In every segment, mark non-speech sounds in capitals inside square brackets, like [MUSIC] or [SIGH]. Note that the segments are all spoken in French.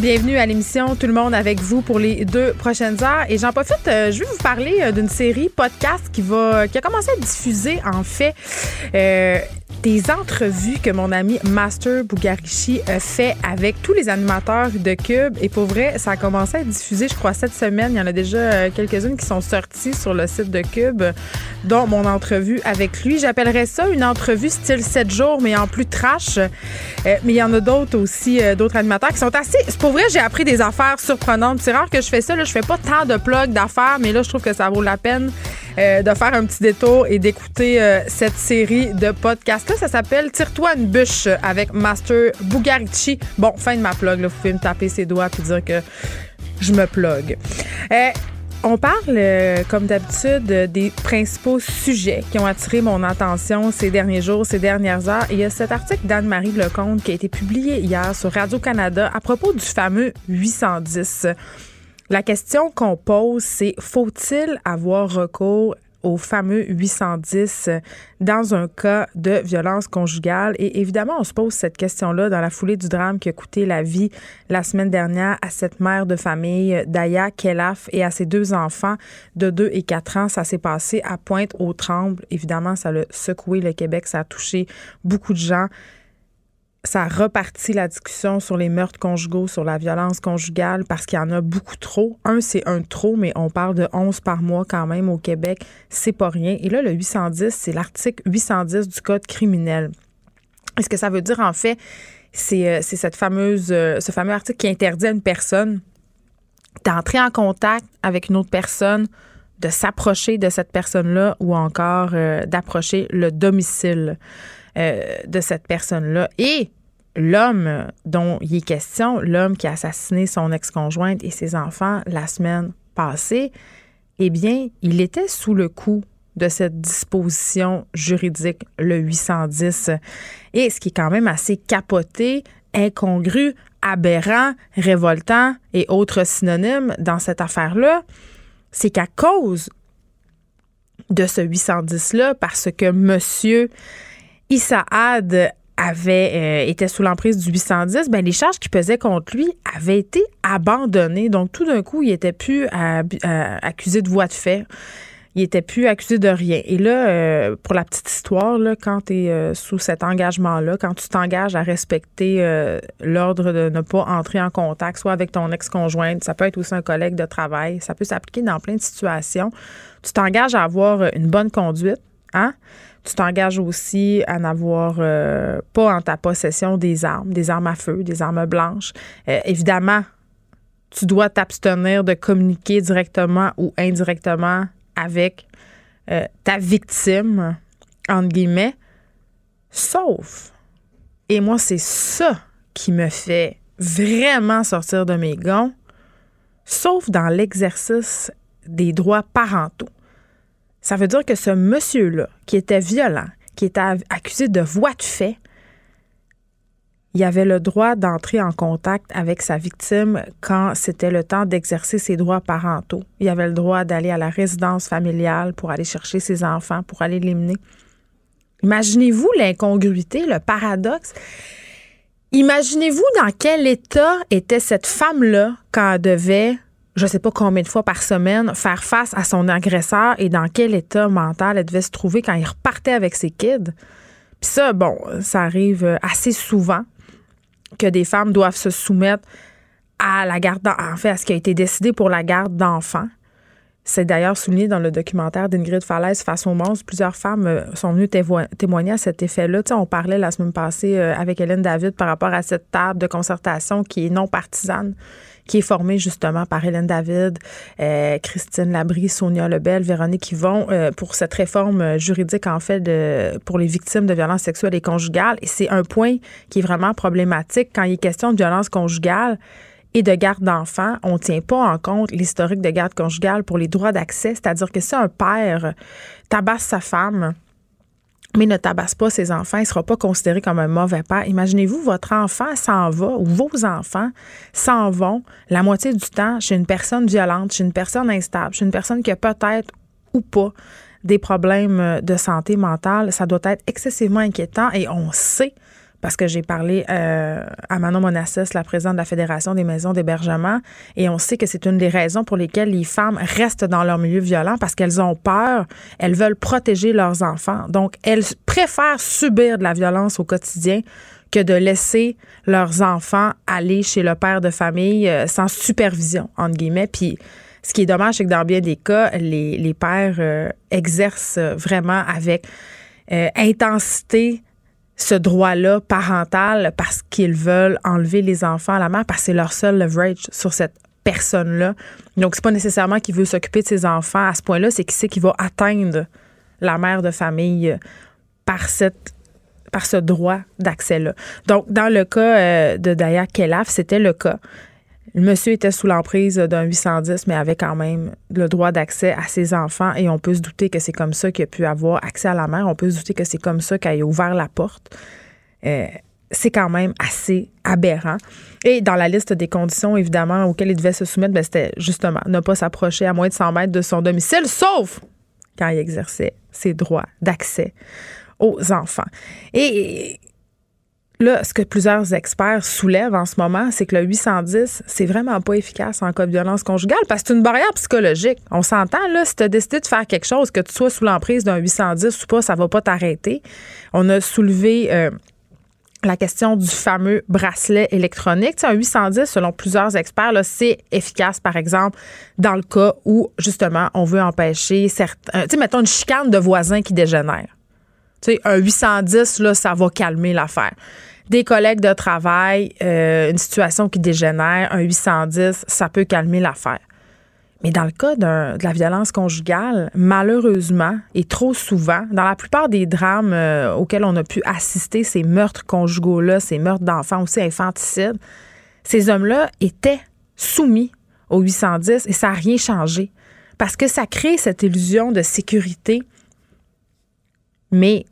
Bienvenue à l'émission Tout le monde avec vous pour les deux prochaines heures. Et j'en profite, euh, je vais vous parler euh, d'une série podcast qui va qui a commencé à diffuser en fait euh, des entrevues que mon ami Master Bugarici a fait avec tous les animateurs de Cube. Et pour vrai, ça a commencé à diffuser, je crois, cette semaine. Il y en a déjà quelques-unes qui sont sorties sur le site de Cube, dont mon entrevue avec lui. J'appellerais ça une entrevue style 7 jours, mais en plus trash. mais il y en a d'autres aussi, d'autres animateurs qui sont assez... Pour vrai, j'ai appris des affaires surprenantes. C'est rare que je fais ça. Là. Je fais pas tant de plugs d'affaires, mais là, je trouve que ça vaut la peine euh, de faire un petit détour et d'écouter euh, cette série de podcasts-là. Ça s'appelle Tire-toi une bûche avec Master Bugarici. Bon, fin de ma plug. Là. Vous pouvez me taper ses doigts et dire que je me plug. Euh, on parle, comme d'habitude, des principaux sujets qui ont attiré mon attention ces derniers jours, ces dernières heures. il y a cet article d'Anne-Marie Lecomte qui a été publié hier sur Radio-Canada à propos du fameux 810. La question qu'on pose, c'est faut-il avoir recours au fameux 810 dans un cas de violence conjugale? Et évidemment, on se pose cette question-là dans la foulée du drame qui a coûté la vie la semaine dernière à cette mère de famille, Daya Kelaf, et à ses deux enfants de 2 et 4 ans. Ça s'est passé à Pointe-aux-Trembles. Évidemment, ça a secoué le Québec, ça a touché beaucoup de gens ça a reparti la discussion sur les meurtres conjugaux, sur la violence conjugale, parce qu'il y en a beaucoup trop. Un, c'est un trop, mais on parle de 11 par mois quand même au Québec. C'est pas rien. Et là, le 810, c'est l'article 810 du Code criminel. Et ce que ça veut dire, en fait, c'est euh, cette fameuse, euh, ce fameux article qui interdit à une personne d'entrer en contact avec une autre personne, de s'approcher de cette personne-là ou encore euh, d'approcher le domicile. De cette personne-là? Et l'homme dont il est question, l'homme qui a assassiné son ex-conjointe et ses enfants la semaine passée, eh bien, il était sous le coup de cette disposition juridique, le 810. Et ce qui est quand même assez capoté, incongru, aberrant, révoltant et autres synonymes dans cette affaire-là, c'est qu'à cause de ce 810-là, parce que monsieur Issa Had euh, était sous l'emprise du 810, ben les charges qui pesaient contre lui avaient été abandonnées. Donc tout d'un coup, il était plus accusé de voie de fait. Il était plus accusé de rien. Et là, euh, pour la petite histoire, quand tu es euh, sous cet engagement-là, quand tu t'engages à respecter l'ordre de ne pas entrer en contact, soit avec ton ex-conjointe, ça peut être aussi un collègue de travail, ça peut s'appliquer dans plein de situations. Tu t'engages à avoir une bonne conduite, hein? Tu t'engages aussi à n'avoir euh, pas en ta possession des armes, des armes à feu, des armes blanches. Euh, évidemment, tu dois t'abstenir de communiquer directement ou indirectement avec euh, ta victime, entre guillemets, sauf, et moi c'est ça qui me fait vraiment sortir de mes gonds, sauf dans l'exercice des droits parentaux. Ça veut dire que ce monsieur-là, qui était violent, qui était accusé de voie de fait, il avait le droit d'entrer en contact avec sa victime quand c'était le temps d'exercer ses droits parentaux. Il avait le droit d'aller à la résidence familiale pour aller chercher ses enfants, pour aller l'éliminer. Imaginez-vous l'incongruité, le paradoxe. Imaginez-vous dans quel état était cette femme-là quand elle devait je sais pas combien de fois par semaine, faire face à son agresseur et dans quel état mental elle devait se trouver quand il repartait avec ses kids. Puis ça, bon, ça arrive assez souvent que des femmes doivent se soumettre à la garde, en fait, à ce qui a été décidé pour la garde d'enfants. C'est d'ailleurs souligné dans le documentaire d'Ingrid Falaise face au monstre. Plusieurs femmes euh, sont venues témoigner à cet effet-là. on parlait la semaine passée euh, avec Hélène David par rapport à cette table de concertation qui est non partisane qui est formée justement par Hélène David, euh, Christine Labrie, Sonia Lebel, Véronique Yvon euh, pour cette réforme juridique en fait pour les victimes de violences sexuelles et conjugales. Et c'est un point qui est vraiment problématique quand il est question de violence conjugale et de garde d'enfants, on ne tient pas en compte l'historique de garde conjugale pour les droits d'accès. C'est-à-dire que si un père tabasse sa femme, mais ne tabasse pas ses enfants, il ne sera pas considéré comme un mauvais père. Imaginez-vous, votre enfant s'en va ou vos enfants s'en vont la moitié du temps chez une personne violente, chez une personne instable, chez une personne qui a peut-être ou pas des problèmes de santé mentale. Ça doit être excessivement inquiétant et on sait parce que j'ai parlé euh, à Manon Monassis, la présidente de la Fédération des maisons d'hébergement, et on sait que c'est une des raisons pour lesquelles les femmes restent dans leur milieu violent parce qu'elles ont peur, elles veulent protéger leurs enfants. Donc, elles préfèrent subir de la violence au quotidien que de laisser leurs enfants aller chez le père de famille euh, sans supervision, entre guillemets. Puis, ce qui est dommage, c'est que dans bien des cas, les, les pères euh, exercent vraiment avec intensité ce droit-là parental parce qu'ils veulent enlever les enfants à la mère parce que c'est leur seul leverage sur cette personne-là. Donc, c'est pas nécessairement qu'il veut s'occuper de ses enfants à ce point-là, c'est qu'il sait qu'il va atteindre la mère de famille par cette ce droit d'accès-là. Donc, dans le cas euh, de Daya Kelaf, c'était le cas. Le monsieur était sous l'emprise d'un 810, mais avait quand même le droit d'accès à ses enfants et on peut se douter que c'est comme ça qu'il a pu avoir accès à la mère. On peut se douter que c'est comme ça qu'il a ouvert la porte. Euh, c'est quand même assez aberrant. Et dans la liste des conditions, évidemment, auxquelles il devait se soumettre, ben, c'était justement ne pas s'approcher à moins de 100 mètres de son domicile, sauf quand il exerçait ses droits d'accès aux enfants. Et Là, ce que plusieurs experts soulèvent en ce moment, c'est que le 810, c'est vraiment pas efficace en cas de violence conjugale parce que c'est une barrière psychologique. On s'entend, là, si tu as décidé de faire quelque chose, que tu sois sous l'emprise d'un 810 ou pas, ça va pas t'arrêter. On a soulevé euh, la question du fameux bracelet électronique. Tu un 810, selon plusieurs experts, c'est efficace, par exemple, dans le cas où, justement, on veut empêcher certains. Tu sais, mettons une chicane de voisins qui dégénère. Tu sais, un 810, là, ça va calmer l'affaire des collègues de travail, euh, une situation qui dégénère, un 810, ça peut calmer l'affaire. Mais dans le cas de la violence conjugale, malheureusement, et trop souvent, dans la plupart des drames euh, auxquels on a pu assister, ces meurtres conjugaux-là, ces meurtres d'enfants aussi infanticides, ces hommes-là étaient soumis au 810 et ça n'a rien changé. Parce que ça crée cette illusion de sécurité. Mais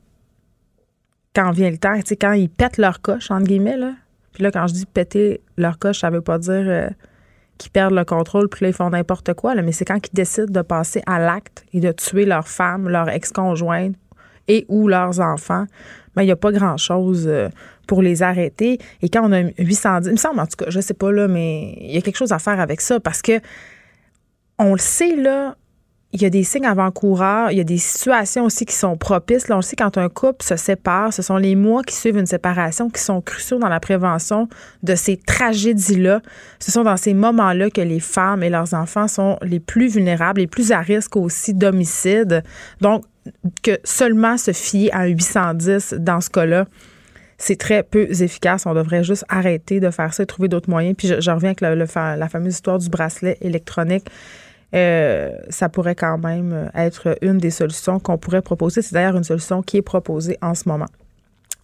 quand vient le temps, tu sais, quand ils pètent leur coche, entre guillemets, là. Puis là, quand je dis péter leur coche, ça veut pas dire euh, qu'ils perdent le contrôle, puis là, ils font n'importe quoi, là, mais c'est quand ils décident de passer à l'acte et de tuer leur femme, leur ex-conjointe et ou leurs enfants, ben, il n'y a pas grand-chose euh, pour les arrêter. Et quand on a 810, il me semble, en tout cas, je sais pas, là, mais il y a quelque chose à faire avec ça parce que on le sait, là, il y a des signes avant-coureurs, il y a des situations aussi qui sont propices. Là, on sait quand un couple se sépare, ce sont les mois qui suivent une séparation qui sont cruciaux dans la prévention de ces tragédies-là. Ce sont dans ces moments-là que les femmes et leurs enfants sont les plus vulnérables, les plus à risque aussi d'homicide. Donc, que seulement se fier à un 810 dans ce cas-là, c'est très peu efficace. On devrait juste arrêter de faire ça et trouver d'autres moyens. Puis je, reviens avec la fameuse histoire du bracelet électronique. Euh, ça pourrait quand même être une des solutions qu'on pourrait proposer. C'est d'ailleurs une solution qui est proposée en ce moment.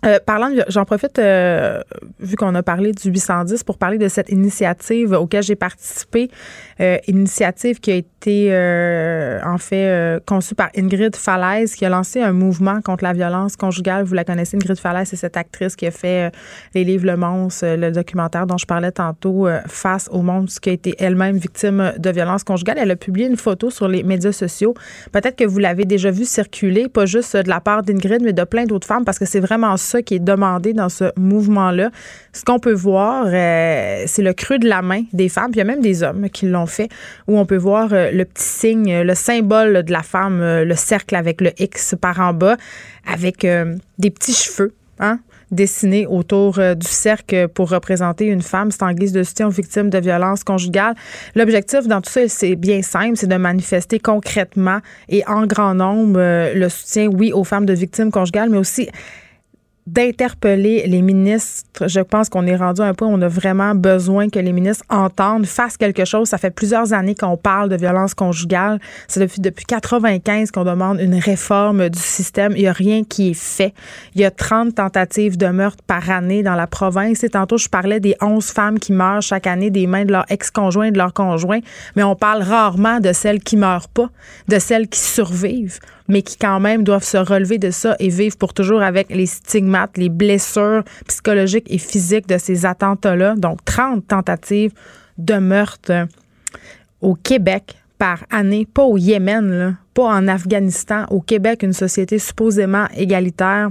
Euh, parlant, j'en profite, euh, vu qu'on a parlé du 810, pour parler de cette initiative auquel j'ai participé, euh, initiative qui a été en fait conçue par Ingrid Falaise, qui a lancé un mouvement contre la violence conjugale. Vous la connaissez, Ingrid Falaise, c'est cette actrice qui a fait les livres Le Monstre, le documentaire dont je parlais tantôt, face au monde, qui a été elle-même victime de violence conjugale. Elle a publié une photo sur les médias sociaux. Peut-être que vous l'avez déjà vu circuler, pas juste de la part d'Ingrid, mais de plein d'autres femmes, parce que c'est vraiment ça qui est demandé dans ce mouvement-là. Ce qu'on peut voir, euh, c'est le creux de la main des femmes, puis il y a même des hommes qui l'ont fait, où on peut voir euh, le petit signe, le symbole de la femme, euh, le cercle avec le X par en bas, avec des petits cheveux. Hein? dessinés autour du cercle pour représenter une femme. C'est en guise de soutien aux victimes de violences conjugales. L'objectif dans tout ça, c'est bien simple, c'est de manifester concrètement et en grand nombre le soutien, oui, aux femmes de victimes conjugales, mais aussi d'interpeller les ministres. Je pense qu'on est rendu à un point où on a vraiment besoin que les ministres entendent, fassent quelque chose. Ça fait plusieurs années qu'on parle de violence conjugale. C'est depuis, depuis 95 qu'on demande une réforme du système. Il n'y a rien qui est fait. Il y a 30 tentatives de meurtre par année dans la province. Et tantôt, je parlais des 11 femmes qui meurent chaque année des mains de leur ex-conjoint et de leur conjoint. Mais on parle rarement de celles qui meurent pas, de celles qui survivent mais qui quand même doivent se relever de ça et vivre pour toujours avec les stigmates, les blessures psychologiques et physiques de ces attentats-là. Donc, 30 tentatives de meurtre au Québec par année, pas au Yémen, pas en Afghanistan, au Québec, une société supposément égalitaire.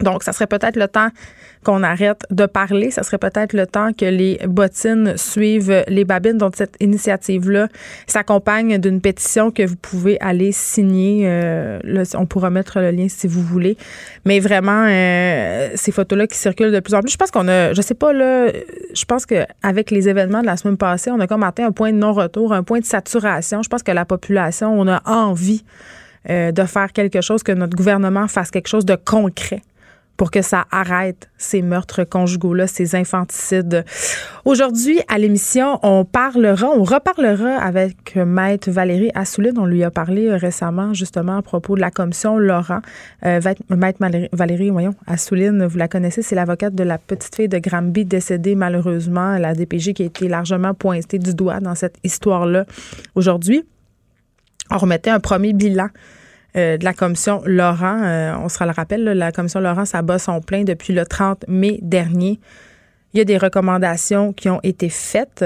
Donc, ça serait peut-être le temps qu'on arrête de parler. Ça serait peut-être le temps que les bottines suivent les babines. Donc, cette initiative-là s'accompagne d'une pétition que vous pouvez aller signer. Euh, on pourra mettre le lien si vous voulez. Mais vraiment, euh, ces photos-là qui circulent de plus en plus, je pense qu'on a, je sais pas, là, je pense qu'avec les événements de la semaine passée, on a comme atteint un point de non-retour, un point de saturation. Je pense que la population, on a envie euh, de faire quelque chose, que notre gouvernement fasse quelque chose de concret pour que ça arrête ces meurtres conjugaux-là, ces infanticides. Aujourd'hui, à l'émission, on parlera, on reparlera avec Maître Valérie Assouline. On lui a parlé récemment, justement, à propos de la commission Laurent. Euh, Maître Valérie, voyons, Assouline, vous la connaissez, c'est l'avocate de la petite fille de Granby décédée malheureusement, la DPJ qui a été largement pointée du doigt dans cette histoire-là. Aujourd'hui, on remettait un premier bilan euh, de la commission Laurent. Euh, on se le rappelle, la commission Laurent, ça bat son plein depuis le 30 mai dernier. Il y a des recommandations qui ont été faites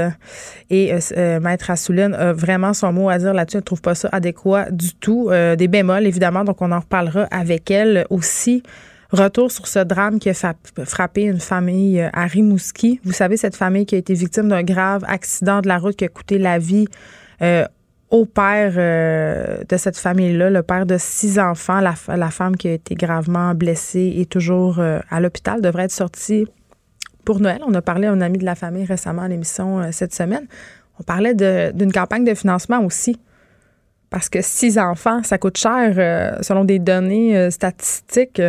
et euh, Maître Assouline a vraiment son mot à dire là-dessus. Elle ne trouve pas ça adéquat du tout. des bémols, évidemment, donc on en reparlera avec elle aussi. Retour sur ce drame qui a frappé une famille à Rimouski. Vous savez, cette famille qui a été victime d'un grave accident de la route qui a coûté la vie au père euh, de cette famille-là, le père de six enfants, la, femme qui a été gravement blessée est toujours euh, à l'hôpital, devrait être sortie pour Noël. On a parlé à un ami de la famille récemment à l'émission euh, cette semaine. On parlait d'une campagne de financement aussi. Parce que six enfants, ça coûte cher, selon des données statistiques.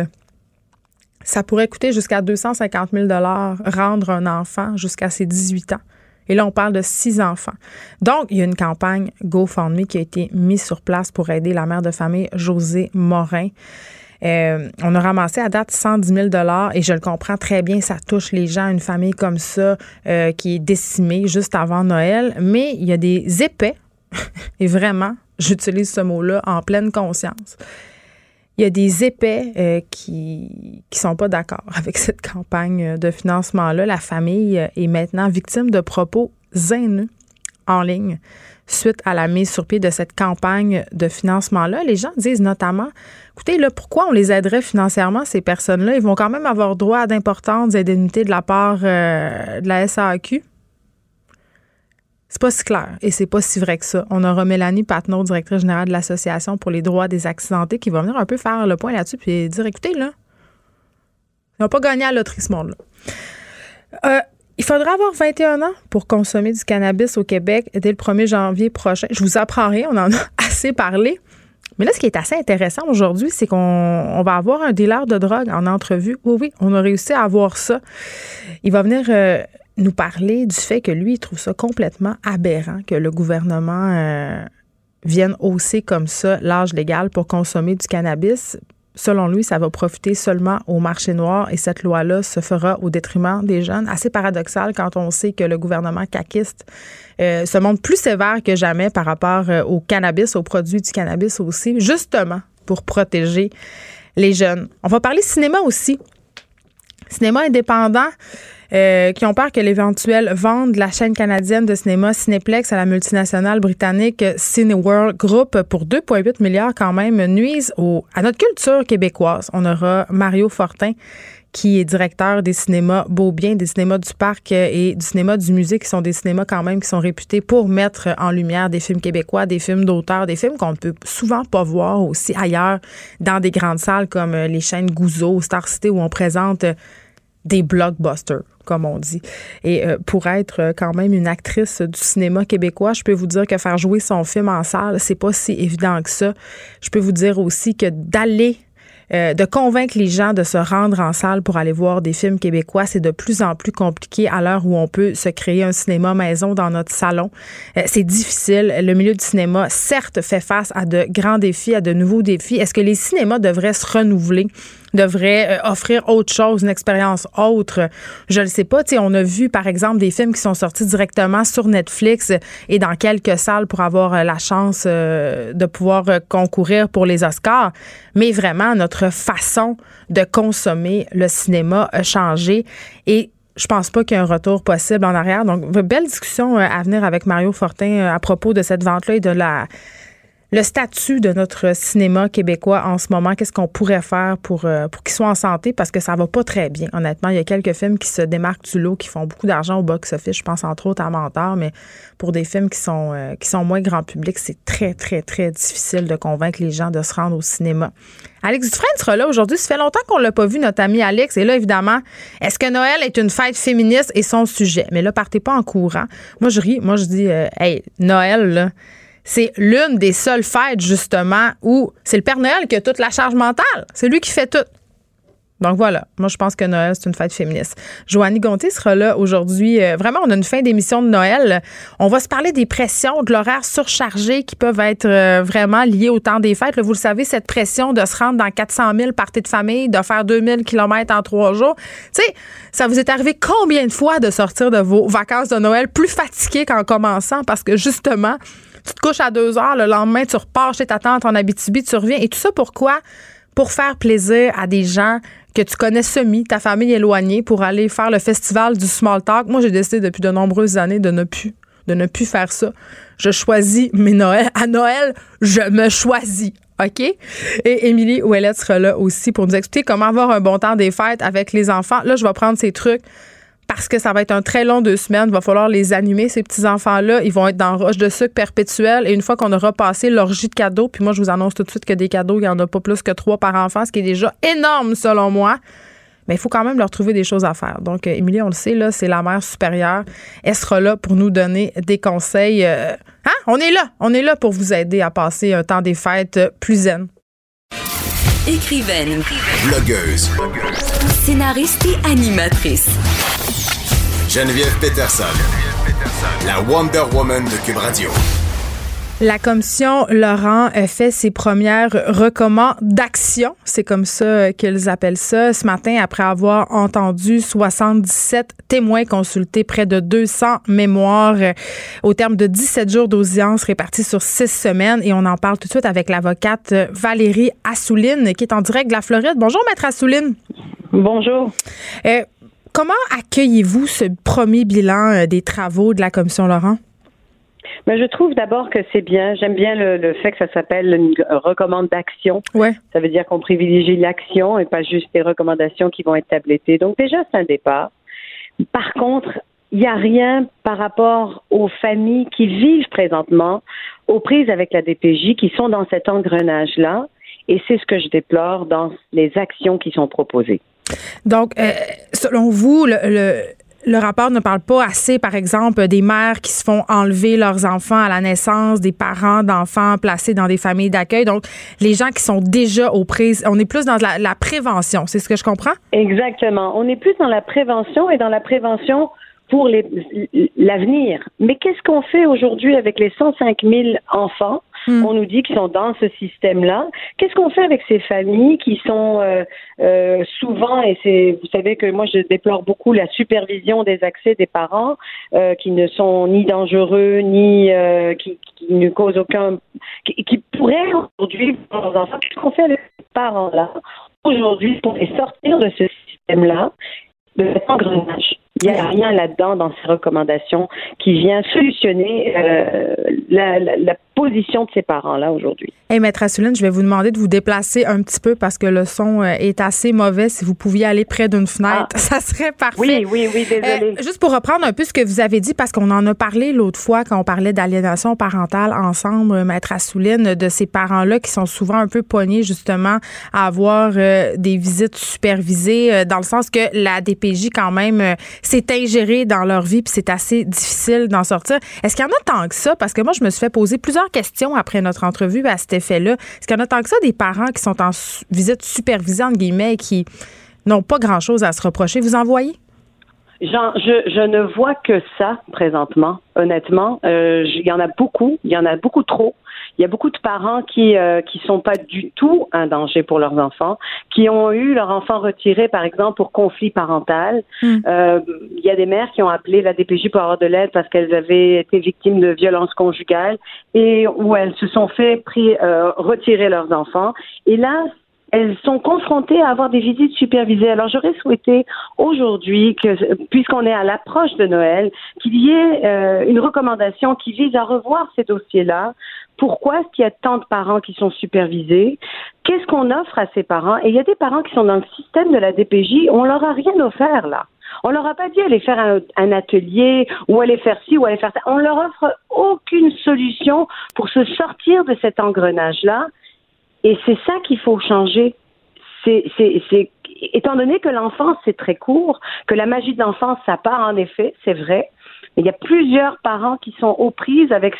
ça pourrait coûter jusqu'à 250 000 rendre un enfant jusqu'à ses 18 ans. Et là, on parle de six enfants. Donc, il y a une campagne GoFundMe qui a été mise sur place pour aider la mère de famille José Morin. Euh, on a ramassé à date 110 000 et je le comprends très bien, ça touche les gens, une famille comme ça euh, qui est décimée juste avant Noël. Mais il y a des épais, [LAUGHS] et vraiment, j'utilise ce mot-là en pleine conscience, il y a des épais euh, qui qui sont pas d'accord [LAUGHS] avec cette campagne de financement-là. La famille est maintenant victime de propos haineux en ligne suite à la mise sur pied de cette campagne de financement-là. Les gens disent notamment, écoutez, là, pourquoi on les aiderait financièrement, ces personnes-là? Ils vont quand même avoir droit à d'importantes indemnités de la part euh, de la SAQ. C'est pas si clair et c'est pas si vrai que ça. On aura Mélanie Patnaud, directrice générale de l'Association pour les droits des accidentés, qui va venir un peu faire le point là-dessus puis dire écoutez, là, ils n'ont pas gagné à loterie ce monde-là. Euh, il faudra avoir 21 ans pour consommer du cannabis au Québec dès le 1er janvier prochain. Je vous apprends rien, on en a [LAUGHS] assez parlé. Mais là, ce qui est assez intéressant aujourd'hui, c'est qu'on va avoir un dealer de drogue en entrevue. Oui, oui, on a réussi à avoir ça. Il va venir euh, nous parler du fait que lui, il trouve ça complètement aberrant que le gouvernement euh, vienne hausser comme ça l'âge légal pour consommer du cannabis. Selon lui, ça va profiter seulement au marché noir et cette loi-là se fera au détriment des jeunes. Assez paradoxal quand on sait que le gouvernement caquiste euh, se montre plus sévère que jamais par rapport euh, au cannabis, aux produits du cannabis aussi, justement pour protéger les jeunes. On va parler cinéma aussi. Cinéma indépendant. Euh, qui ont peur que l'éventuelle vente de la chaîne canadienne de cinéma Cineplex à la multinationale britannique Cineworld Group pour 2,8 milliards quand même nuise à notre culture québécoise. On aura Mario Fortin qui est directeur des cinémas Beaubien, des cinémas du Parc et du cinéma du Musée, qui sont des cinémas quand même qui sont réputés pour mettre en lumière des films québécois, des films d'auteurs, des films qu'on ne peut souvent pas voir aussi ailleurs dans des grandes salles comme les chaînes Gouzeau, Star City, où on présente des blockbusters, comme on dit. Et euh, pour être euh, quand même une actrice du cinéma québécois, je peux vous dire que faire jouer son film en salle, c'est pas si évident que ça. Je peux vous dire aussi que d'aller euh, de convaincre les gens de se rendre en salle pour aller voir des films québécois, c'est de plus en plus compliqué à l'heure où on peut se créer un cinéma maison dans notre salon. Euh, c'est difficile. Le milieu du cinéma, certes, fait face à de grands défis, à de nouveaux défis. Est-ce que les cinémas devraient se renouveler? Devrait euh, offrir autre chose, une expérience autre. Je ne sais pas. on a vu, par exemple, des films qui sont sortis directement sur Netflix et dans quelques salles pour avoir euh, la chance euh, de pouvoir concourir pour les Oscars. Mais vraiment, notre façon de consommer le cinéma a changé et je pense pas qu'il y ait un retour possible en arrière. Donc, belle discussion à venir avec Mario Fortin à propos de cette vente-là et de la le statut de notre cinéma québécois en ce moment, qu'est-ce qu'on pourrait faire pour, euh, pour qu'il soit en santé? Parce que ça va pas très bien, honnêtement. Il y a quelques films qui se démarquent du lot, qui font beaucoup d'argent au box-office. Je pense entre autres à Mentor, mais pour des films qui sont, euh, qui sont moins grand public, c'est très, très, très difficile de convaincre les gens de se rendre au cinéma. Alex Dufresne sera là aujourd'hui. Ça fait longtemps qu'on l'a pas vu, notre ami Alex. Et là, évidemment, est-ce que Noël est une fête féministe et son sujet? Mais là, partez pas en courant. Moi, je ris. Moi, je dis, euh, hey, Noël, là, c'est l'une des seules fêtes, justement, où c'est le Père Noël qui a toute la charge mentale. C'est lui qui fait tout. Donc voilà, moi je pense que Noël, c'est une fête féministe. Joannie Gontier sera là aujourd'hui. Euh, vraiment, on a une fin d'émission de Noël. On va se parler des pressions, de l'horaire surchargé qui peuvent être euh, vraiment liées au temps des fêtes. vous le savez, cette pression de se rendre dans 400 000 parties de famille, de faire 2000 km en trois jours. Tu sais, ça vous est arrivé combien de fois de sortir de vos vacances de Noël plus fatigué qu'en commençant? Parce que justement, tu te couches à deux heures, le lendemain, tu repars chez ta tante en Abitibi, tu reviens. Et tout ça pourquoi? Pour faire plaisir à des gens que tu connais semi, ta famille éloignée, pour aller faire le festival du small talk. Moi, j'ai décidé depuis de nombreuses années de ne plus faire ça. Je choisis mes Noëls. À Noël, je me choisis. OK? Et Émilie Ouellette sera là aussi pour nous expliquer comment avoir un bon temps des fêtes avec les enfants. Là, je vais prendre ces trucs parce que ça va être un très long deux semaines. Il va falloir les animer, ces petits-enfants-là. Ils vont être dans roche de sucre perpétuelle. Et une fois qu'on aura passé l'orgie de cadeaux, puis moi, je vous annonce tout de suite que des cadeaux, il n'y en a pas plus que trois par enfant, ce qui est déjà énorme selon moi. Mais il faut quand même leur trouver des choses à faire. Donc, euh, Émilie, on le sait, là, c'est la mère supérieure. Elle sera là pour nous donner des conseils. Euh, hein? On est là. On est là pour vous aider à passer un temps des fêtes plus zen. Écrivaine. Blogueuse. Scénariste et animatrice. Geneviève Peterson, la Wonder Woman de Cube Radio. La commission Laurent a fait ses premières recommandations, c'est comme ça qu'ils appellent ça, ce matin après avoir entendu 77 témoins consultés, près de 200 mémoires au terme de 17 jours d'audience répartis sur six semaines. Et on en parle tout de suite avec l'avocate Valérie Assouline qui est en direct de la Floride. Bonjour, maître Assouline. Bonjour. Euh, Comment accueillez-vous ce premier bilan euh, des travaux de la Commission Laurent? Mais ben, je trouve d'abord que c'est bien. J'aime bien le, fait que ça s'appelle une recommandation. Ouais. Ça veut dire qu'on privilégie l'action et pas juste des recommandations qui vont être tablettées. Donc déjà, c'est un départ. Par contre, il n'y a rien par rapport aux familles qui vivent présentement aux prises avec la DPJ, qui sont dans cet engrenage-là. Et c'est ce que je déplore dans les actions qui sont proposées. Donc, euh, selon vous, le, rapport ne parle pas assez, par exemple, des mères qui se font enlever leurs enfants à la naissance, des parents d'enfants placés dans des familles d'accueil. Donc, les gens qui sont déjà aux prises, on est plus dans la, la prévention, c'est ce que je comprends? Exactement. On est plus dans la prévention et dans la prévention pour l'avenir. Mais qu'est-ce qu'on fait aujourd'hui avec les 105 000 enfants? Hmm. On nous dit qu'ils sont dans ce système-là. Qu'est-ce qu'on fait avec ces familles qui sont euh, euh, souvent, et c'est, vous savez que moi je déplore beaucoup la supervision des accès des parents euh, qui ne sont ni dangereux ni qui, ne causent aucun, qui, pourraient aujourd'hui leurs enfants. Qu'est-ce qu'on fait avec ces parents-là aujourd'hui pour les sortir de ce système-là, de cet? Il n'y a rien là-dedans dans ces recommandations qui vient solutionner euh, la, la, position de ces parents-là aujourd'hui. Hey, Maître Assouline, je vais vous demander de vous déplacer un petit peu parce que le son euh, est assez mauvais. Si vous pouviez aller près d'une fenêtre, ah. [LAUGHS] ça serait parfait. Oui, oui, oui, désolé. Euh, juste pour reprendre un peu ce que vous avez dit, parce qu'on en a parlé l'autre fois quand on parlait d'aliénation parentale ensemble, Maître Assouline, de ces parents-là qui sont souvent un peu poignés justement à avoir des visites supervisées, dans le sens que la DPJ quand même c'est ingéré dans leur vie, puis c'est assez difficile d'en sortir. Est-ce qu'il y en a tant que ça? Parce que moi, je me suis fait poser plusieurs questions après notre entrevue à cet effet-là. Est-ce qu'il y en a tant que ça des parents qui sont en visite supervisée, entre guillemets, qui n'ont pas grand-chose à se reprocher? Vous en voyez? Jean, je, ne vois que ça présentement, honnêtement. Euh, il y en a beaucoup, il y en a beaucoup trop. Il y a beaucoup de parents qui euh, qui sont pas du tout un danger pour leurs enfants, qui ont eu leur enfant retiré, par exemple, pour conflit parental. Hmm. Euh, il y a des mères qui ont appelé la DPJ pour avoir de l'aide parce qu'elles avaient été victimes de violences conjugales et où elles se sont fait pris, euh, retirer leurs enfants. Et là, elles sont confrontées à avoir des visites supervisées. Alors j'aurais souhaité aujourd'hui que, puisqu'on est à l'approche de Noël, qu'il y ait euh, une recommandation qui vise à revoir ces dossiers-là. Pourquoi est-ce qu'il y a tant de parents qui sont supervisés? Qu'est-ce qu'on offre à ces parents? Et il y a des parents qui sont dans le système de la DPJ, on leur a rien offert là. On leur a pas dit aller faire un, atelier ou aller faire ci ou aller faire ça. On leur offre aucune solution pour se sortir de cet engrenage-là et c'est ça qu'il faut changer. C'est, étant donné que l'enfance c'est très court, que la magie de l'enfance ça part en effet, c'est vrai. Mais il y a plusieurs parents qui sont aux prises avec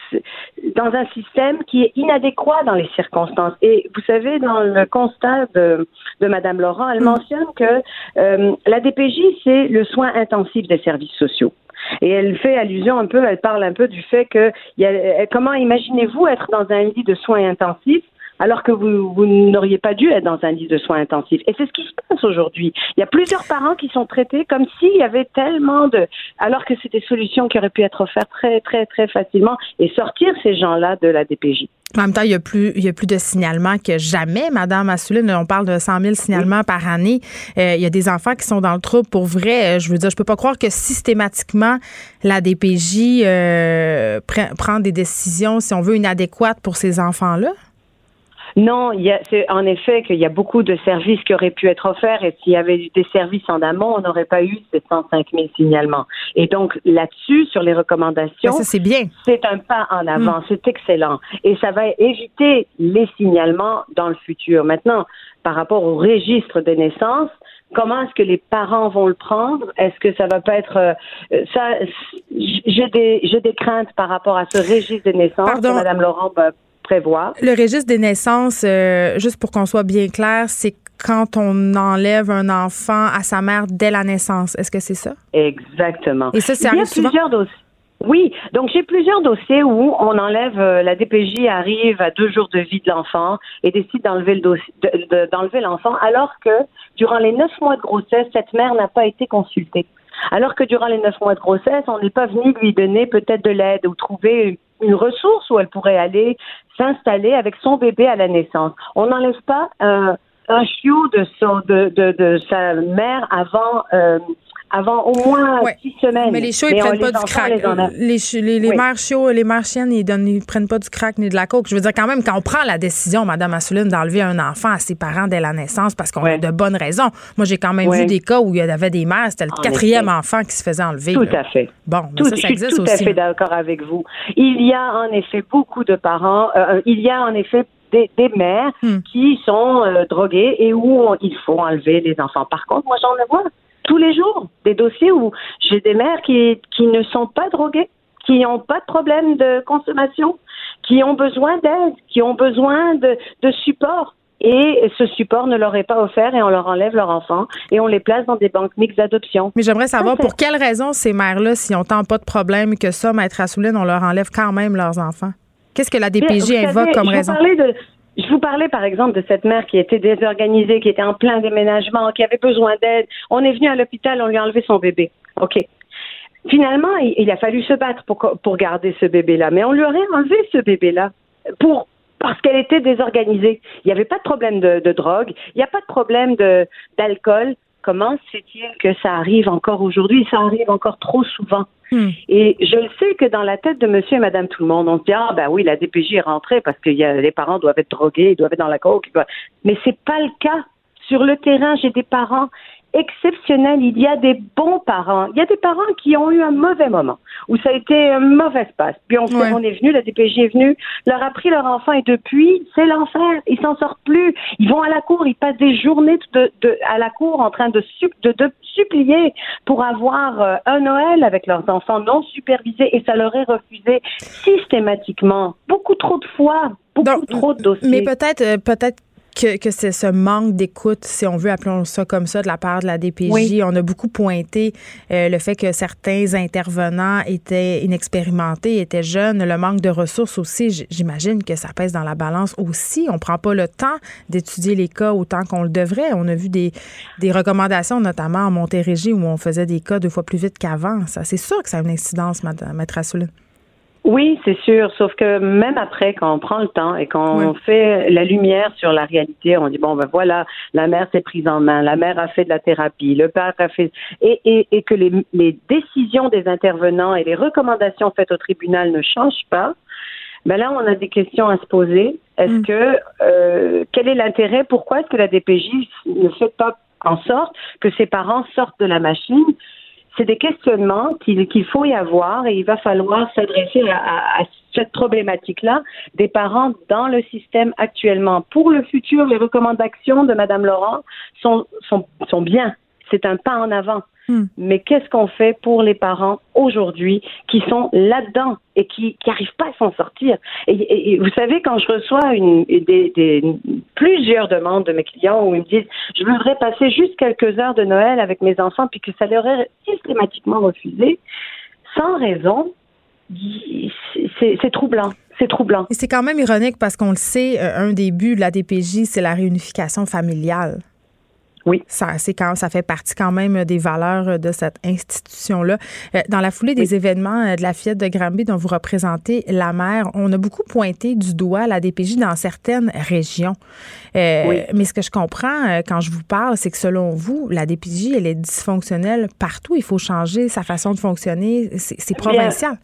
dans un système qui est inadéquat dans les circonstances. Et vous savez, dans le constat de, de Madame Laurent, elle mm. mentionne que euh, la DPJ c'est le soin intensif des services sociaux. Et elle fait allusion un peu, elle parle un peu du fait que y a, comment imaginez-vous être dans un lit de soins intensifs alors que vous, vous n'auriez pas dû être dans un lit de soins intensifs. Et c'est ce qui se passe aujourd'hui. Il y a plusieurs parents qui sont traités comme s'il y avait tellement de... alors que c'est des solutions qui auraient pu être offertes très, très, très facilement et sortir ces gens-là de la DPJ. En même temps, il y a plus, il y a plus de signalements que jamais, Madame Assouline. On parle de 100 000 signalements par année. Euh, il y a des enfants qui sont dans le trouble pour vrai. Euh, je veux dire, je peux pas croire que systématiquement la DPJ euh, prend des décisions, si on veut, inadéquates pour ces enfants-là. Non, il y a, c'est en effet qu'il y a beaucoup de services qui auraient pu être offerts et s'il y avait eu des services en amont, on n'aurait pas eu ces 105 000 signalements. Et donc là-dessus, sur les recommandations, c'est bien. C'est un pas en avant, mm. c'est excellent et ça va éviter les signalements dans le futur. Maintenant, par rapport au registre des naissances, comment est-ce que les parents vont le prendre? Est-ce que ça va pas être euh, ça J'ai des j'ai des craintes par rapport à ce registre des naissances Pardon. Madame Laurent va prévoir. Le registre des naissances, euh, juste pour qu'on soit bien clair, c'est quand on enlève un enfant à sa mère dès la naissance. Est-ce que c'est ça? Exactement. Et ça, c'est Il y a plusieurs dossiers. Oui, donc j'ai plusieurs dossiers où on enlève, euh, la DPJ arrive à deux jours de vie de l'enfant et décide d'enlever le dossier, d'enlever l'enfant, alors que durant les neuf mois de grossesse, cette mère n'a pas été consultée. Alors que durant les neuf mois de grossesse, on n'est pas venu lui donner peut-être de l'aide ou trouver une ressource où elle pourrait aller s'installer avec son bébé à la naissance. On n'enlève pas euh, un chiot de, son, de, de, de, sa mère avant euh, avant au moins six semaines. Mais les chiots, ils prennent pas du crack. Les, les, les, mères chiots, les mères chiennes, ils, donnent, ils prennent pas du crack ni de la coke. Je veux dire, quand même, quand on prend la décision, Madame Assouline, d'enlever un enfant à ses parents dès la naissance parce qu'on a de bonnes raisons. Moi, j'ai quand même vu des cas où il y avait des mères, c'était le quatrième enfant qui se faisait enlever. Tout à fait. Bon, tout, ça, ça existe tout aussi. Tout à fait d'accord avec vous. Il y a en effet beaucoup de parents, euh, il y a en effet des, des, mères hmm. qui sont euh, droguées et où on, il faut enlever les enfants. Par contre, moi, j'en vois tous les jours des dossiers où j'ai des mères qui, qui ne sont pas droguées, qui n'ont pas de problème de consommation, qui ont besoin d'aide, qui ont besoin de, de support. Et ce support ne leur est pas offert et on leur enlève leur enfant et on les place dans des banques mixtes d'adoption. Mais j'aimerais savoir pour quelles raisons ces mères-là, si on tant pas de problème que ça, Maître Assouline, on leur enlève quand même leurs enfants? Qu'est-ce que la DPJ invoque comme raison? De, je vous parlais par exemple de cette mère qui était désorganisée, qui était en plein déménagement, qui avait besoin d'aide. On est venu à l'hôpital, on lui a enlevé son bébé. OK. Finalement, il, a fallu se battre pour, pour garder ce bébé-là. Mais on lui aurait enlevé ce bébé-là pour parce qu'elle était désorganisée. Il n'y avait pas de problème de, de drogue, il n'y a pas de problème d'alcool. Comment c'est-il que ça arrive encore aujourd'hui? Ça arrive encore trop souvent. Hmm. Et je le sais que dans la tête de monsieur et madame tout le monde, on se dit, ah ben oui, la DPJ est rentrée parce que y a, les parents doivent être drogués, ils doivent être dans la coke. Mais c'est pas le cas. Sur le terrain, j'ai des parents exceptionnel. Il y a des bons parents. Il y a des parents qui ont eu un mauvais moment, où ça a été un mauvais passe. Puis on, on est venu, la DPJ est venue, leur a pris leur enfant et depuis, c'est l'enfer. Ils s'en sortent plus. Ils vont à la cour, ils passent des journées de, de, à la cour en train de, de, de supplier pour avoir euh, un Noël avec leurs enfants non supervisés et ça leur est refusé systématiquement. Beaucoup trop de fois, beaucoup trop de dossiers. Mais peut-être, euh, peut-être que, que c'est ce manque d'écoute, si on veut appeler ça comme ça, de la part de la DPJ. On a beaucoup pointé euh, le fait que certains intervenants étaient inexpérimentés, étaient jeunes, le manque de ressources aussi. J'imagine que ça pèse dans la balance aussi. On prend pas le temps d'étudier les cas autant qu'on le devrait. On a vu des, des recommandations, notamment en Montérégie, où on faisait des cas deux fois plus vite qu'avant. Ça, c'est sûr que ça a une incidence, Maître Assoulin. Oui, c'est sûr. Sauf que même après, quand on prend le temps et quand on fait la lumière sur la réalité, on dit bon ben voilà, la mère s'est prise en main, la mère a fait de la thérapie, le père a fait et, et, et que les, les, décisions des intervenants et les recommandations faites au tribunal ne changent pas. Ben là, on a des questions à se poser. Est-ce mm. que euh, quel est l'intérêt? Pourquoi est-ce que la DPJ ne fait pas en sorte que ses parents sortent de la machine? C'est des questionnements qu'il faut y avoir et il va falloir s'adresser à, cette problématique-là des parents dans le système actuellement. Pour le futur, les recommandations de Mme Laurent sont, sont, sont bien. C'est un pas en avant. Hmm. Mais qu'est-ce qu'on fait pour les parents aujourd'hui qui sont là-dedans et qui n'arrivent pas à s'en sortir? Et, vous savez, quand je reçois une, des, plusieurs demandes de mes clients où ils me disent je voudrais passer juste quelques heures de Noël avec mes enfants puis que ça leur est systématiquement refusé, sans raison, c'est troublant. C'est troublant. Et c'est quand même ironique parce qu'on le sait, euh, un des buts de la DPJ, c'est la réunification familiale. Oui. Ça, c'est quand, ça fait partie quand même des valeurs de cette institution-là. Euh, dans la foulée des événements euh, de la fête de Granby dont vous représentez la mère, on a beaucoup pointé du doigt la DPJ dans certaines régions. Euh, mais ce que je comprends quand je vous parle, c'est que selon vous, la DPJ, elle est dysfonctionnelle partout. Il faut changer sa façon de fonctionner. C'est provincial.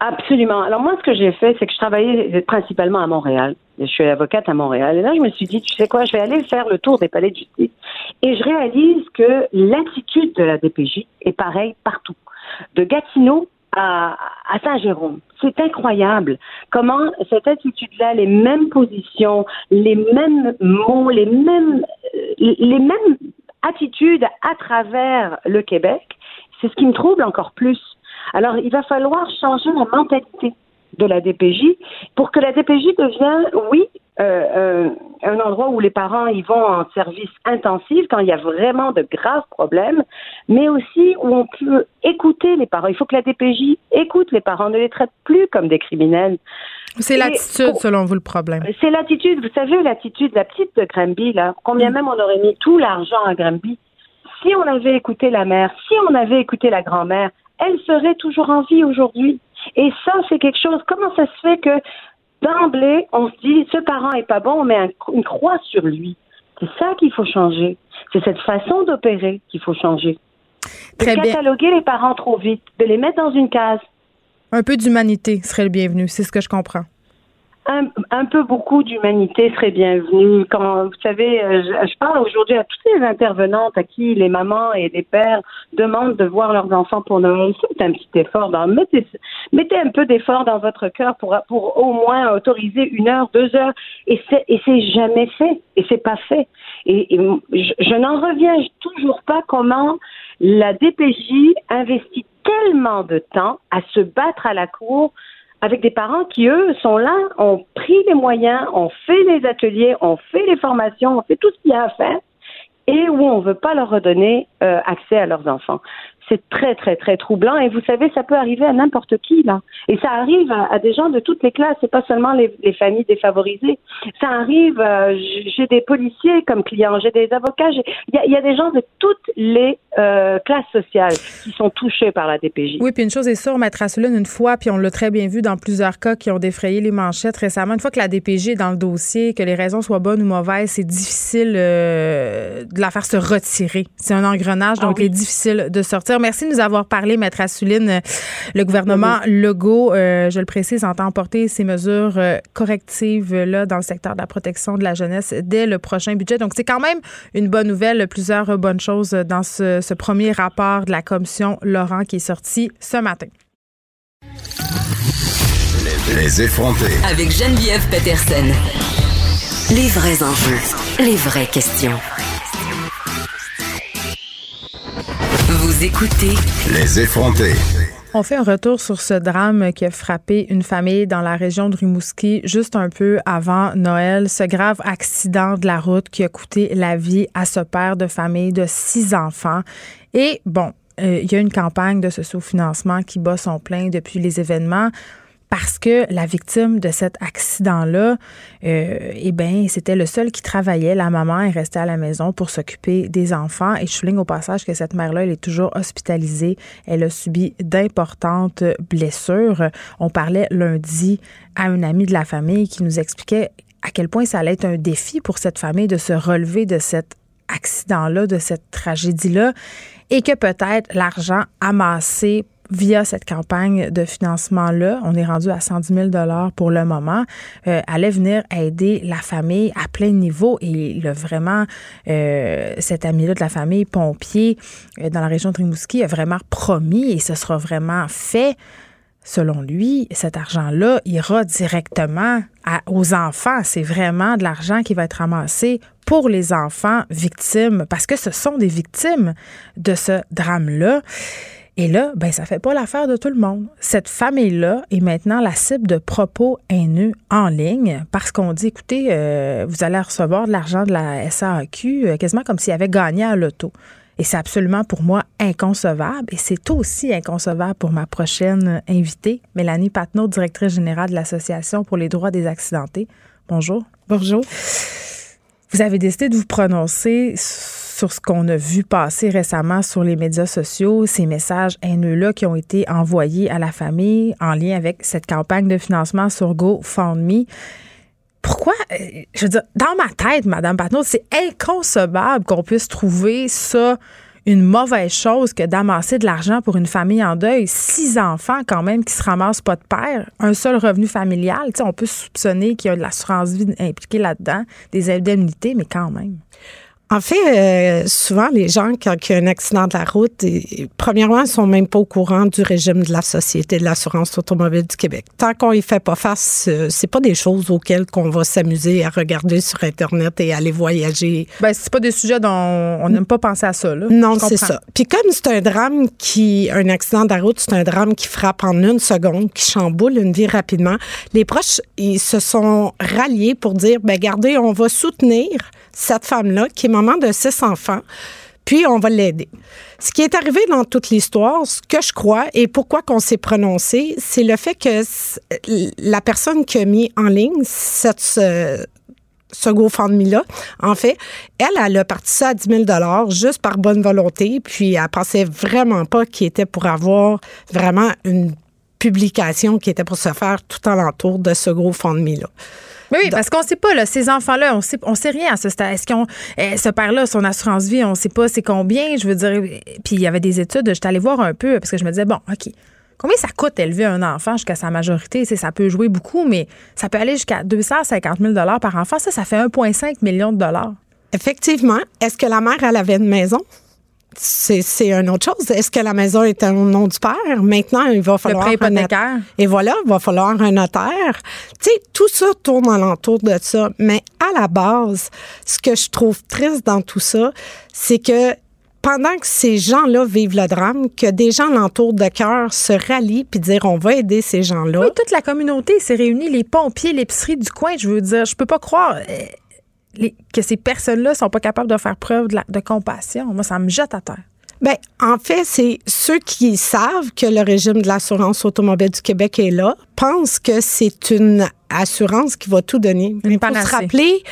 Absolument. Alors moi, ce que j'ai fait, c'est que je travaillais principalement à Montréal. Je suis avocate à Montréal. Et là, je me suis dit, tu sais quoi, je vais aller faire le tour des palais de justice. Et je réalise que l'attitude de la DPJ est pareille partout. De Gatineau à, Saint-Jérôme. C'est incroyable comment cette attitude-là, les mêmes positions, les mêmes mots, les mêmes, les mêmes attitudes à travers le Québec, c'est ce qui me trouble encore plus. Alors, il va falloir changer la mentalité de la DPJ pour que la DPJ devienne, oui, euh, euh, un endroit où les parents y vont en service intensif quand il y a vraiment de graves problèmes, mais aussi où on peut écouter les parents. Il faut que la DPJ écoute les parents, ne les traite plus comme des criminels. C'est l'attitude, selon vous, le problème. C'est l'attitude. Vous savez, l'attitude, la petite de Granby, là, combien mm. même on aurait mis tout l'argent à Granby. Si on avait écouté la mère, si on avait écouté la grand-mère, elle serait toujours en vie aujourd'hui. Et ça, c'est quelque chose. Comment ça se fait que d'emblée, on se dit, ce parent est pas bon, on met une croix sur lui. C'est ça qu'il faut changer. C'est cette façon d'opérer qu'il faut changer. Très de cataloguer les parents trop vite, de les mettre dans une case. Un peu d'humanité serait le bienvenu, c'est ce que je comprends un, peu beaucoup d'humanité serait bienvenue. Quand vous savez, euh, je, parle aujourd'hui à toutes les intervenantes à qui les mamans et les pères demandent de voir leurs enfants pour Noël. C'est un petit effort. Dans, mettez, un peu d'effort dans votre cœur pour au moins autoriser une heure, deux heures. Et c'est c'est jamais fait. Et c'est pas fait. Et, je, je n'en reviens toujours pas comment la DPJ investit tellement de temps à se battre à la cour avec des parents qui, eux, sont là, ont pris les moyens, ont fait les ateliers, ont fait les formations, ont fait tout ce qu'il y a à faire et où on ne veut pas leur redonner euh, accès à leurs enfants c'est très, très, très troublant. Et vous savez, ça peut arriver à n'importe qui, là. Et ça arrive à, des gens de toutes les classes. C'est pas seulement les, familles défavorisées. Ça arrive, euh, j'ai des policiers comme clients, j'ai des avocats, il y, a des gens de toutes les euh, classes sociales qui sont touchés par la DPJ. Oui, puis une chose est sûre, Maître Asselin, une fois, puis on l'a très bien vu dans plusieurs cas qui ont défrayé les manchettes récemment, une fois que la DPJ est dans le dossier, que les raisons soient bonnes ou mauvaises, c'est difficile euh, de la faire se retirer. C'est un engrenage, donc ah il est difficile de sortir remercie de nous avoir parlé, Maître Assouline. Le gouvernement Legault, euh, je le précise, entend porter ces mesures correctives-là dans le secteur de la protection de la jeunesse dès le prochain budget. Donc, c'est quand même une bonne nouvelle, plusieurs bonnes choses dans ce, ce premier rapport de la commission Laurent qui est sorti ce matin. Les effrontés. Avec Geneviève Peterson. Les vrais enjeux, les vraies questions. Vous écoutez Les effrontés. On fait un retour sur ce drame qui a frappé une famille dans la région de Rimouski juste un peu avant Noël. Ce grave accident de la route qui a coûté la vie à ce père de famille de six enfants. Et bon, euh, il y a une campagne de ce sous-financement qui bat son plein depuis les événements parce que la victime de cet accident-là, euh, eh bien, c'était le seul qui travaillait. La maman est restée à la maison pour s'occuper des enfants. Et je souligne au passage que cette mère-là, elle est toujours hospitalisée. Elle a subi d'importantes blessures. On parlait lundi à un ami de la famille qui nous expliquait à quel point ça allait être un défi pour cette famille de se relever de cet accident-là, de cette tragédie-là, et que peut-être l'argent amassé via cette campagne de financement-là, on est rendu à 110 000 pour le moment, euh, allait venir aider la famille à plein niveau. Et il a vraiment, euh, cet ami-là de la famille, pompier, euh, dans la région de Rimouski, a vraiment promis, et ce sera vraiment fait, selon lui, cet argent-là ira directement aux enfants. C'est vraiment de l'argent qui va être ramassé pour les enfants victimes, parce que ce sont des victimes de ce drame-là. Et là, ben, ça fait pas l'affaire de tout le monde. Cette famille-là est maintenant la cible de propos haineux en ligne parce qu'on dit, écoutez, euh, vous allez recevoir de l'argent de la SAQ euh, quasiment comme s'il avait gagné à l'auto. Et c'est absolument pour moi inconcevable. Et c'est aussi inconcevable pour ma prochaine invitée, Mélanie Patnaud, directrice générale de l'Association pour les droits des accidentés. Bonjour. Bonjour. Vous avez décidé de vous prononcer sur ce qu'on a vu passer récemment sur les médias sociaux, ces messages haineux-là qui ont été envoyés à la famille en lien avec cette campagne de financement sur GoFundMe. Pourquoi, euh, je veux dire, dans ma tête, Madame Patnaud, c'est inconcevable qu'on puisse trouver ça une mauvaise chose que d'amasser de l'argent pour une famille en deuil. Six enfants, quand même, qui se ramassent pas de père, un seul revenu familial. on peut soupçonner qu'il y a de l'assurance vie impliquée là-dedans, des indemnités, mais quand même. En fait, euh, souvent, les gens, quand il y a un accident de la route, premièrement, ils sont même pas au courant du régime de la Société de l'assurance automobile du Québec. Tant qu'on y fait pas face, euh, c'est pas des choses auxquelles qu'on va s'amuser à regarder sur Internet et aller voyager. Ben, c'est pas des sujets dont on n'aime pas penser à ça, là. Non, c'est ça. Puis comme c'est un drame qui, un accident de la route, c'est un drame qui frappe en une seconde, qui chamboule une vie rapidement, les proches, ils se sont ralliés pour dire, ben, regardez, on va soutenir cette femme-là qui est de six enfants puis on va l'aider. Ce qui est arrivé dans toute l'histoire, ce que je crois et pourquoi qu'on s'est prononcé, c'est le fait que la personne qui a mis en ligne cette, ce, ce GoFundMe-là, en fait, elle, elle a parti ça à 10 000 juste par bonne volonté, puis elle pensait vraiment pas qu'il était pour avoir vraiment une publication qui était pour se faire tout alentour de ce Oui, parce qu'on sait pas, là, ces enfants-là, on sait, on sait rien à ce stade. Est-ce qu'on, eh, ce père-là, son assurance vie, on sait pas c'est combien, je veux dire. Puis il y avait des études, j'étais allée voir un peu, parce que je me disais, bon, OK. Combien ça coûte élever un enfant jusqu'à sa majorité? ça peut jouer beaucoup, mais ça peut aller jusqu'à 250 000 par enfant. Ça, ça fait 1,5 million de dollars. Effectivement. Est-ce que la mère, elle avait une maison? C'est une autre chose. Est-ce que la maison est au nom du père? Maintenant, il va falloir. Le prêt hypothécaire. Et voilà, il va falloir un notaire. Tu sais, tout ça tourne alentour de ça. Mais à la base, ce que je trouve triste dans tout ça, c'est que pendant que ces gens-là vivent le drame, que des gens alentour de cœur se rallient puis dire on va aider ces gens-là. Oui, toute la communauté s'est réunie, les pompiers, l'épicerie du coin, je veux dire, je peux pas croire. Que ces personnes-là sont pas capables de faire preuve de, compassion. Moi, ça me jette à terre. Bien, en fait, c'est ceux qui savent que le régime de l'assurance automobile du Québec est là, pensent que c'est une assurance qui va tout donner. Mais il faut se rappeler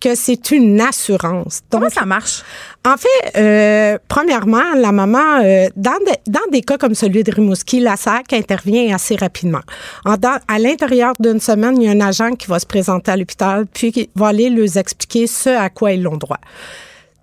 que c'est une assurance. Comment ça marche? En fait, euh, premièrement, la maman, euh, dans, dans des cas comme celui de Rimouski, la SAC intervient assez rapidement. En, à l'intérieur d'une semaine, il y a un agent qui va se présenter à l'hôpital, puis qui va aller leur expliquer ce à quoi ils ont droit.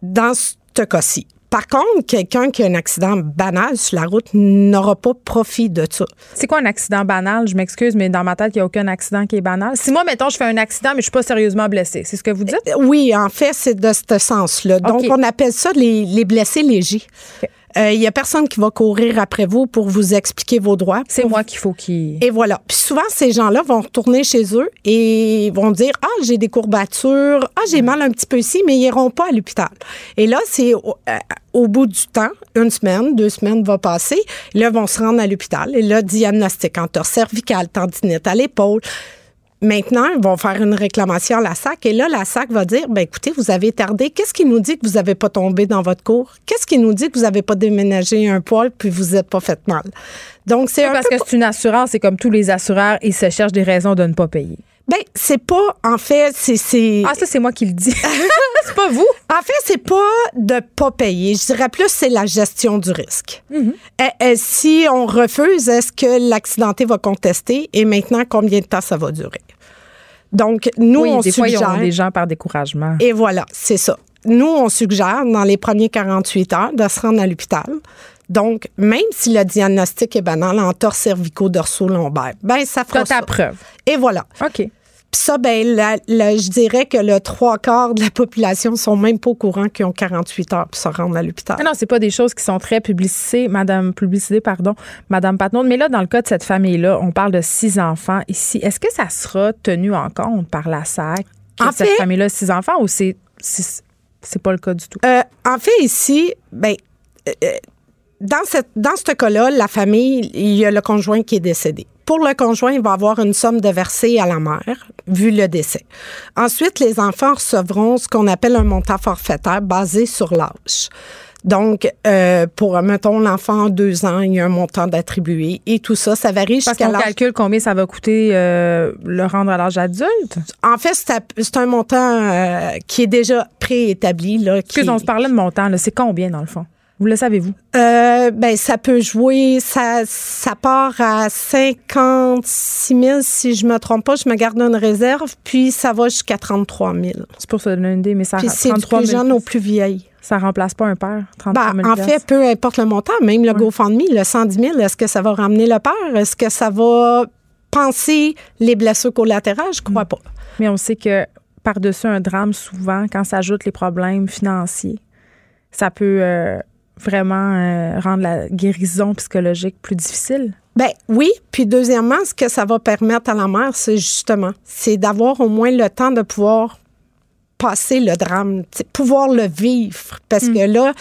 Dans ce cas-ci, Par contre, quelqu'un qui a un accident banal sur la route n'aura pas profit de ça. C'est quoi un accident banal? Je m'excuse, mais dans ma tête, il n'y a aucun accident qui est banal. Si moi, mettons, je fais un accident, mais je suis pas sérieusement blessé, c'est ce que vous dites? Oui, en fait, c'est de ce sens-là. Donc, on appelle ça les, les blessés légers. Euh, Il y a personne qui va courir après vous pour vous expliquer vos droits. C'est moi qu'il faut qu'il. Et voilà. Puis souvent, ces gens-là vont retourner chez eux et vont dire Ah, j'ai des courbatures, ah, j'ai mal un petit peu ici, mais ils n'iront pas à l'hôpital. Et là, c'est au, euh, au bout du temps, une semaine, deux semaines va passer. Là, ils vont se rendre à l'hôpital. Et là, diagnostic entorse cervicale, tendinite à l'épaule. Maintenant, ils vont faire une réclamation à la SAC et là, la SAC va dire, ben écoutez, vous avez tardé. Qu'est-ce qui nous dit que vous n'avez pas tombé dans votre cours? Qu'est-ce qui nous dit que vous n'avez pas déménagé un poil puis vous n'êtes pas fait mal? Donc, c'est un Parce peu que c'est une assurance, c'est comme tous les assureurs, ils se cherchent des raisons de ne pas payer. Ben, c'est pas, en fait, c'est. Ah, ça, c'est moi qui le dis. [LAUGHS] c'est pas vous. En fait, c'est pas de pas payer. Je dirais plus c'est la gestion du risque. Mm-hmm. Si on refuse, est-ce que l'accidenté va contester et maintenant combien de temps ça va durer? Donc, nous, oui, on des fois, ils suggère. ont des gens par découragement. Et voilà, c'est ça. Nous, on suggère dans les premiers 48 heures de se rendre à l'hôpital. Donc, même si le diagnostic est banal, entorse cervico-dorso-lombaire, ben ça fera T'as ta preuve. Et voilà. OK. Puis ça, ben, la- la- je dirais que le trois quarts de la population sont même pas au courant qu'ils ont 48 heures pour se rendre à l'hôpital. Ah non, c'est pas des choses qui sont très publicisées, Madame publicité, pardon, Madame Patnaud. Mais là, dans le cas de cette famille-là, on parle de six enfants ici. Est-ce que ça sera tenu en compte par la SAC En cette famille-là six enfants ou c'est c'est c'est pas le cas du tout? Euh, en fait, ici, ben, euh, euh, dans, cette, dans ce cas-là, la famille, il y a le conjoint qui est décédé. Pour le conjoint, il va avoir une somme de versée à la mère, vu le décès. Ensuite, les enfants recevront ce qu'on appelle un montant forfaitaire basé sur l'âge. Donc, euh, pour, mettons, l'enfant en deux ans, il y a un montant d'attribué et tout ça, ça varie Parce jusqu'à qu'on l'âge calcule combien ça va coûter euh, le rendre à l'âge adulte? En fait, c'est un montant euh, qui est déjà préétabli. Là, qui, on se parlait de montant. C'est combien, dans le fond? Vous le savez-vous? Euh, ben, ça peut jouer, ça, ça part à 56 000, si je me trompe pas, je me garde une réserve, puis ça va jusqu'à 33 000. C'est pour se donner une idée, mais ça Puis c'est du 33 plus 000 jeune au plus vieil. Ça remplace pas un père, 33 Ben, 000 en fait, peu importe le montant, même le GoFundMe, le 110 000, est-ce que ça va ramener le père? Est-ce que ça va penser les blessures collatérales? Je crois pas. Mais on sait que par-dessus un drame, souvent, quand s'ajoutent les problèmes financiers, ça peut euh, vraiment euh, rendre la guérison psychologique plus difficile? Ben oui, puis deuxièmement, ce que ça va permettre à la mère, c'est justement, c'est d'avoir au moins le temps de pouvoir passer le drame, pouvoir le vivre. Parce que là,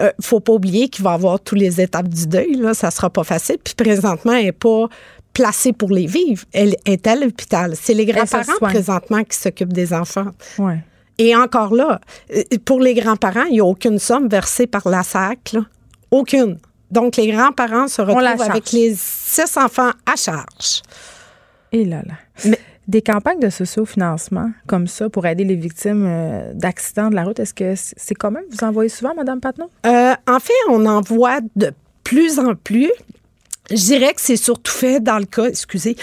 euh, faut pas oublier qu'il va y avoir toutes les étapes du deuil. Là, ça sera pas facile. Puis présentement, elle n'est pas placée pour les vivre. Elle est à l'hôpital. C'est les grands-parents présentement qui s'occupent des enfants. Ouais. Et encore là, euh, pour les grands-parents, il n'y a aucune somme versée par la SAC. là. Aucune. Donc, les grands-parents se retrouvent avec les six enfants à charge. Et là là. Mais- Des campagnes de sociofinancement comme ça pour aider les victimes euh, d'accidents de la route, est-ce que c'est commun? Vous en voyez souvent, Madame Patnaud? Euh, en fait, on en voit de plus en plus. Je dirais que c'est surtout fait dans le cas, excusez.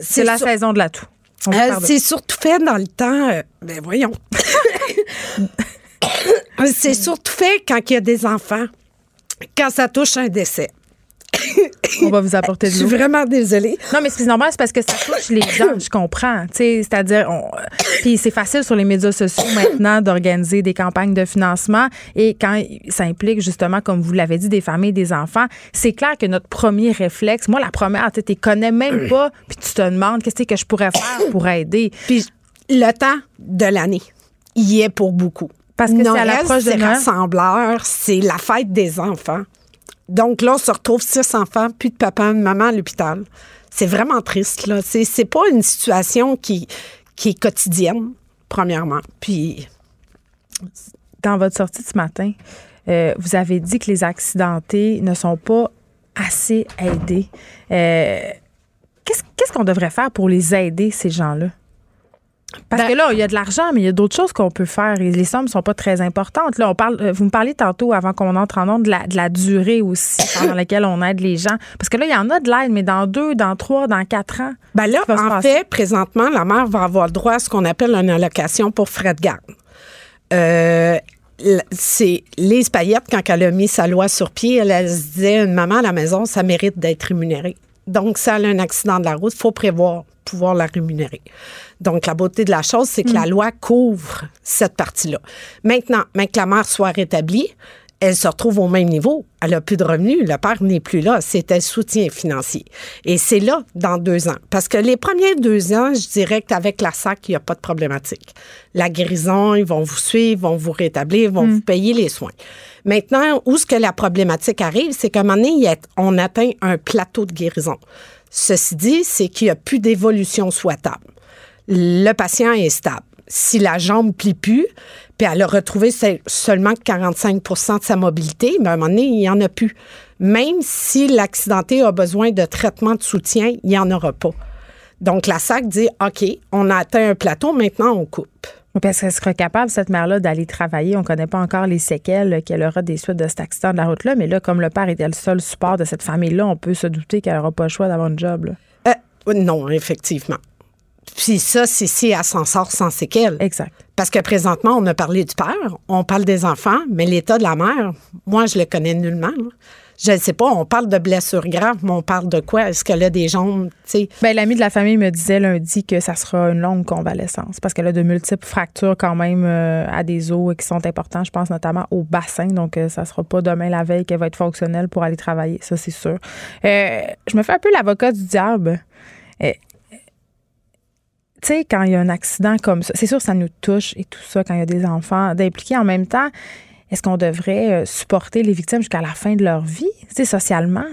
C'est la sur- saison de la toux. Euh, c'est surtout fait dans le temps. euh, ben voyons. [LAUGHS] c'est surtout fait quand il y a des enfants, quand ça touche un décès. On va vous apporter Je de suis l'eau. vraiment désolée. Non, mais c'est normal, c'est parce que ça touche les gens, je comprends. Tu sais, C'est-à-dire, on- puis c'est facile sur les médias sociaux maintenant d'organiser des campagnes de financement et quand ça implique justement, comme vous l'avez dit, des familles, des enfants, c'est clair que notre premier réflexe, moi la première, tu ne connais même pas, puis tu te demandes qu'est-ce que je pourrais faire pour aider. Puis le temps de l'année, il y est pour beaucoup. Parce que c'est à l'approche de c'est rassembleur, c'est la fête des enfants. Donc là, on se retrouve six enfants, puis de papa, de maman à l'hôpital. C'est vraiment triste, là. C'est, pas une situation qui, est quotidienne, premièrement. Puis, Dans votre sortie ce matin, euh, vous avez dit que les accidentés ne sont pas assez aidés. Euh, qu'est-ce qu'on devrait faire pour les aider, ces gens-là? Parce Ben- que là, il y a de l'argent, mais il y a d'autres choses qu'on peut faire et les sommes ne sont pas très importantes. Là, on parle, euh, vous me parliez tantôt, avant qu'on entre en onde, de la, de la durée aussi pendant laquelle on aide les gens. Parce que là, il y en a de l'aide, mais dans deux, dans trois, dans quatre ans. ben là, en passer? fait, présentement, la mère va avoir le droit à ce qu'on appelle une allocation pour frais de garde. Euh, c'est Lise Payette, quand elle a mis sa loi sur pied, elle, elle se disait, une maman à la maison, ça mérite d'être rémunéré. Donc, si elle a un accident de la route, il faut prévoir pouvoir la rémunérer. Donc, la beauté de la chose, c'est que la loi couvre cette partie-là. Maintenant, mais que la mère soit rétablie, elle se retrouve au même niveau. Elle n'a plus de revenus. Le père n'est plus là. C'est un soutien financier. Et c'est là, dans deux ans. Parce que les premiers deux ans, je dirais qu'avec la SAC, il n'y a pas de problématique. La guérison, ils vont vous suivre, vont vous rétablir, vont vous payer les soins. Maintenant, où ce que la problématique arrive, c'est qu'à un moment donné, on atteint un plateau de guérison. Ceci dit, c'est qu'il n'y a plus d'évolution souhaitable. Le patient est stable. Si la jambe plie plus, puis elle a retrouvé seulement 45% de sa mobilité, mais à un moment donné, il n'y en a plus. Même si l'accidenté a besoin de traitement de soutien, il n'y en aura pas. Donc, la SAC dit, OK, on a atteint un plateau, maintenant on coupe. Parce qu'elle sera capable, cette mère-là, d'aller travailler. On ne connaît pas encore les séquelles qu'elle aura des suites de cet accident de la route-là. Mais là, comme le père était le seul support de cette famille-là, on peut se douter qu'elle n'aura pas le choix d'avoir un job. Euh, non, effectivement. Puis ça, c'est si elle s'en sort sans séquelles. Exact. Parce que présentement, on a parlé du père, on parle des enfants, mais l'état de la mère, moi, je le connais nullement. Je ne sais pas, on parle de blessures graves, mais on parle de quoi? Est-ce qu'elle a des jambes? Bien, l'ami de la famille me disait lundi que ça sera une longue convalescence parce qu'elle a de multiples fractures quand même euh, à des os qui sont importants. Je pense notamment au bassin. Donc, euh, ça sera pas demain la veille qu'elle va être fonctionnelle pour aller travailler. Ça, c'est sûr. Euh, je me fais un peu l'avocat du diable. tu sais, quand il y a un accident comme ça, c'est sûr que ça nous touche et tout ça, quand il y a des enfants, d'impliquer en même temps. Est-ce qu'on devrait euh, supporter les victimes jusqu'à la fin de leur vie, c'est socialement?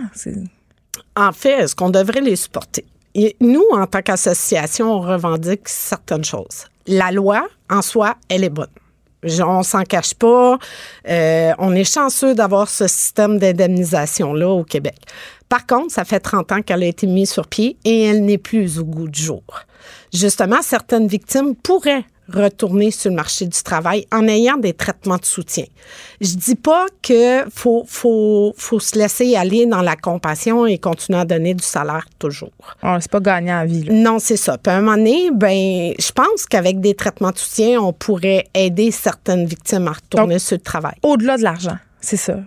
En fait, est-ce qu'on devrait les supporter? Nous, en tant qu'association, on revendique certaines choses. La loi, en soi, elle est bonne. On s'en cache pas. Euh, on est chanceux d'avoir ce système d'indemnisation-là au Québec. Par contre, ça fait 30 ans qu'elle a été mise sur pied et elle n'est plus au goût du jour. Justement, certaines victimes pourraient retourner sur le marché du travail en ayant des traitements de soutien. Je dis pas que faut, faut, faut se laisser aller dans la compassion et continuer à donner du salaire toujours. Oh, c'est pas gagnant à vie. Non, c'est ça. Puis à un moment donné, ben, je pense qu'avec des traitements de soutien, on pourrait aider certaines victimes à retourner sur le travail. Au-delà de l'argent, c'est ça.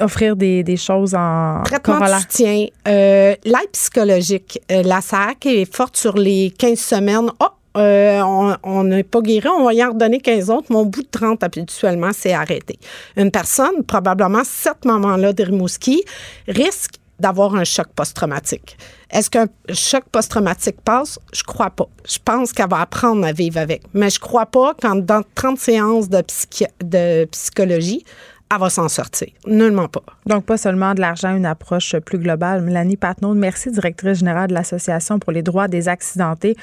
offrir des, des, choses en traitement de soutien, euh, l'aide psychologique. Euh, la SAC est forte sur les 15 semaines. Oh, euh, on n'est pas guéri, on va y en redonner 15 autres, Mon bout de 30 habituellement, c'est arrêté. Une personne, probablement cette maman-là de Rimouski, risque d'avoir un choc post-traumatique. Est-ce qu'un choc post-traumatique passe? Je crois pas. Je pense qu'elle va apprendre à vivre avec. Mais je crois pas qu'en dans 30 séances de, de psychologie, elle va s'en sortir. Nullement pas. Donc, pas seulement de l'argent, une approche plus globale. Mélanie Patnaud, merci, directrice générale de l'Association pour les droits des accidentés.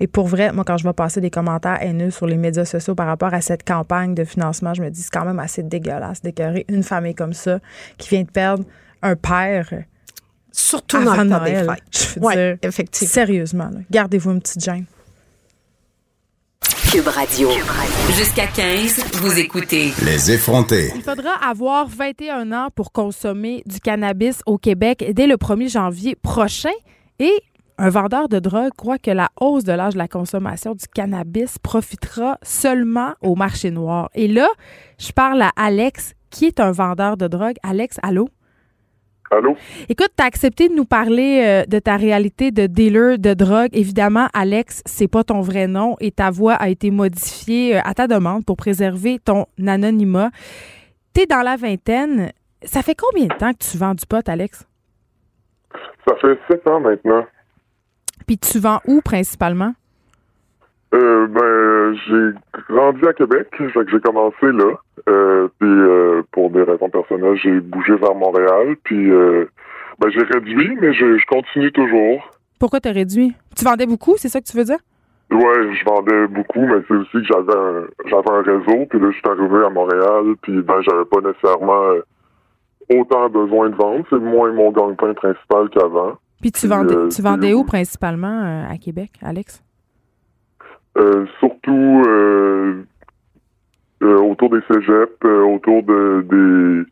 Et pour vrai, moi, quand je vais passer des commentaires haineux sur les médias sociaux par rapport à cette campagne de financement, je me dis c'est quand même assez dégueulasse d'écœurer une famille comme ça qui vient de perdre un père. Surtout dans le temps des fêtes. Je veux dire, effectivement. Sérieusement, gardez-vous une petite gêne. Cube Radio. Jusqu'à 15, vous écoutez. Les effrontés. Il faudra avoir 21 ans pour consommer du cannabis au Québec dès le 1er janvier prochain. Et un vendeur de drogue croit que la hausse de l'âge de la consommation du cannabis profitera seulement au marché noir. Et là, je parle à Alex, qui est un vendeur de drogue. Alex, allô? Allô? Écoute, tu as accepté de nous parler euh, de ta réalité de dealer de drogue. Évidemment, Alex, c'est pas ton vrai nom et ta voix a été modifiée euh, à ta demande pour préserver ton anonymat. Tu es dans la vingtaine. Ça fait combien de temps que tu vends du pot, Alex? Ça fait sept ans maintenant. Puis tu vends où principalement? Euh, ben, j'ai grandi à Québec, j'ai commencé là. Euh, puis euh, pour des raisons personnelles, j'ai bougé vers Montréal. Puis euh, ben, j'ai réduit, mais je, continue toujours. Pourquoi t'as réduit? Tu vendais beaucoup, c'est ça que tu veux dire? Ouais, je vendais beaucoup, mais c'est aussi que j'avais un j'avais un réseau, puis là je suis arrivé à Montréal, puis ben j'avais pas nécessairement autant besoin de vendre. C'est moins mon gagne-pain principal qu'avant. Puis tu vendais tu vendais où? principalement à Québec, Alex? Surtout euh, autour des cégeps, euh, autour de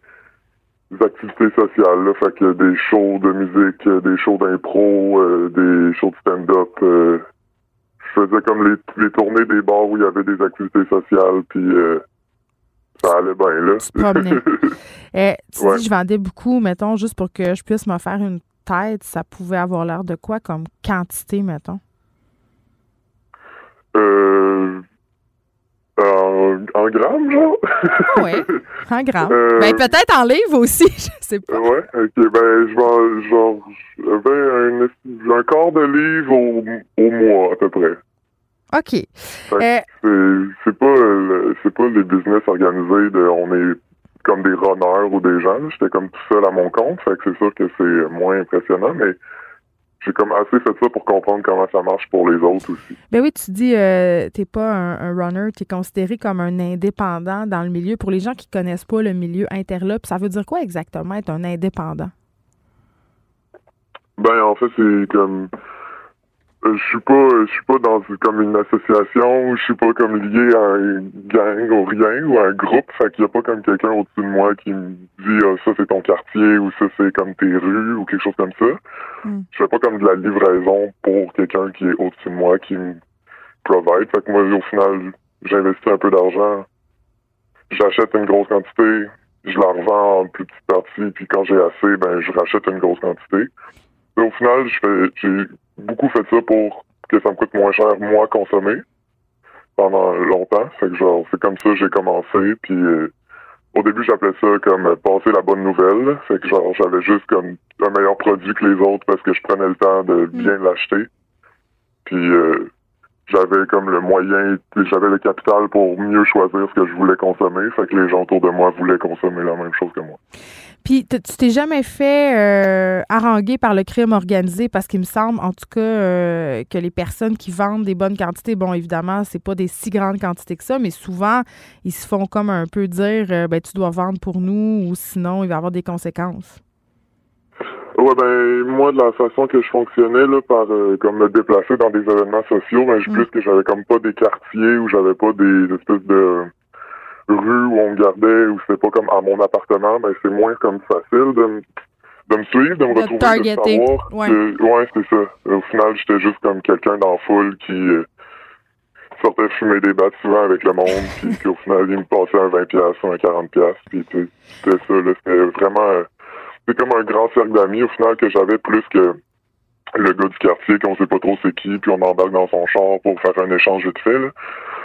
des activités sociales, là, fait que des shows de musique, euh, des shows d'impro, des shows de stand-up. je faisais comme les, les tournées des bars où il y avait des activités sociales, puis ça allait bien, là. Tu. Eh, [LAUGHS] tu dis, je vendais beaucoup, mettons, juste pour que je puisse me faire une tête, ça pouvait avoir l'air de quoi comme quantité, mettons? Euh, en, en grammes, genre? oui, [LAUGHS] en grammes. Euh, ben, peut-être en livres aussi, [LAUGHS] je sais pas. Ouais, ok. Ben, je vends, genre, j'avais un, un, quart de livre au, au, mois, à peu près. OK. Euh, c'est pas, c'est pas les business organisés de on est comme des runners ou des gens. J'étais comme tout seul à mon compte, fait que c'est sûr que c'est moins impressionnant, mais j'ai comme assez fait ça pour comprendre comment ça marche pour les autres aussi. Ben oui, tu dis euh, t'es pas un, runner, tu es considéré comme un indépendant dans le milieu. Pour les gens qui connaissent pas le milieu interlope, ça veut dire quoi exactement être un indépendant? Ben en fait c'est comme je suis pas je suis pas dans comme une association, je suis pas comme lié à un gang ou rien ou à un groupe, fait qu'il y a pas comme quelqu'un au-dessus de moi qui me dit ah, ça c'est ton quartier ou ça c'est comme tes rues ou quelque chose comme ça. Mm. Je fais pas comme de la livraison pour quelqu'un qui est au-dessus de moi qui me provide. Fait que moi au final j'investis un peu d'argent, j'achète une grosse quantité, je la revends en plus petites parties, puis quand j'ai assez, ben je rachète une grosse quantité. au final, je fais j'ai beaucoup fait ça pour que ça me coûte moins cher, moi, consommer pendant longtemps. Fait que genre, c'est comme ça que j'ai commencé. Puis euh, au début, j'appelais ça comme passer la bonne nouvelle. Fait que genre, j'avais juste comme un meilleur produit que les autres parce que je prenais le temps de bien mm. l'acheter. Puis euh, j'avais comme le moyen, j'avais le capital pour mieux choisir ce que je voulais consommer. Fait que les gens autour de moi voulaient consommer la même chose que moi. Puis tu t'es jamais fait euh, haranguer par le crime organisé? Parce qu'il me semble, en tout cas, euh, que les personnes qui vendent des bonnes quantités, bon, évidemment, c'est pas des si grandes quantités que ça, mais souvent, ils se font comme un peu dire, euh, ben, tu dois vendre pour nous ou sinon, il va y avoir des conséquences. Ouais, ben, moi, de la façon que je fonctionnais, là, par, comme me déplacer dans des événements sociaux, ben, je mm. plus que j'avais comme pas des quartiers ou j'avais pas des espèces de rue où on me gardait, où c'était pas comme à mon appartement, ben c'est moins comme facile de me, de me suivre, de me retrouver, de savoir. Ouais, ouais c'est ça. Au final, j'étais juste comme quelqu'un dans la foule qui euh, sortait fumer des battes souvent avec le monde, [LAUGHS] puis, au final, il me passait un 20$ ou un 40$, puis c'était ça, là. C'était vraiment... Euh, c'est comme un grand cercle d'amis, au final, que j'avais plus que le gars du quartier qu'on sait pas trop c'est qui, puis on embarque dans son char pour faire un échange vite fait, là.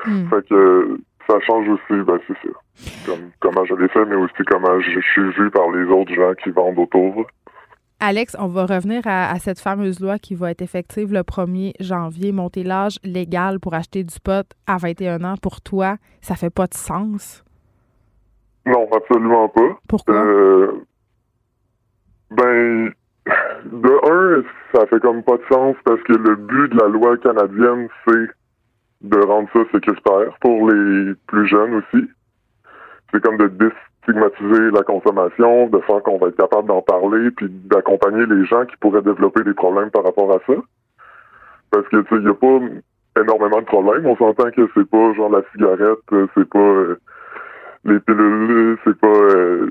Hmm. Fait que ça change aussi, ben c'est ça. Comme, comment je l'ai fait, mais aussi comment je, suis vu par les autres gens qui vendent autour. Alex, on va revenir à, cette fameuse loi qui va être effective le 1er janvier. Monter l'âge légal pour acheter du pot à 21 ans, pour toi, ça fait pas de sens? Non, absolument pas. Pourquoi? Euh, ben, de un, ça fait comme pas de sens parce que le but de la loi canadienne, c'est de rendre ça sécuritaire pour les plus jeunes aussi. C'est comme de déstigmatiser la consommation, de faire qu'on va être capable d'en parler, puis d'accompagner les gens qui pourraient développer des problèmes par rapport à ça. Parce que tu sais, il n'y a pas énormément de problèmes. On s'entend que c'est pas genre la cigarette, c'est pas euh, les pilules, c'est pas euh,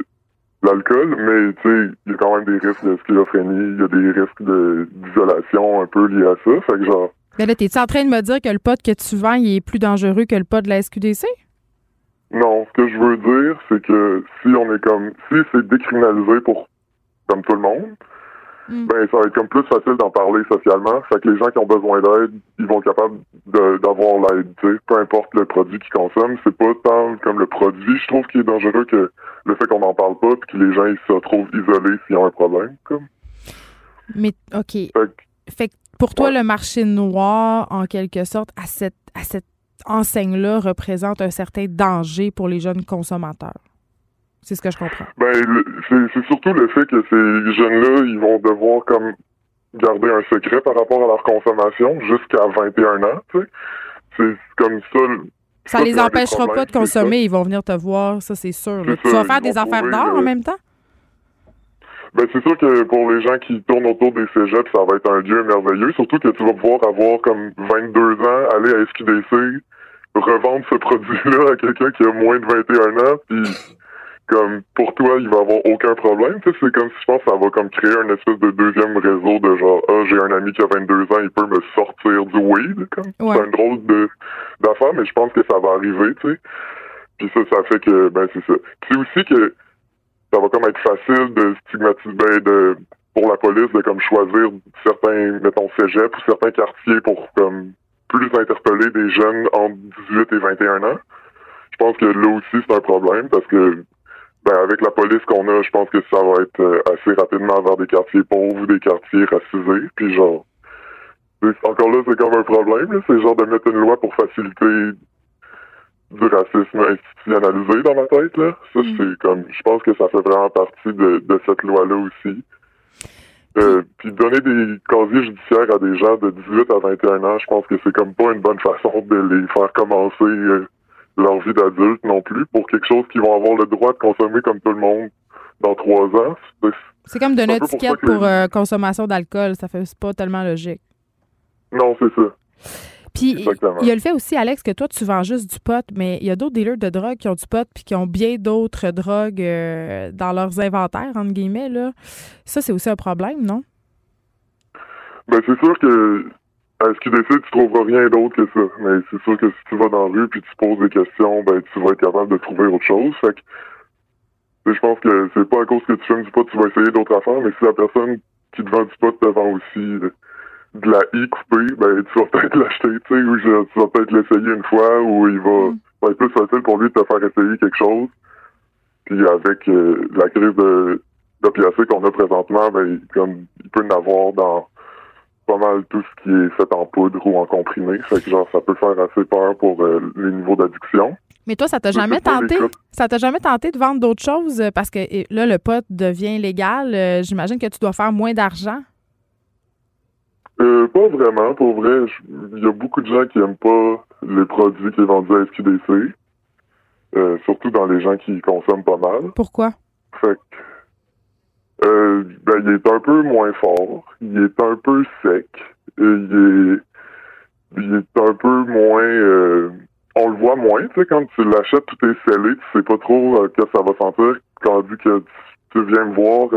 l'alcool, mais tu sais, il y a quand même des risques de schizophrénie, il y a des risques d'isolation un peu liés à ça. Fait que genre mais là, t'es-tu en train de me dire que le pot que tu vends, il est plus dangereux que le pot de la SQDC? Non, ce que je veux dire, c'est que si on est comme si c'est décriminalisé pour comme tout le monde, hmm. ben ça va être comme plus facile d'en parler socialement. Fait que les gens qui ont besoin d'aide, ils vont être capables d'avoir l'aide, tu sais, peu importe le produit qu'ils consomment. C'est pas tant comme le produit, je trouve, qui est dangereux que le fait qu'on n'en parle pas et que les gens ils se retrouvent isolés s'il y a un problème. Comme. Mais OK. fait que pour toi, le marché noir, en quelque sorte, à cette, à cette enseigne-là, représente un certain danger pour les jeunes consommateurs? C'est ce que je comprends. Ben, c'est surtout le fait que ces jeunes-là, ils vont devoir comme garder un secret par rapport à leur consommation jusqu'à 21 ans, tu sais. C'est comme ça. Ça, les empêchera pas de consommer, ils vont venir te voir, ça c'est sûr. Tu vas faire des affaires d'or en même temps? Ben, c'est sûr que pour les gens qui tournent autour des cégeps, ça va être un lieu merveilleux. Surtout que tu vas pouvoir avoir comme 22 ans, aller à SQDC, revendre ce produit-là à quelqu'un qui a moins de 21 ans, puis comme pour toi, il va avoir aucun problème. Tu sais, c'est comme si je pense que ça va comme créer un espèce de deuxième réseau de genre ah j'ai un ami qui a 22 ans, il peut me sortir du weed. Comme c'est un drôle de d'affaire, mais je pense que ça va arriver. Tu sais. Puis ça, ça fait que, ben, c'est ça. C'est aussi que ça va comme être facile de stigmatiser, ben, de, pour la police, de comme choisir certains, mettons, cégeps ou certains quartiers pour, comme, plus interpeller des jeunes entre 18 et 21 ans. Je pense que là aussi, c'est un problème parce que, ben, avec la police qu'on a, je pense que ça va être euh, assez rapidement vers des quartiers pauvres ou des quartiers racisés. Puis genre, encore là, c'est comme un problème. C'est genre de mettre une loi pour faciliter du racisme institutionnalisé dans ma tête. Là. Ça, mm. c'est comme je pense que ça fait vraiment partie de, cette loi-là aussi. Euh, puis donner des casiers judiciaires à des gens de 18 à 21 ans, je pense que c'est comme pas une bonne façon de les faire commencer euh, leur vie d'adulte non plus pour quelque chose qu'ils vont avoir le droit de consommer comme tout le monde dans trois ans. C'est comme donner une étiquette pour, euh, consommation d'alcool, ça fait pas tellement logique. Non, c'est ça. Puis il y a le fait aussi, Alex, que toi, tu vends juste du pot, mais il y a d'autres dealers de drogue qui ont du pot puis qui ont bien d'autres drogues euh, dans leurs inventaires, entre guillemets. Là. Ça, c'est aussi un problème, non? Ben, c'est sûr que à SQDC, tu trouveras rien d'autre que ça. Mais c'est sûr que si tu vas dans la rue puis tu poses des questions, ben, tu vas être capable de trouver autre chose. Fait que, je pense que c'est pas à cause que tu fumes du pot, tu vas essayer d'autres affaires, mais si la personne qui te vend du pot te vend aussi de la I coupée, ben tu vas peut-être [LAUGHS] l'acheter, tu sais, ou tu vas peut-être l'essayer une fois, ou il va, mm. être plus facile pour lui de te faire essayer quelque chose. Puis avec euh, la crise de d'opiacés qu'on a présentement, ben comme il peut en avoir dans pas mal tout ce qui est fait en poudre ou en comprimé. Fait que genre ça peut faire assez peur pour euh, les niveaux d'addiction. Mais toi, ça t'a jamais tenté? Ça t'a jamais tenté de vendre d'autres choses? Parce que là, le pot devient légal. Euh, j'imagine que tu dois faire moins d'argent. Euh, pas vraiment, pour vrai. Il y a beaucoup de gens qui aiment pas les produits qui sont vendus à SQDC. Euh, surtout dans les gens qui consomment pas mal. Pourquoi? Fait que, euh, ben, il est un peu moins fort. Il est un peu sec. il est, il est un peu moins, euh, on le voit moins, tu sais, quand tu l'achètes, tout est scellé, tu sais pas trop que ça va sentir. Quand que tu, tu viens me voir,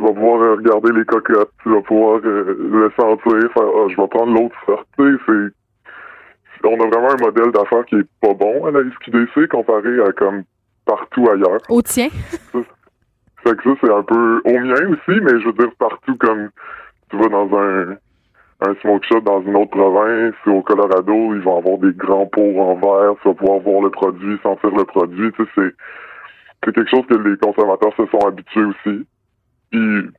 tu vas pouvoir euh, regarder les cocottes, tu vas pouvoir euh, le sentir, faire ah, je vais prendre l'autre sorte. C'est on a vraiment un modèle d'affaires qui est pas bon à la SQDC comparé à comme partout ailleurs. Au tien? fait que ça, c'est un peu au mien aussi, mais je veux dire partout comme tu vas dans un un smoke shop dans une autre province, au Colorado, ils vont avoir des grands pots en verre, tu vas pouvoir voir le produit, sentir le produit, tu sais, c'est c'est quelque chose que les consommateurs se sont habitués aussi. Puis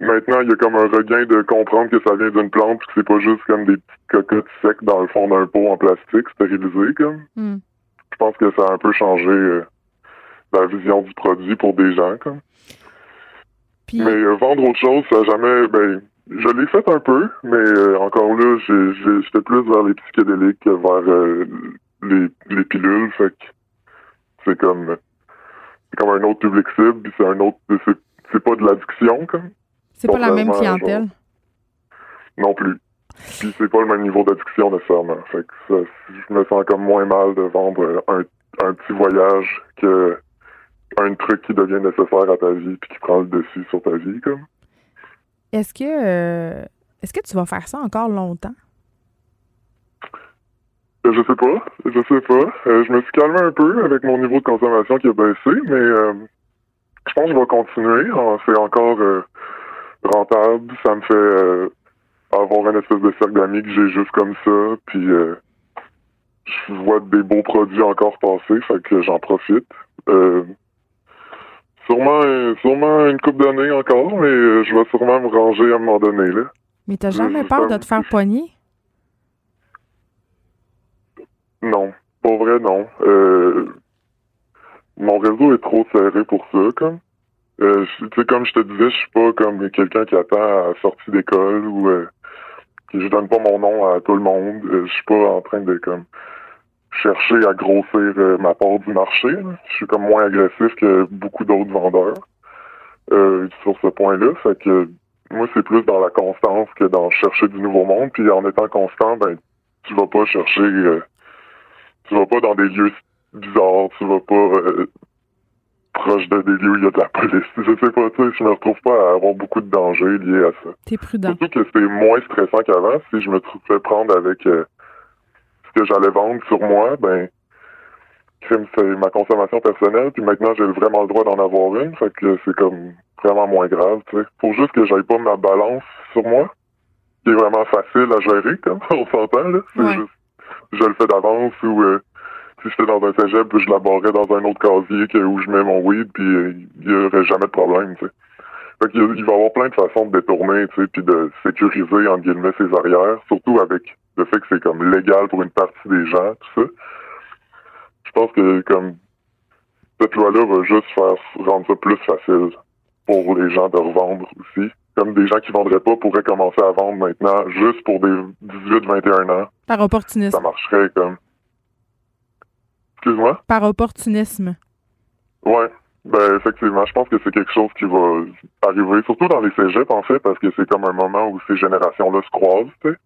maintenant, il y a comme un regain de comprendre que ça vient d'une plante, que c'est pas juste comme des petites cocottes secs dans le fond d'un pot en plastique stérilisé, comme. Hmm. Je pense que ça a un peu changé euh, la vision du produit pour des gens, comme. Mais euh, vendre autre chose, ça a jamais. Ben, je l'ai fait un peu, mais euh, encore là, j'étais plus vers les psychédéliques que vers les, les pilules, fait que c'est comme c'est comme un autre public cible, puis c'est un autre c'est pas de l'addiction, comme. C'est pas la même clientèle. non plus. Puis c'est pas le même niveau d'addiction nécessairement. Fait que ça, je me sens comme moins mal de vendre un, un petit voyage que un truc qui devient nécessaire à ta vie puis qui prend le dessus sur ta vie, comme. Est-ce que euh, est-ce que tu vas faire ça encore longtemps? Euh, je sais pas. Je sais pas. Euh, je me suis calmé un peu avec mon niveau de consommation qui a baissé, mais je pense que je vais continuer. Ah, c'est encore euh, rentable. Ça me fait euh, avoir un espèce de cercle d'amis que j'ai juste comme ça. Puis euh, je vois des beaux produits encore passer, fait que j'en profite. sûrement, sûrement une coupe d'années encore, mais je vais sûrement me ranger à un moment donné. Là. Mais t'as jamais peur de te faire poigner? Non. Pour vrai, non. Euh, mon réseau est trop serré pour ça, comme. Euh, sais, comme je te disais, je suis pas comme quelqu'un qui attend à la sortie d'école ou euh, je donne pas mon nom à tout le monde. Euh, je suis pas en train de comme chercher à grossir euh, ma part du marché. Je suis comme moins agressif que beaucoup d'autres vendeurs sur ce point-là. Fait que moi, c'est plus dans la constance que dans chercher du nouveau monde. Puis en étant constant, ben tu vas pas chercher tu vas pas dans des lieux bizarre, tu vas pas euh, proche de des lieux où il y a de la police. Je sais pas, tu sais, je me retrouve pas à avoir beaucoup de dangers liés à ça. T'es prudent. Surtout que c'est moins stressant qu'avant. Si je me trouvais prendre avec euh, ce que j'allais vendre sur moi, ben c'est ma consommation personnelle, puis maintenant j'ai vraiment le droit d'en avoir une, fait que c'est comme vraiment moins grave, tu sais. Faut juste que j'aille pas ma balance sur moi, qui est vraiment facile à gérer, comme [LAUGHS] on s'entend, là. C'est juste, je le fais d'avance ou euh, si j'étais dans un cégep, je la barrais dans un autre casier que, où je mets mon weed, puis il y aurait jamais de problème, tu sais. Fait qu'il il va y avoir plein de façons de détourner, tu sais, puis de sécuriser, en guillemets, ses arrières, surtout avec le fait que c'est comme légal pour une partie des gens, tout ça. Je pense que comme cette loi-là va juste faire rendre ça plus facile pour les gens de revendre aussi. Comme des gens qui vendraient pas pourraient commencer à vendre maintenant juste pour des 18-21 ans. Par opportunisme. Ça marcherait comme. Excuse-moi? Par opportunisme. Ouais. Ben effectivement, je pense que c'est quelque chose qui va arriver, surtout dans les cégeps en fait, parce que c'est comme un moment où ces générations-là se croisent, tu sais.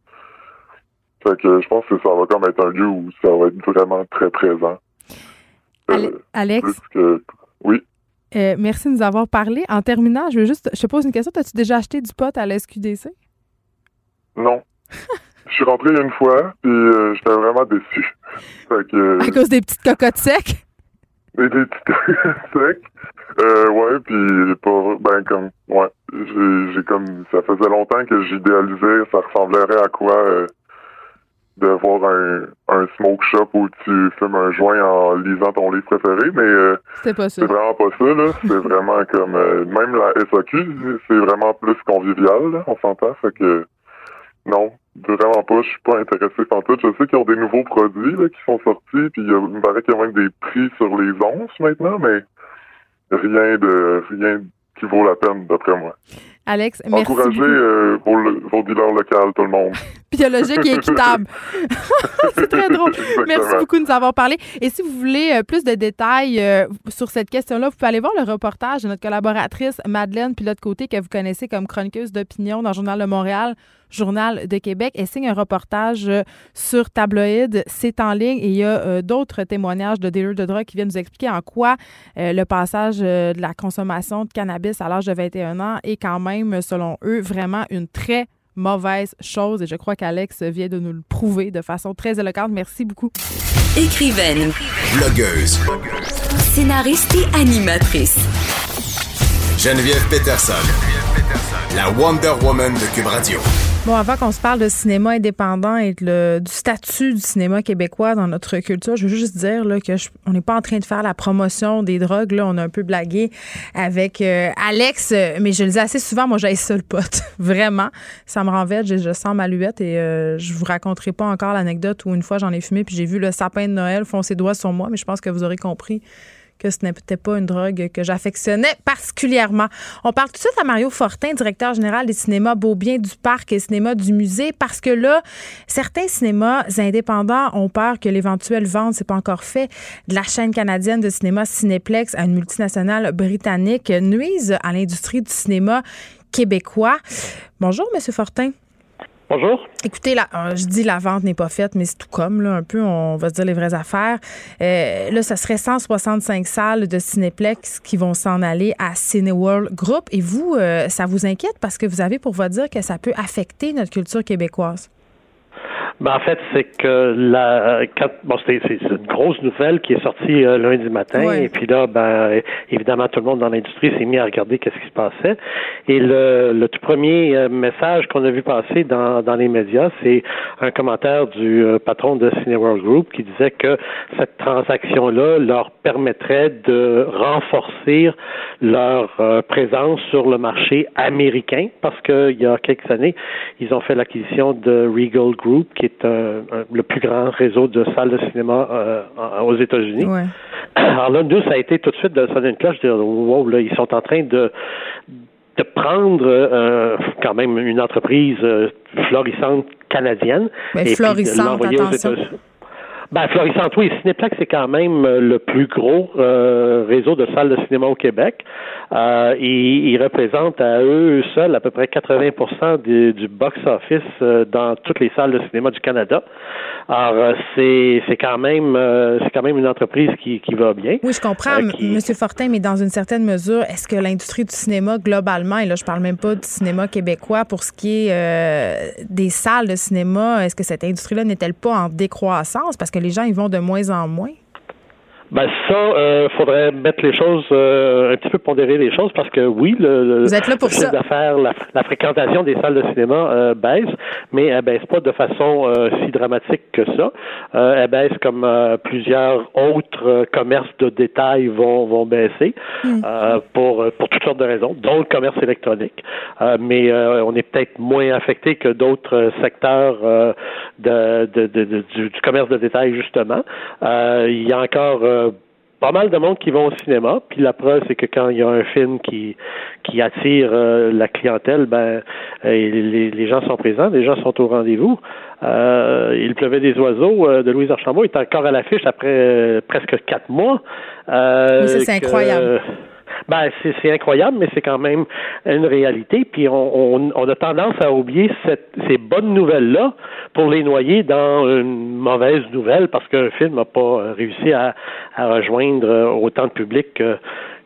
Fait que je pense que ça va comme être un lieu où ça va être vraiment très présent. Euh, Alex? Oui. Euh, merci de nous avoir parlé. En terminant, je veux juste, je te pose une question. As-tu déjà acheté du pot à la SQDC? Non. [LAUGHS] je suis rentré une fois, puis euh, j'étais vraiment déçu. à cause des petites cocottes secs? Des, des petites [LAUGHS] cocottes secs. Euh, ouais, puis ben comme, ouais, j'ai comme, ça faisait longtemps que j'idéalisais, ça ressemblerait à quoi de voir un, un smoke shop où tu fumes un joint en lisant ton livre préféré, mais euh, C'est vraiment pas ça, là. c'est vraiment comme euh, même la SAQ, c'est vraiment plus convivial, là, on s'entend. Fait que non, vraiment pas, je suis pas intéressé par tout. Je sais qu'ils ont des nouveaux produits là, qui sont sortis, puis il me paraît qu'il y a même des prix sur les onces maintenant, mais rien de rien qui vaut la peine d'après moi. Alex, merci. Encouragez euh, vos, vos, dealers locaux, tout le monde. [LAUGHS] Biologique et équitable. [LAUGHS] [LAUGHS] c'est très drôle. Merci beaucoup de nous avoir parlé. Et si vous voulez euh, plus de détails euh, sur cette question-là, vous pouvez aller voir le reportage de notre collaboratrice Madeleine Pilote-Côté, que vous connaissez comme chroniqueuse d'opinion dans le Journal de Montréal, Journal de Québec. Elle signe un reportage euh, sur tabloïd. C'est en ligne et il y a d'autres témoignages de dealers de drogue qui viennent nous expliquer en quoi le passage de la consommation de cannabis à l'âge de 21 ans est quand même, selon eux, vraiment une très mauvaise chose. Et je crois qu'Alex vient de nous le prouver de façon très éloquente. Merci beaucoup. Écrivaine. Blogueuse. Scénariste et animatrice. Geneviève Peterson. La Wonder Woman de Cube Radio. Bon, avant qu'on se parle de cinéma indépendant et du statut du cinéma québécois dans notre culture, je veux juste dire là, que on n'est pas en train de faire la promotion des drogues. Là, on a un peu blagué avec euh, Alex, mais je le dis assez souvent, moi j'ai seul pote. Vraiment, ça me rend vête, je, je sens ma luette et euh, je vous raconterai pas encore l'anecdote où une fois j'en ai fumé puis j'ai vu le sapin de Noël foncer doigts sur moi, mais je pense que vous aurez compris que ce n'était pas une drogue que j'affectionnais particulièrement. On parle tout de suite à Mario Fortin, directeur général des cinémas Beaubien du Parc et cinéma du musée, parce que là, certains cinémas indépendants ont peur que l'éventuelle vente, c'est pas encore fait, de la chaîne canadienne de cinéma Cinéplex à une multinationale britannique nuise à l'industrie du cinéma québécois. Bonjour, Monsieur Fortin. Bonjour. Écoutez, là, euh, je dis la vente n'est pas faite, mais c'est tout comme, là, un peu, on va se dire les vraies affaires. Euh, là, ça serait 165 salles de Cinéplex qui vont s'en aller à Cineworld Group. Et vous, euh, ça vous inquiète parce que vous avez pour vous dire que ça peut affecter notre culture québécoise? Ben, en fait, c'est que la bon, c'est, une grosse nouvelle qui est sortie euh, lundi matin, et puis là, ben évidemment, tout le monde dans l'industrie s'est mis à regarder qu'est-ce qui se passait. Et le, le tout premier euh, message qu'on a vu passer dans, dans les médias, c'est un commentaire du euh, patron de Cineworld Group qui disait que cette transaction-là leur permettrait de renforcer leur présence sur le marché américain, parce qu'il y a quelques années, ils ont fait l'acquisition de Regal Group, qui est le plus grand réseau de salles de cinéma euh, aux États-Unis. [CLEARS THROAT] Alors là, nous, ça a été tout de suite de sonner une cloche, de wow, là, ils sont en train de de prendre euh, quand même une entreprise euh, florissante canadienne et florissante, puis de aux États-Unis. Ben, florissante, oui. Cinéplex, c'est quand même le plus gros réseau de salles de cinéma au Québec. Euh, ils, représentent à eux seuls à peu près 80% du, du box-office euh, dans toutes les salles de cinéma du Canada. Alors, euh, c'est, c'est quand même euh, c'est quand même une entreprise qui, qui va bien. Oui, je comprends, Monsieur Fortin, mais dans une certaine mesure, est-ce que l'industrie du cinéma globalement, et là je parle même pas du cinéma québécois, pour ce qui est des salles de cinéma, est-ce que cette industrie-là n'est-elle pas en décroissance? Parce que les gens y vont de moins en moins? Ben ça, euh, faudrait mettre les choses euh, un petit peu pondérer les choses parce que oui, le, Vous êtes là pour ça. la, la, fréquentation des salles de cinéma euh, baisse, mais elle baisse pas de façon euh, si dramatique que ça. elle baisse comme plusieurs autres commerces de détail vont vont baisser hmm. pour pour toutes sortes de raisons, dont le commerce électronique. mais on est peut-être moins affecté que d'autres secteurs de, de, de, du, du, commerce de détail justement. il y a encore pas mal de monde qui vont au cinéma. Puis la preuve, c'est que quand il y a un film qui qui attire euh, la clientèle, ben euh, les, les, gens sont présents, les gens sont au rendez-vous. Euh, il pleuvait des oiseaux de Louise Archambault est encore à l'affiche après presque quatre mois. oui, c'est incroyable. Ben, c'est incroyable, mais c'est quand même une réalité. Puis on, on, on a tendance à oublier cette, ces bonnes nouvelles-là pour les noyer dans une mauvaise nouvelle parce qu'un film n'a pas réussi à, à, rejoindre autant de public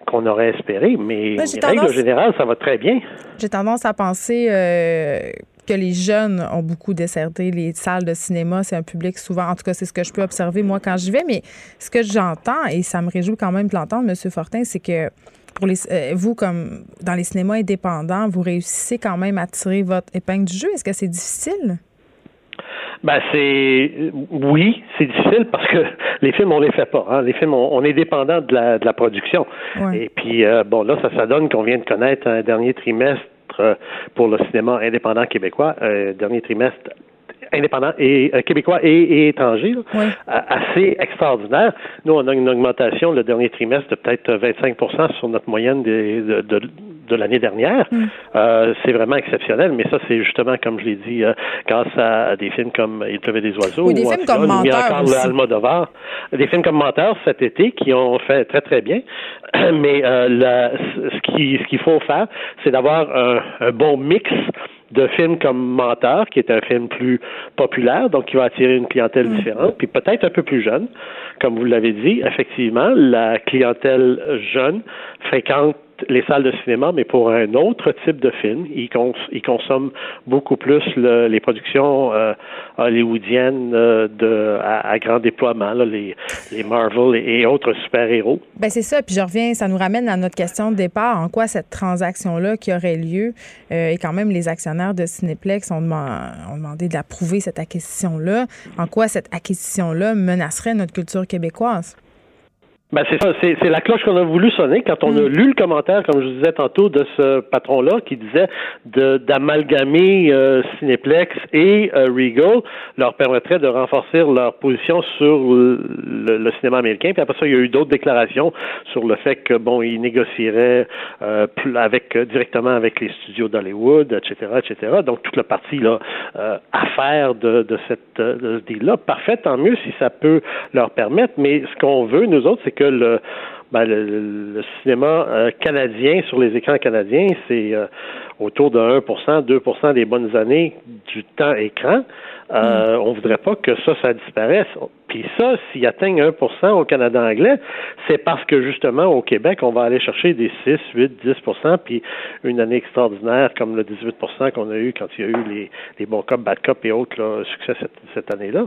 qu'on aurait espéré. Mais en règle générale, ça va très bien. J'ai tendance à penser euh, que les jeunes ont beaucoup desserté les salles de cinéma. C'est un public souvent, en tout cas, c'est ce que je peux observer moi quand j'y vais. Mais ce que j'entends, et ça me réjouit quand même de l'entendre, M. Fortin, c'est que pour les, euh, vous, comme dans les cinémas indépendants, vous réussissez quand même à tirer votre épingle du jeu. Est-ce que c'est difficile? Ben c'est oui, c'est difficile parce que les films on les fait pas. Hein. Les films on, est dépendant de la, de la production. Et puis euh, bon là ça ça donne qu'on vient de connaître un dernier trimestre pour le cinéma indépendant québécois, dernier trimestre indépendants et euh, québécois et, étrangers, assez extraordinaire. Nous, on a une augmentation le dernier trimestre de peut-être 25% sur notre moyenne de, de, de l'année dernière. Mm. Euh, c'est vraiment exceptionnel, mais ça, c'est justement, comme je l'ai dit, euh, grâce à des films comme Il pleuvait des oiseaux, ou des films comme Menteur Almodovar, des films comme Menteur cet été qui ont fait très très bien. [CLEARS THROAT] Mais la, ce qui ce qu'il faut faire, c'est d'avoir un, un bon mix de films comme Menteur, qui est un film plus populaire, donc qui va attirer une clientèle mm. différente, puis peut-être un peu plus jeune. Comme vous l'avez dit, effectivement, la clientèle jeune fréquente les salles de cinéma, mais pour un autre type de film. Ils, consomment beaucoup plus les productions euh, hollywoodiennes euh, à, grand déploiement, les, Marvel et, autres super-héros. Ben c'est ça. Puis je reviens, ça nous ramène à notre question de départ. En quoi cette transaction-là qui aurait lieu, euh, et quand même les actionnaires de Cinéplex ont, ont demandé d'approuver cette acquisition-là, en quoi cette acquisition-là menacerait notre culture québécoise? Ben c'est ça, c'est, la cloche qu'on a voulu sonner quand on a mm. lu le commentaire, comme je vous disais tantôt, de ce patron-là qui disait de, d'amalgamer euh, Cineplex et euh, Regal leur permettrait de renforcer leur position sur le, cinéma américain. Puis après ça, il y a eu d'autres déclarations sur le fait que bon, ils négocieraient euh, avec directement avec les studios d'Hollywood, etc., etc. Donc toute la partie là affaire de, de cette de ce deal-là, parfait, tant mieux si ça peut leur permettre. Mais ce qu'on veut nous autres, c'est que ben, le, cinéma euh, canadien sur les écrans canadiens, c'est euh, autour de 1% 2% des bonnes années du temps écran. Euh, mm. On voudrait pas que ça, ça disparaisse. Puis ça, s'il atteigne 1% au Canada anglais, c'est parce que justement, au Québec, on va aller chercher des 6, 8, 10% puis une année extraordinaire comme le 18% qu'on a eu quand il y a eu les, les bons cop, bad cop et autres succès cette, cette année-là.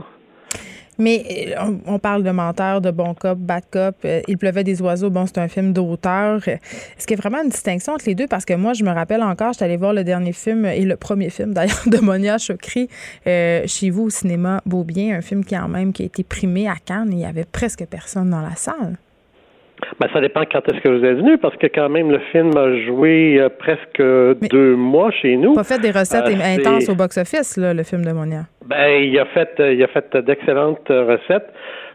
Mais euh, on, parle de menteur, de bon cop, bad cop. Euh, Il pleuvait des oiseaux. Bon, c'est un film d'auteur. Est-ce qu'il y a vraiment une distinction entre les deux? Parce que moi, je me rappelle encore, j'étais allée voir le dernier film et le premier film [LAUGHS] d'ailleurs de Monia Chokri euh, chez vous au cinéma Beaubien, un film qui en même qui a été primé à Cannes il y avait presque personne dans la salle. Ben, ça dépend quand est-ce que vous êtes venu, parce que quand même, le film a joué presque deux mois chez nous. Pas fait des recettes intenses au box-office, le film de Monia. Ben, il a fait, il a fait d'excellentes recettes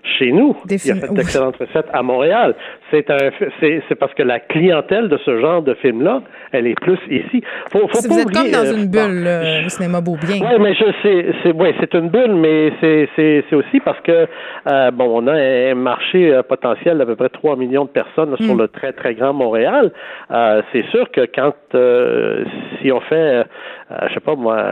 chez nous. il a fait d'excellentes recettes à Montréal. C'est un, c'est parce que la clientèle de ce genre de film-là, elle est plus ici. Faut, faut vous êtes comme dans euh, une bulle, le cinéma beau bien. Oui, mais je sais, c'est, ouais, c'est une bulle, mais c'est, c'est, c'est aussi parce que euh, bon, on a un marché euh, potentiel d'à peu près 3 millions de personnes sur hmm. le très très grand Montréal. c'est sûr que quand si on fait, je sais pas moi,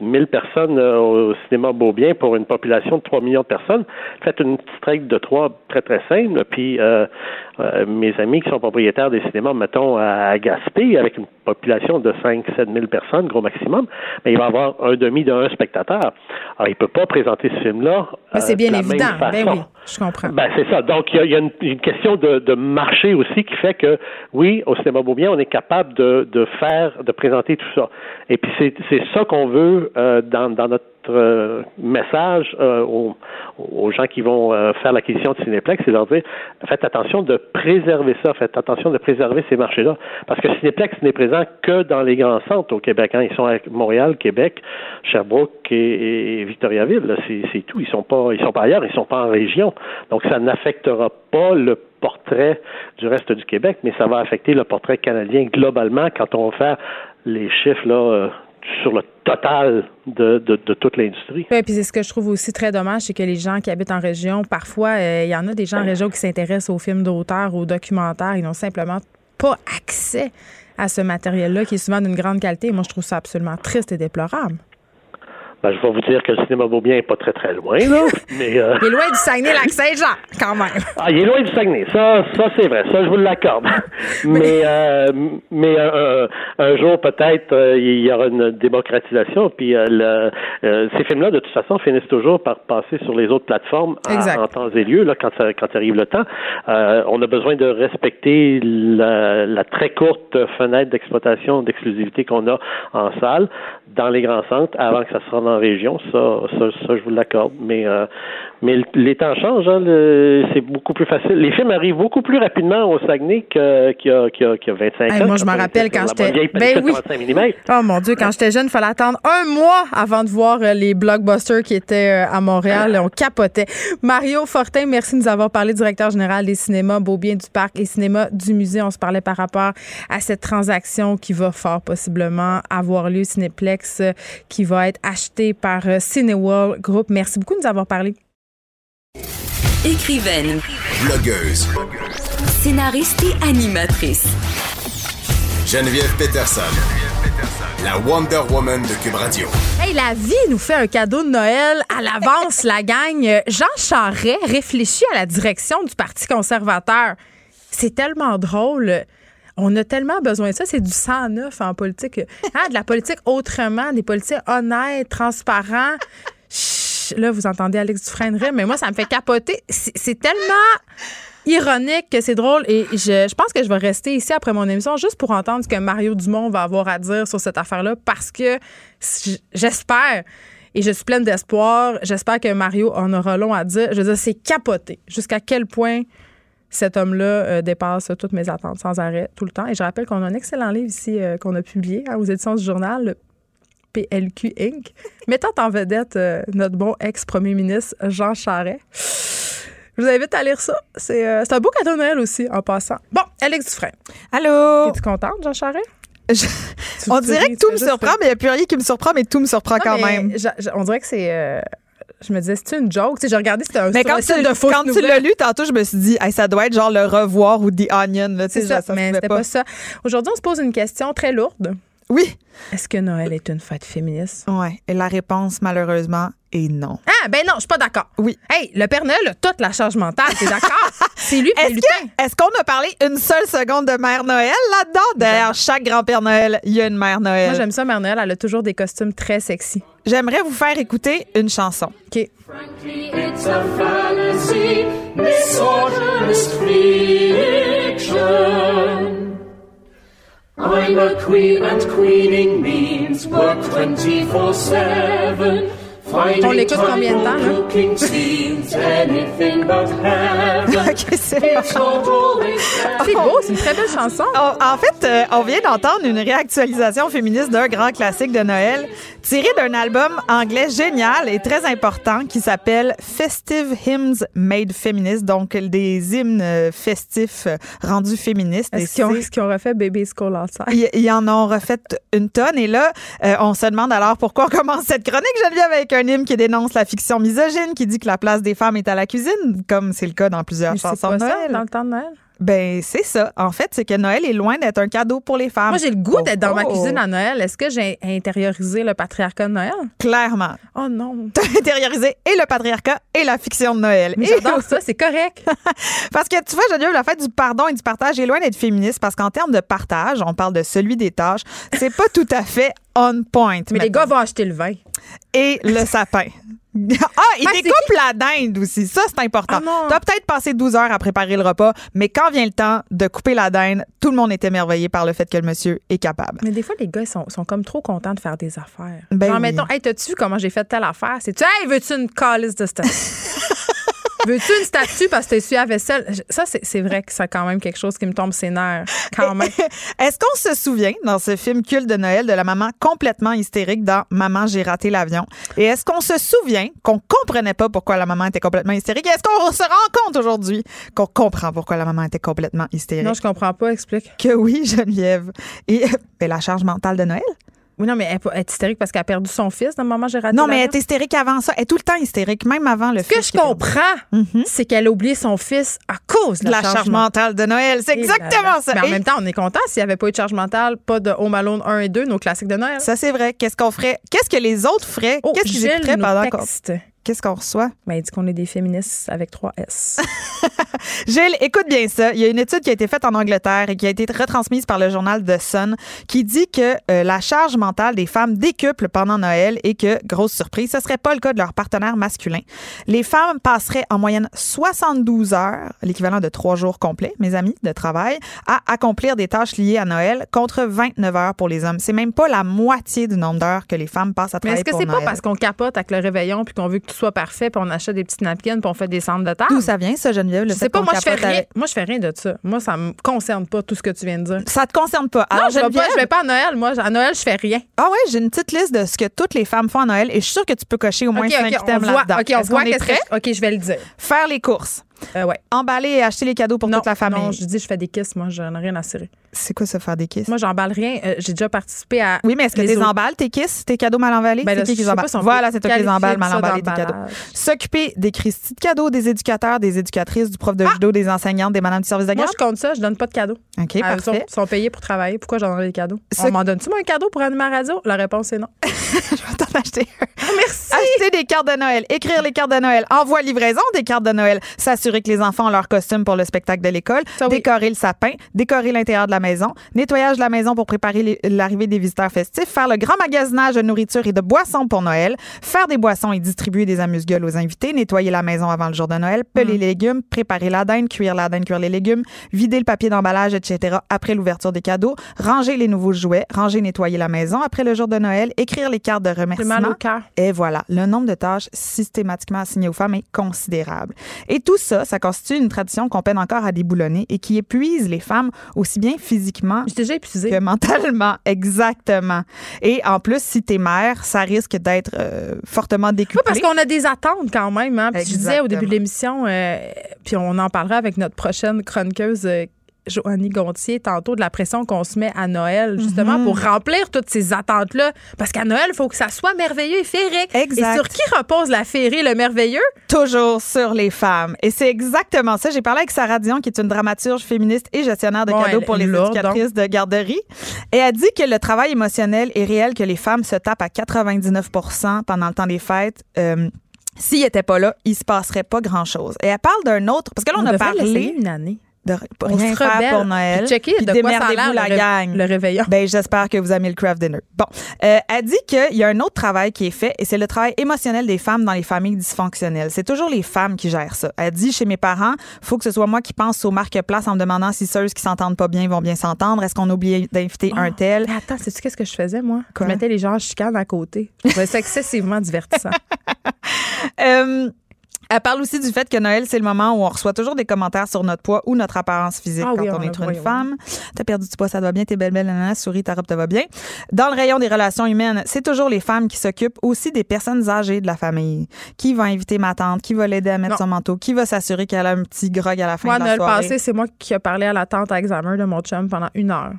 1000 personnes au cinéma Beaubien pour une population de 3 millions de personnes, faites une petite règle de trois très très simple. Puis euh, euh, mes amis qui sont propriétaires des cinémas, mettons à Gaspé, avec une population de 5-7 000 personnes, gros maximum, mais il va avoir un demi d'un spectateur. Alors il peut pas présenter ce film-là. Mais c'est bien évident. Ben oui, je comprends. Ben c'est ça. Donc il y a, une, question de, de, marché aussi qui fait que oui, au cinéma Beaubien, on est capable de, de faire, de présenter tout ça. Et puis c'est ça qu'on veut dans, dans notre euh, message euh, aux, gens qui vont euh, faire l'acquisition de Cinéplex, c'est leur dire faites attention de préserver ça, faites attention de préserver ces marchés-là. Parce que Cinéplex n'est présent que dans les grands centres au Québec. Hein. Ils sont à Montréal, Québec, Sherbrooke et, Victoriaville. C'est tout. Ils sont pas ils sont pas ailleurs, ils sont pas en région. Donc ça n'affectera pas le portrait du reste du Québec, mais ça va affecter le portrait canadien globalement quand on va faire les chiffres là sur le total de, de, toute l'industrie. Oui, puis c'est ce que je trouve aussi très dommage, c'est que les gens qui habitent en région, parfois, euh, il y en a des gens en région qui s'intéressent aux films d'auteur, aux documentaires, ils n'ont simplement pas accès à ce matériel-là qui est souvent d'une grande qualité. Moi, je trouve ça absolument triste et déplorable. Ben, je vais vous dire que le cinéma Beaubien n'est pas très, très loin, là. [LAUGHS] Mais, euh... Il est loin du Saguenay-Lac-Saint-Jean, quand même. [LAUGHS] Ah, il est loin du Saguenay. Ça, ça c'est vrai. Ça, je vous l'accorde. [LAUGHS] mais euh, mais euh, un jour, peut-être, euh, il y aura une démocratisation. Puis le, ces films-là, de toute façon, finissent toujours par passer sur les autres plateformes en temps et lieu, là, quand, ça, quand arrive le temps. on a besoin de respecter la, la très courte fenêtre d'exploitation, d'exclusivité qu'on a en salle, dans les grands centres, avant que ça se rende en région, ça, ça, ça je vous l'accorde. Mais, euh, mais les temps changent, hein, c'est beaucoup plus facile. Les films arrivent beaucoup plus rapidement au Saguenay qu'il y, a, qu y, 25 ans. Moi, je me rappelle quand j'étais. Ben oui. Oh mon Dieu, quand j'étais jeune, il fallait attendre un mois avant de voir euh, les blockbusters qui étaient euh, à Montréal. On capotait. Mario Fortin, merci de nous avoir parlé, directeur général des cinémas Beaubien du Parc et cinéma du musée. On se parlait par rapport à cette transaction qui va fort possiblement avoir lieu, Cinéplex, qui va être acheté par Cineworld Group. Merci beaucoup de nous avoir parlé. Écrivaine. Blogueuse. Scénariste et animatrice. Geneviève Peterson. La Wonder Woman de Cube Radio. Hey, la vie nous fait un cadeau de Noël à l'avance, la gagne. Jean Charret réfléchit à la direction du Parti conservateur. C'est tellement drôle. On a tellement besoin de ça. C'est du 109 en politique. Hein, de la politique autrement, des politiques honnêtes, transparents là, vous entendez Alex Dufresne mais moi, ça me fait capoter. C'est tellement ironique que c'est drôle et je, pense que je vais rester ici après mon émission juste pour entendre ce que Mario Dumont va avoir à dire sur cette affaire-là parce que j'espère et je suis pleine d'espoir. J'espère que Mario en aura long à dire. Je veux dire, c'est capoté. Jusqu'à quel point cet homme-là euh, dépasse toutes mes attentes sans arrêt, tout le temps. Et je rappelle qu'on a un excellent livre ici euh, qu'on a publié hein, aux éditions du journal, PLQ Inc., [LAUGHS] mettant en vedette euh, notre bon ex-premier ministre Jean Charest. Je vous invite à lire ça. C'est un beau cadeau de Noël aussi, en passant. Bon, Alex Dufresne. Allô? Es-tu contente, Jean Charest? [LAUGHS] on dirait que tout me surprend, mais il n'y a plus rien qui me surprend, mais tout me surprend quand même. on dirait que c'est. Je me disais, c'est une joke. Tu sais, j'ai regardé, c'était un, mais quand tu, de Quand tu l'as lu tantôt, je me suis dit, ça doit être genre le revoir ou The Onion. C'est ça, ça, mais c'était pas ça. Aujourd'hui, on se pose une question très lourde. Oui. Est-ce que Noël est une fête féministe? Oui. Et la réponse, malheureusement, est non. Ah, ben non, je suis pas d'accord. Oui. Hey, le Père Noël a toute la charge mentale, t'es d'accord? [LAUGHS] C'est lui qui est Est-ce qu'on a parlé une seule seconde de Mère Noël là-dedans? Derrière chaque grand-père Noël, il y a une Mère Noël. Moi, j'aime ça, Mère Noël. Elle a toujours des costumes très sexy. J'aimerais vous faire écouter une chanson. OK. it's a fantasy, I'm a queen and queening means work 24-7. On l'écoute combien de temps, là? [LAUGHS] c'est beau, c'est une très belle chanson. en fait, euh, on vient d'entendre une réactualisation féministe d'un grand classique de Noël tiré d'un album anglais génial et très important qui s'appelle Festive Hymns Made Feminist, donc des hymnes euh, festifs euh, rendus féministes. Est-ce qu'ils ont, ont, refait Baby School Outside? Ils, en ont refait une tonne. Et là, on se demande alors pourquoi on commence cette chronique, Geneviève, avec un hymne qui dénonce la fiction misogyne, qui dit que la place des femmes est à la cuisine, comme c'est le cas dans plusieurs chansons de Noël. dans le temps de Noël? Ben, c'est ça. En fait, c'est que Noël est loin d'être un cadeau pour les femmes. Moi, j'ai le goût d'être dans ma Oh. cuisine à Noël. Est-ce que j'ai intériorisé le patriarcat de Noël? Clairement. Oh non. [LAUGHS] T'as intériorisé et le patriarcat et la fiction de Noël. Mais j'adore [LAUGHS] ça, c'est correct. [LAUGHS] Parce que tu vois, Geneviève, la fête du pardon et du partage est loin d'être féministe parce qu'en termes de partage, on parle de celui des tâches, c'est pas tout à fait on point. Mais les gars vont acheter le vin. Et le sapin. Ah, il c'est découpe la dinde aussi. Ça, c'est important. Ah peut-être passé 12 heures à préparer le repas, mais quand vient le temps de couper la dinde, tout le monde est émerveillé par le fait que le monsieur est capable. Mais des fois, les gars, ils sont, sont comme trop contents de faire des affaires. Ben Genre, oui. mettons, hey, t'as-tu vu comment j'ai fait telle affaire? C'est-tu, hey, veux-tu une calice de? [LAUGHS] veux-tu une statue parce que t'es su à vaisselle? Ça, c'est vrai que c'est quand même quelque chose qui me tombe ses nerfs. Quand même. [LAUGHS] Est-ce qu'on se souvient, dans ce film culte de Noël, de la maman complètement hystérique dans Maman, j'ai raté l'avion? Et est-ce qu'on se souvient qu'on comprenait pas pourquoi la maman était complètement hystérique? Est-ce qu'on se rend compte aujourd'hui qu'on comprend pourquoi la maman était complètement hystérique? Non, je comprends pas, explique. Que oui, Geneviève. Et [LAUGHS] ben, la charge mentale de Noël? Oui, non, mais elle, est pas- elle est hystérique parce qu'elle a perdu son fils. Dans le moment, j'ai raté Non, mais elle est hystérique avant ça. Elle est tout le temps hystérique, même avant le Ce que fils je qui est perdu. comprends, c'est qu'elle a oublié son fils à cause de De la, la charge mentale de Noël. C'est exactement ça. Mais en Et même temps, on est content s'il n'y avait pas eu de charge mentale, pas de Home Alone 1 et 2, nos classiques de Noël. ça, c'est vrai. Qu'est-ce qu'on ferait? Qu'est-ce que les autres feraient? Oh, Qu'est-ce qu'ils écouteraient pendant qu'on... Qu'est-ce qu'on reçoit? Ben, il dit qu'on est des féministes avec 3 S. [LAUGHS] Gilles, écoute bien ça. Il y a une étude qui a été faite en Angleterre et qui a été retransmise par le journal The Sun qui dit que euh, la charge mentale des femmes décuple pendant Noël et que, grosse surprise, ce serait pas le cas de leur partenaire masculin. Les femmes passeraient en moyenne 72 heures, l'équivalent de trois jours complets, mes amis, de travail, à accomplir des tâches liées à Noël contre 29 heures pour les hommes. C'est même pas la moitié du nombre d'heures que les femmes passent à Mais travailler est-ce que c'est pas parce qu'on capote avec le réveillon puis qu'on veut que tout soit parfait puis on achète des petites napkins puis on fait des centres de table? D'où ça vient, ça, Geneviève? Le sais pas, moi je fais rien. Moi je fais rien de ça. Moi ça me concerne pas tout ce que tu viens de dire. Ça te concerne pas. non, Alors, je vais pas, Geneviève- je vais pas à Noël. Moi, à Noël, je fais rien. Ah ouais, j'ai une petite liste de ce que toutes les femmes font à Noël et je suis sûre que tu peux cocher au moins OK, cinq OK, on thèmes voit, là-dedans. OK, on voit est prêt? je- OK, je vais le dire. Faire les courses. Euh, ouais. Emballer et acheter les cadeaux pour non, toute la famille. non, je dis je fais des kisses, moi, j'en ai rien à cirer. C'est quoi ça, faire des kisses? Moi, j'emballe rien. Euh, J'ai déjà participé à. oui, mais est-ce que les tu autres- emballes, tes kisses, tes cadeaux mal emballés? Ben là, qui les Voilà, c'est toi qui les emballes, mal emballés, tes cadeaux. S'occuper des Christy de cadeaux, des éducateurs, des éducatrices, du prof de judo, des enseignantes, des madames du service de Ah! Moi, je compte ça, je donne pas de cadeaux. OK, Ah, Ils sont, parfait. sont payés pour travailler. Pourquoi j'en donnerais des cadeaux? Ce- On m'en donne-tu, moi, un cadeau pour animer la radio? La réponse est non. [LAUGHS] je vais t'en acheter un. Merci. Acheter des cartes de Noël, écrire les cartes de Noël, envoi livraison des cartes de Noël, s'assurer que les enfants ont leur costume pour le spectacle de l'école, décorer le sapin, décorer l'intérieur de la maison, nettoyage de la maison pour préparer l'arrivée des visiteurs festifs, faire le grand magasinage de nourriture et de boissons pour Noël, faire des boissons et distribuer des amuse-gueules aux invités, nettoyer la maison avant le jour de Noël, peler Mm. les légumes, préparer la dinde, cuire la dinde, cuire les légumes, vider le papier d'emballage, etc. après l'ouverture des cadeaux, ranger les nouveaux jouets, ranger, nettoyer la maison après le jour de Noël, écrire les cartes de remerciement. mal au cœur. Et voilà, le nombre de tâches systématiquement assignées aux femmes est considérable. Et tout ça, ça constitue une tradition qu'on peine encore à déboulonner et qui épuise les femmes aussi bien physiquement J'ai déjà que mentalement. [LAUGHS] Exactement. Et en plus, si t'es mère, ça risque d'être euh, fortement Oui, décuplé. parce qu'on a des attentes quand même. Hein? Puis je disais au début de l'émission, euh, puis on en parlera avec notre prochaine chroniqueuse. Joannie Gontier, tantôt de la pression qu'on se met à Noël, justement, Mhm. pour remplir toutes ces attentes-là. Parce qu'à Noël, il faut que ça soit merveilleux et féerique. Exact. Et sur qui repose la féerie, le merveilleux? Toujours sur les femmes. Et c'est exactement ça. J'ai parlé avec Sarah Dion, qui est une dramaturge féministe et gestionnaire de Bon, cadeaux elle pour les lourde, éducatrices de garderie. Et elle dit que le travail émotionnel est réel, que les femmes se tapent à 99 pendant le temps des fêtes. Euh, S'il n'était pas là, il se passerait pas grand-chose. Et elle parle d'un autre, parce que là, on, a parlé une année. De On rien faire rebelle. pour Noël. Puis checker puis de quoi ça a démerdez-vous l'air, la le gang. le réveillon. Ben, j'espère que vous aimez le craft dinner. Bon, Euh, elle dit qu'il y a un autre travail qui est fait et c'est le travail émotionnel des femmes dans les familles dysfonctionnelles. C'est toujours les femmes qui gèrent ça. Elle dit chez mes parents, faut que ce soit moi qui pense au marque-place en me demandant si ceux qui s'entendent pas bien vont bien s'entendre. Est-ce qu'on a oublié d'inviter un tel? Mais attends, sais-tu qu'est-ce que je faisais, moi? Quoi? Je mettais les gens en chicane à côté. Je trouvais ça excessivement divertissant. [LAUGHS] Euh, elle parle aussi du fait que Noël, c'est le moment où on reçoit toujours des commentaires sur notre poids ou notre apparence physique Ah quand oui, on on est une oui. femme. T'as perdu du poids, ça va bien, t'es belle, belle, nanana, souris, ta robe te va bien. Dans le rayon des relations humaines, c'est toujours les femmes qui s'occupent aussi des personnes âgées de la famille. Qui va inviter ma tante? Qui va l'aider à mettre Non. son manteau? Qui va s'assurer qu'elle a un petit grog à la fin Moi, de la Noël soirée? passé, c'est moi qui ai parlé à la tante Alzheimer de mon chum pendant une heure.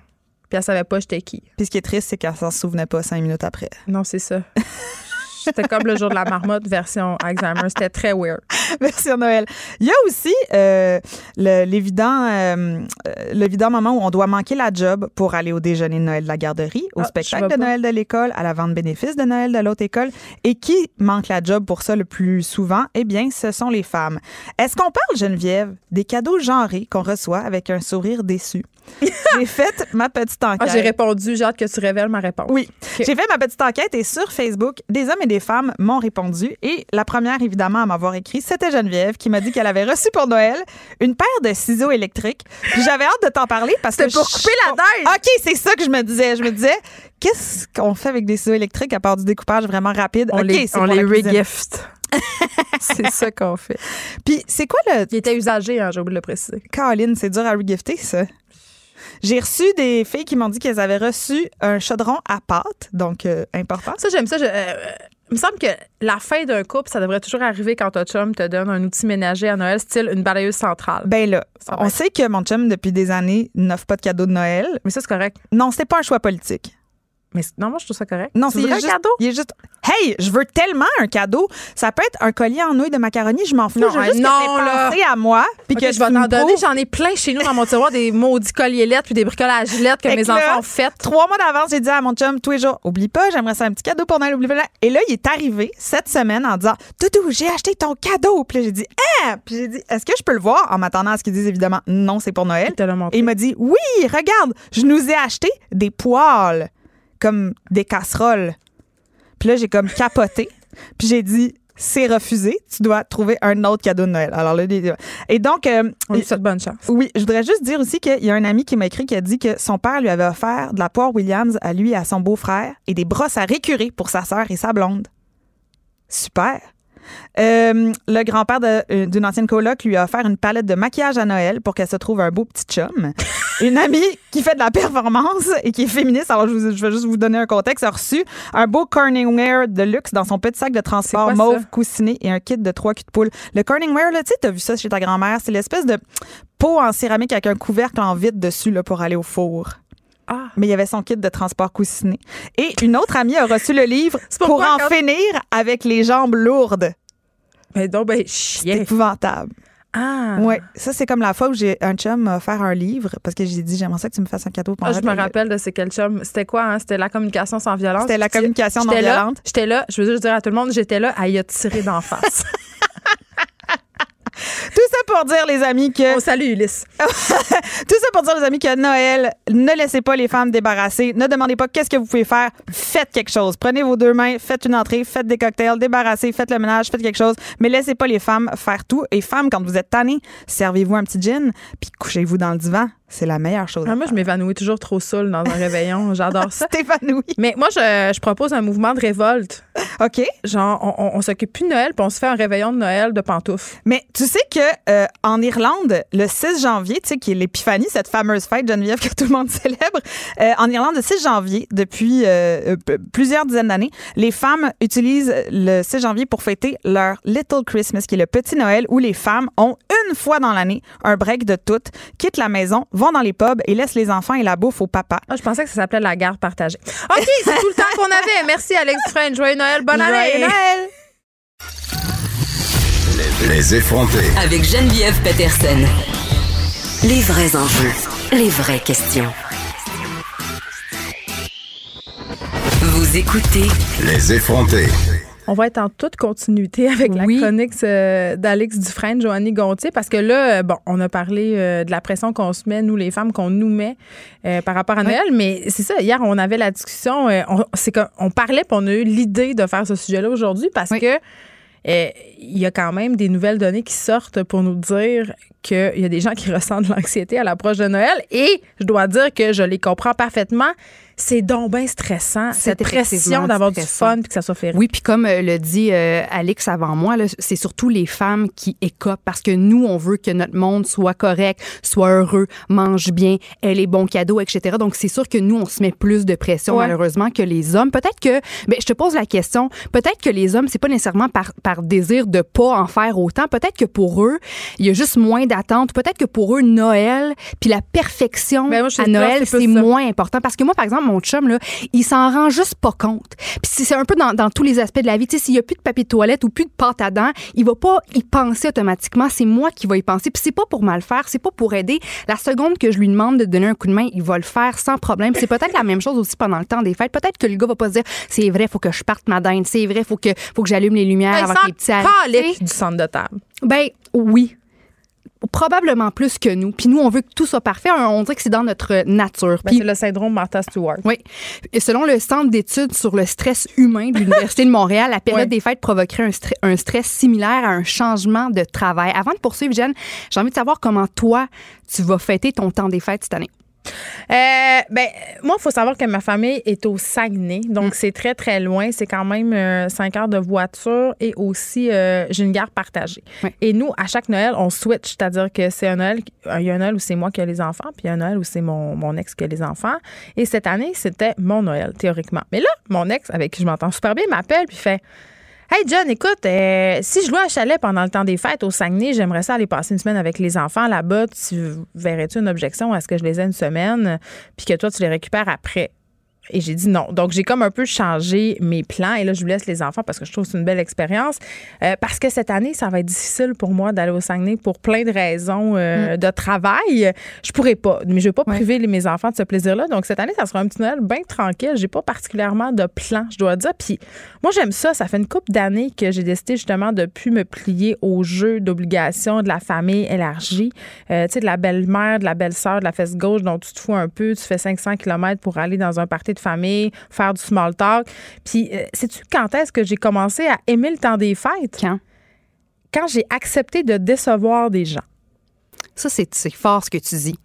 Puis elle savait pas j'étais qui. Puis ce qui est triste, c'est qu'elle s'en souvenait pas cinq minutes après. Non, c'est ça. [LAUGHS] C'était comme le jour de la marmotte version Alzheimer. C'était très weird. [LAUGHS] Version Noël. Il y a aussi euh, le- l'évident euh, moment où on doit manquer la job pour aller au déjeuner de Noël de la garderie, au Ah, spectacle de pas. Noël de l'école, à la vente bénéfice de Noël de l'autre école. Et qui manque la job pour ça le plus souvent? Eh bien, ce sont les femmes. Est-ce qu'on parle, Geneviève, des cadeaux genrés qu'on reçoit avec un sourire déçu? [LAUGHS] J'ai fait ma petite Ah, enquête. j'ai répondu. J'ai hâte que tu révèles ma réponse. Oui. J'ai fait ma petite enquête et sur Facebook, des hommes et des femmes m'ont répondu. Et la première, évidemment, à m'avoir écrit, c'était Geneviève qui m'a dit qu'elle avait reçu pour Noël une paire de ciseaux électriques. J'avais hâte de t'en parler parce que. Pour je- couper la neige. OK, c'est ça que je me disais. Je me disais, qu'est-ce qu'on fait avec des ciseaux électriques à part du découpage vraiment rapide? On OK, les, on les regift. [LAUGHS] c'est ça qu'on fait. Puis c'est quoi le. Il était usagé, hein, j'ai oublié de le préciser. Caroline, c'est dur à regifter, ça. J'ai reçu des filles qui m'ont dit qu'elles avaient reçu un chaudron à pâte, donc euh, important. Ça, j'aime ça. Je- euh, il me semble que la fin d'un couple, ça devrait toujours arriver quand ton chum te donne un outil ménager à Noël, style une balayeuse centrale. Ben là, on sait que mon chum, depuis des années, n'offre pas de cadeau de Noël. Mais ça, c'est correct. Non, c'était pas un choix politique. Mais non, moi, je trouve ça correct. Non, c'est voudrais juste, un cadeau? Il est juste. Hey, je veux tellement un cadeau. Ça peut être un collier en nouilles de macaroni, je m'en fous. Non, je veux juste non, que pensé à moi. Puis Ok, que je vais t'en donner. J'en ai plein chez nous dans mon tiroir, des maudits colliers lettres puis des bricolages lettres que Fait mes que enfants ont fait. Trois mois d'avance, j'ai dit à mon chum tous les jours, oublie pas, j'aimerais ça un petit cadeau pour Noël, oublie pas. Et là, il est arrivé cette semaine en disant, Doudou, j'ai acheté ton cadeau. Puis là, j'ai dit, ah! Puis j'ai dit, est-ce que je peux le voir? En m'attendant à ce qu'ils disent évidemment, non, c'est pour Noël. Et il m'a dit, oui, regarde, je nous ai acheté des poêles, comme des casseroles. Puis là, j'ai comme capoté. [LAUGHS] Puis j'ai dit, c'est refusé. Tu dois trouver un autre cadeau de Noël. Alors là, et donc, euh, lui souhaite bonne chance. oui, je voudrais juste dire aussi qu'il y a un ami qui m'a écrit qui a dit que son père lui avait offert de la poire Williams à lui et à son beau-frère et des brosses à récurer pour sa sœur et sa blonde. Super. Euh, le grand-père euh, d'une ancienne coloc lui a offert une palette de maquillage à Noël pour qu'elle se trouve un beau petit chum. [LAUGHS] Une amie qui fait de la performance et qui est féministe, alors je, vous- je vais juste vous donner un contexte, a reçu un beau Corningware de luxe dans son petit sac de transport mauve coussiné et un kit de trois culs de poule. Le Corningware, là, tu sais, t'as vu ça chez ta grand-mère, c'est l'espèce de pot en céramique avec un couvercle en vitre dessus là, pour aller au four. Ah. Mais il y avait son kit de transport coussiné. Et une autre amie a reçu le livre [LAUGHS] C'est pour en quand- finir avec les jambes lourdes. Mais donc, ben, C'est chien. épouvantable. Ah. Ouais, ça c'est comme la fois où j'ai un chum m'a offert un livre parce que j'ai dit j'aimerais ça que tu me fasses un cadeau pour Ah, je me rappelle de c'est quel chum. C'était quoi, hein? C'était la communication sans violence. C'était la communication non violente. J'étais là, je veux juste dire à tout le monde, j'étais là, elle y a tiré d'en face. [LAUGHS] Tout ça pour dire les amis que On salue Ulysse. [LAUGHS] Tout ça pour dire, les amis, que Noël, ne laissez pas les femmes débarrasser. Ne demandez pas qu'est-ce que vous pouvez faire. Faites quelque chose. Prenez vos deux mains, faites une entrée, faites des cocktails, débarrassez, faites le ménage, faites quelque chose. Mais laissez pas les femmes faire tout. Et femmes, quand vous êtes tannées, servez-vous un petit gin, puis couchez-vous dans le divan. C'est la meilleure chose. Ah, moi, je m'évanouis toujours trop seul dans un réveillon. J'adore ça. [LAUGHS] Stéphanoui. Mais moi, je, je propose un mouvement de révolte. OK. Genre, on, on, on s'occupe plus de Noël, puis on se fait un réveillon de Noël de pantoufles. Mais tu sais que euh, en Irlande, le 6 janvier, tu sais, qui est l'épiphanie, cette fameuse fête, Geneviève, [LAUGHS] que tout le monde célèbre, euh, en Irlande, le 6 janvier, depuis euh, euh, plusieurs dizaines d'années, les femmes utilisent le 6 janvier pour fêter leur Little Christmas, qui est le petit Noël, où les femmes ont une fois dans l'année un break de toutes, quittent la maison, vont dans les pubs et laissent les enfants et la bouffe au papa. Ah, je pensais que ça s'appelait la garde partagée. OK, c'est tout le temps qu'on avait. Merci, Alex Dufresne. Joyeux Noël. Bonne Joyeux année. Noël! Les effrontés. Avec Geneviève Peterson. Les vrais enjeux, les vraies questions. Vous écoutez Les effrontés. On va être en toute continuité avec la Oui. chronique euh, d'Alex Dufresne, Joanny Gontier, parce que là, euh, bon, on a parlé euh, de la pression qu'on se met, nous les femmes, qu'on nous met euh, par rapport à Noël, mais c'est ça, hier, on avait la discussion, euh, on, c'est qu'on on parlait, puis on a eu l'idée de faire ce sujet-là aujourd'hui, parce Oui. que euh, il y a quand même des nouvelles données qui sortent pour nous dire qu'il y a des gens qui [LAUGHS] ressentent de l'anxiété à l'approche de Noël, et je dois dire que je les comprends parfaitement. C'est donc bien stressant, cette pression d'avoir du fun puis que ça soit fait. Oui, puis comme euh, le dit euh, Alex avant moi, là, c'est surtout les femmes qui écopent parce que nous, on veut que notre monde soit correct, soit heureux, mange bien, ait les bons cadeaux, etc. Donc, c'est sûr que nous, on se met plus de pression, Ouais. malheureusement, que les hommes. Peut-être que, ben, je te pose la question, peut-être que les hommes, c'est pas nécessairement par, par désir de pas en faire autant. Peut-être que pour eux, il y a juste moins d'attente. Peut-être que pour eux, Noël, puis la perfection Ben, moi, à Noël, c'est moins important. Parce que moi, par exemple, mon chum, là, il s'en rend juste pas compte. Puis c'est un peu dans, dans tous les aspects de la vie. Tu sais, s'il y a plus de papier de toilette ou plus de pâte à dents, il va pas y penser automatiquement. C'est moi qui vais y penser. Puis c'est pas pour mal faire, c'est pas pour aider. La seconde que je lui demande de donner un coup de main, il va le faire sans problème. C'est peut-être la même chose aussi pendant le temps des fêtes. Peut-être que le gars va pas se dire, c'est vrai, faut que je parte ma dinde. C'est vrai, faut que, faut que j'allume les lumières Ben, avant que les petits du centre de table. ben oui. Probablement plus que nous. Puis nous, on veut que tout soit parfait. On dirait que c'est dans notre nature. Ben, Puis c'est le syndrome Martha Stewart. oui. Et selon le Centre d'études sur le stress humain de l'Université de Montréal, la période des fêtes provoquerait un, stre- un stress similaire à un changement de travail. Avant de poursuivre, Jen, j'ai envie de savoir comment toi, tu vas fêter ton temps des fêtes cette année. Euh, ben, moi, il faut savoir que ma famille est au Saguenay. Mm. Donc, c'est très, très loin. C'est quand même euh, cinq heures de voiture et aussi, euh, j'ai une gare partagée. Et nous, à chaque Noël, on switch. C'est-à-dire que c'est un Noël, il y a un Noël où c'est moi qui ai les enfants, puis il y a un Noël où c'est mon, mon ex qui a les enfants. Et cette année, c'était mon Noël, théoriquement. Mais là, mon ex, avec qui je m'entends super bien, m'appelle puis fait Hey John, écoute, euh, si je loue un chalet pendant le temps des fêtes au Saguenay, j'aimerais ça aller passer une semaine avec les enfants là-bas. Tu verrais-tu une objection à ce que je les ai une semaine, puis que toi, tu les récupères après? Et j'ai dit non. Donc, j'ai comme un peu changé mes plans. Et là, je vous laisse les enfants parce que je trouve que c'est une belle expérience. Euh, parce que cette année, ça va être difficile pour moi d'aller au Saguenay pour plein de raisons euh, de travail. Je pourrais pas. Mais je vais pas Ouais. priver mes enfants de ce plaisir-là. Donc, cette année, ça sera un petit Noël bien tranquille. J'ai pas particulièrement de plan, je dois dire. Puis, moi, j'aime ça. Ça fait une couple d'années que j'ai décidé justement de plus me plier au jeu d'obligation de la famille élargie. Euh, tu sais, de la belle-mère, de la belle-sœur, de la fesse gauche dont tu te fous un peu. Tu fais 500 km pour aller dans un party de famille, faire du small talk. Puis, euh, sais-tu quand est-ce que j'ai commencé à aimer le temps des fêtes? Quand? Quand j'ai accepté de décevoir des gens. Ça, c'est fort ce que tu dis.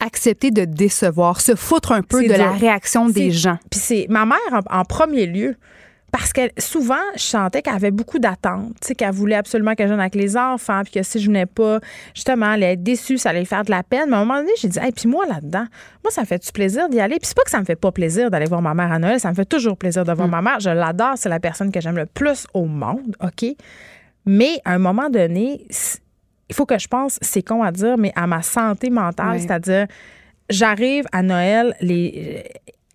Accepter de décevoir, se foutre un peu de dur. la réaction des gens. Puis c'est ma mère en, en premier lieu. Parce que souvent, je sentais qu'elle avait beaucoup d'attentes, tu sais, qu'elle voulait absolument que je vienne avec les enfants, puis que si je venais pas, justement, elle allait être déçue, ça allait lui faire de la peine. Mais à un moment donné, j'ai dit, hey, puis moi là-dedans, moi, ça me fait du plaisir d'y aller. Puis c'est pas que ça me fait pas plaisir d'aller voir ma mère à Noël, ça me fait toujours plaisir de voir ma mère. Je l'adore, c'est la personne que j'aime le plus au monde, OK? Mais à un moment donné, il faut que je pense, c'est con à dire, mais à ma santé mentale, c'est-à-dire, j'arrive à Noël, les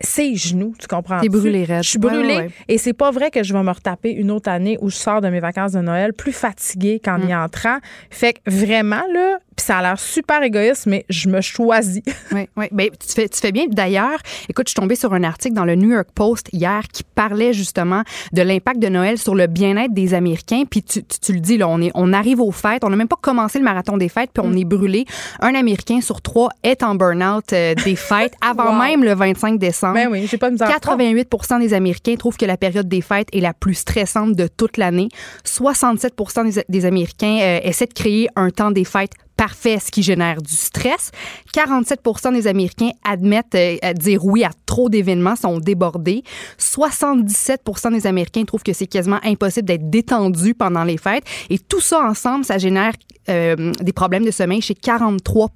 ses genoux, tu comprends? T'es brûlée. Je suis brûlée. ouais, ouais. Et c'est pas vrai que je vais me retaper une autre année où je sors de mes vacances de Noël plus fatiguée qu'en Mm. y entrant. Fait que vraiment, là, puis ça a l'air super égoïste, mais je me choisis. [LAUGHS] Oui, oui. Ben, tu, fais, tu fais bien. D'ailleurs, écoute, je suis tombée sur un article dans le New York Post hier qui parlait justement de l'impact de Noël sur le bien-être des Américains. Puis tu, tu, tu le dis, là, on, est, on arrive aux fêtes, on n'a même pas commencé le marathon des fêtes, puis on est brûlé. Un Américain sur trois est en burn-out euh, des [LAUGHS] fêtes avant Wow. même le 25 décembre. Ben oui, j'ai pas de misère. 88% des Américains trouvent que la période des fêtes est la plus stressante de toute l'année. 67 des, des Américains euh, essaient de créer un temps des fêtes parfait, ce qui génère du stress. 47% des Américains admettent euh, dire oui à trop d'événements, sont débordés. 77% des Américains trouvent que c'est quasiment impossible d'être détendu pendant les fêtes. Et tout ça ensemble, ça génère euh, des problèmes de sommeil chez 43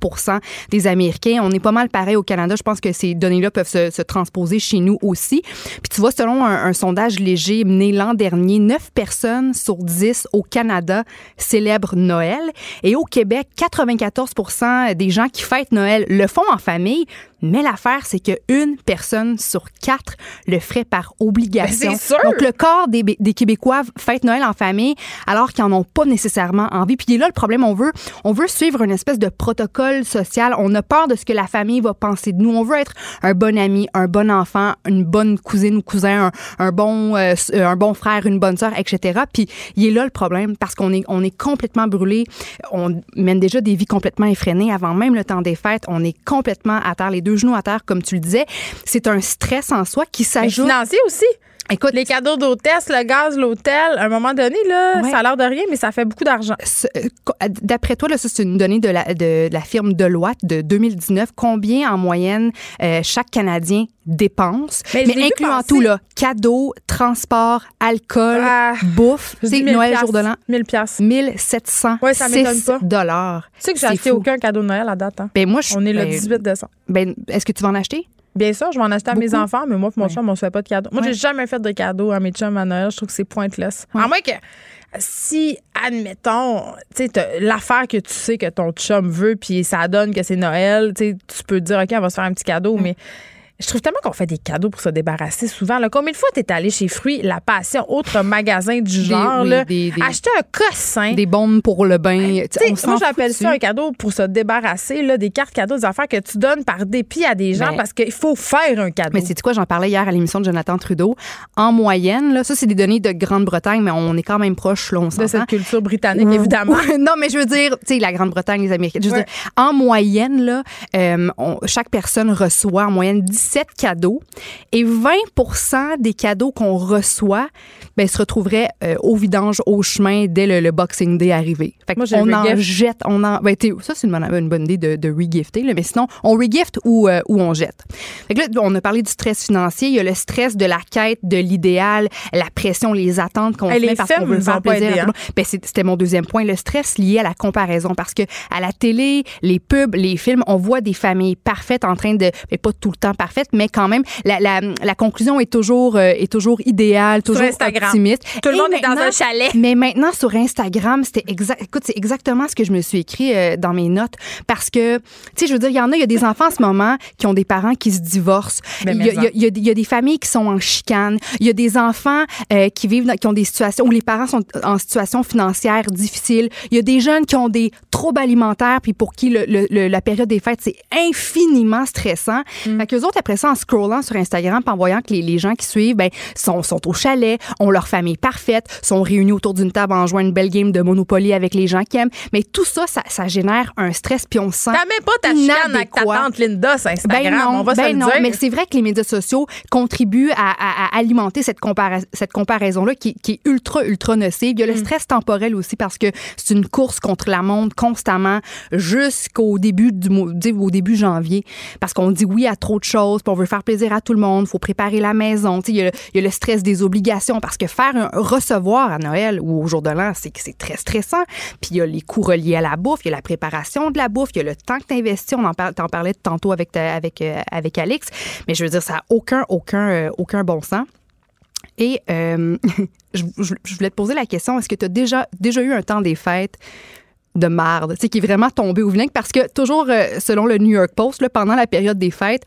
des Américains. On est pas mal pareil au Canada. Je pense que ces données-là peuvent se, se transposer chez nous aussi. Puis tu vois, selon un, un sondage léger mené l'an dernier, 9 personnes sur 10 au Canada célèbrent Noël. Et au Québec, 94% des gens qui fêtent Noël le font en famille. Mais l'affaire, c'est qu'une personne sur quatre le ferait par obligation. Ben, sûr! Donc, le quart des, des Québécois fêtent Noël en famille alors qu'ils n'en ont pas nécessairement envie. Puis là, le problème, on veut, on veut suivre une espèce de protocole social. On a peur de ce que la famille va penser de nous. On veut être un bon ami, un bon enfant, une bonne cousine ou cousin, un, un bon, euh, un bon frère, une bonne sœur, etc. Puis il est là le problème parce qu'on est, on est complètement brûlé. On mène déjà des vies complètement effrénées avant même le temps des fêtes. On est complètement à terre, les deux genoux à terre, comme tu le disais. C'est un stress en soi qui s'ajoute. financier aussi. Écoute, Les cadeaux d'hôtesse, le gaz, l'hôtel, à un moment donné, là, Ouais. ça a l'air de rien, mais ça fait beaucoup d'argent. Euh, co- D'après toi, là, ça, c'est une donnée de la, de, de la firme Deloitte de 2019. Combien en moyenne euh, chaque Canadien dépense? Mais l'ai vu incluant tout, là, cadeaux, transport, alcool, Ah, bouffe. C'est dis 1000 Noël, jour de l'an. 1000 piastres. 1706 Ouais, ça m'étonne pas. dollars. Tu sais que j'ai acheté fou. aucun cadeau de Noël à date. hein. Ben, moi, je, On est le ben, 18 décembre. Ben, est-ce que tu vas en acheter? Bien sûr, je vais en acheter à mes enfants, mais moi et mon Ouais. chum, on se fait pas de cadeaux. Moi, Ouais. j'ai jamais fait de cadeaux à mes chums à Noël. Je trouve que c'est pointless. Ouais. À moins que. si, admettons, tu l'affaire que tu sais que ton chum veut, puis ça donne que c'est Noël, tu sais, tu peux te dire, OK, on va se faire un petit cadeau, mais je trouve tellement qu'on fait des cadeaux pour se débarrasser souvent. Là. Combien de fois t'es allé chez Fruits, La Passion, autre magasin du genre, là, des- acheter un cossin? Des bombes pour le bain. On s'en moi, j'appelle ça un cadeau pour se débarrasser, là, des cartes cadeaux, des affaires que tu donnes par dépit à des gens Ben, parce qu'il faut faire un cadeau. Mais c'est quoi, j'en parlais hier à l'émission de Jonathan Trudeau. En moyenne, là, ça, c'est des données de Grande-Bretagne, mais on est quand même proche, là, on de cette culture britannique, évidemment. Non, mais je veux dire, tu sais, la Grande-Bretagne, les Américains. Je veux dire, en moyenne, là, euh, on- chaque personne reçoit en moyenne 17 cadeaux et 20% des cadeaux qu'on reçoit ben, se retrouveraient euh, au vidange, au chemin, dès le, le Boxing Day arrivé. Fait Moi, on en jette, on en. Ben, ça, c'est une bonne, une bonne idée de, de regifter, mais sinon, on regift ou, euh, ou on jette. Fait que là, on a parlé du stress financier. Il y a le stress de la quête de l'idéal, la pression, les attentes qu'on les parce qu'on veut faire plaisir. hein? Ben, c'était mon deuxième point, le stress lié à la comparaison. Parce que à la télé, les pubs, les films, on voit des familles parfaites en train de, mais pas tout le temps parfaites, mais quand même, la, la, la conclusion est toujours, euh, est toujours idéale, toujours Instagram. optimiste. Tout le Et monde est dans un chalet. mais maintenant, sur Instagram, c'était exact. Écoute, c'est exactement ce que je me suis écrit euh, dans mes notes. Parce que, tu sais, je veux dire, il y en a, il y a des [LAUGHS] enfants en ce moment qui ont des parents qui se divorcent. Il y, y y y a des familles qui sont en chicane. Il y a des enfants euh, qui vivent, dans- qui ont des situations où les parents sont en situation financière difficile. Il y a des jeunes qui ont des troubles alimentaires, puis pour qui le- le- le- la période des fêtes, c'est infiniment stressant. Mm. Fait qu'eux autres, après ça, en scrollant sur Instagram, en voyant que les, les gens qui suivent, ben, sont, sont au chalet, ont leur famille parfaite, sont réunis autour d'une table en jouant une belle game de Monopoly avec les gens qui aiment. Mais tout ça, ça, ça génère un stress, puis on se sent T'as même pas ta chicane avec ta tante Linda sur Instagram, Ben non, on va ben se non, dire. mais c'est vrai que les médias sociaux contribuent à, à- à alimenter cette, compara- cette comparaison-là qui, qui est ultra, ultra nocive. Il y a le stress temporel aussi parce que c'est une course contre la montre constamment jusqu'au début du au début janvier parce qu'on dit oui à trop de choses, puis on veut faire plaisir à tout le monde, faut préparer la maison. Il y, a le- il y a le stress des obligations parce que faire un recevoir à Noël ou au jour de l'an, c'est très stressant. Puis il y a les coûts reliés à la bouffe, il y a la préparation de la bouffe, il y a le temps que tu investis. On en par- t'en parlait tantôt avec, ta- euh, avec Alex. Mais je veux dire, ça n'a aucun, aucun, euh, aucun bon sens. Et euh, [LAUGHS] je voulais te poser la question, est-ce que tu as déjà, déjà eu un temps des fêtes de marde, qui est vraiment tombé au parce que toujours euh, selon le New York Post, pendant la période des fêtes,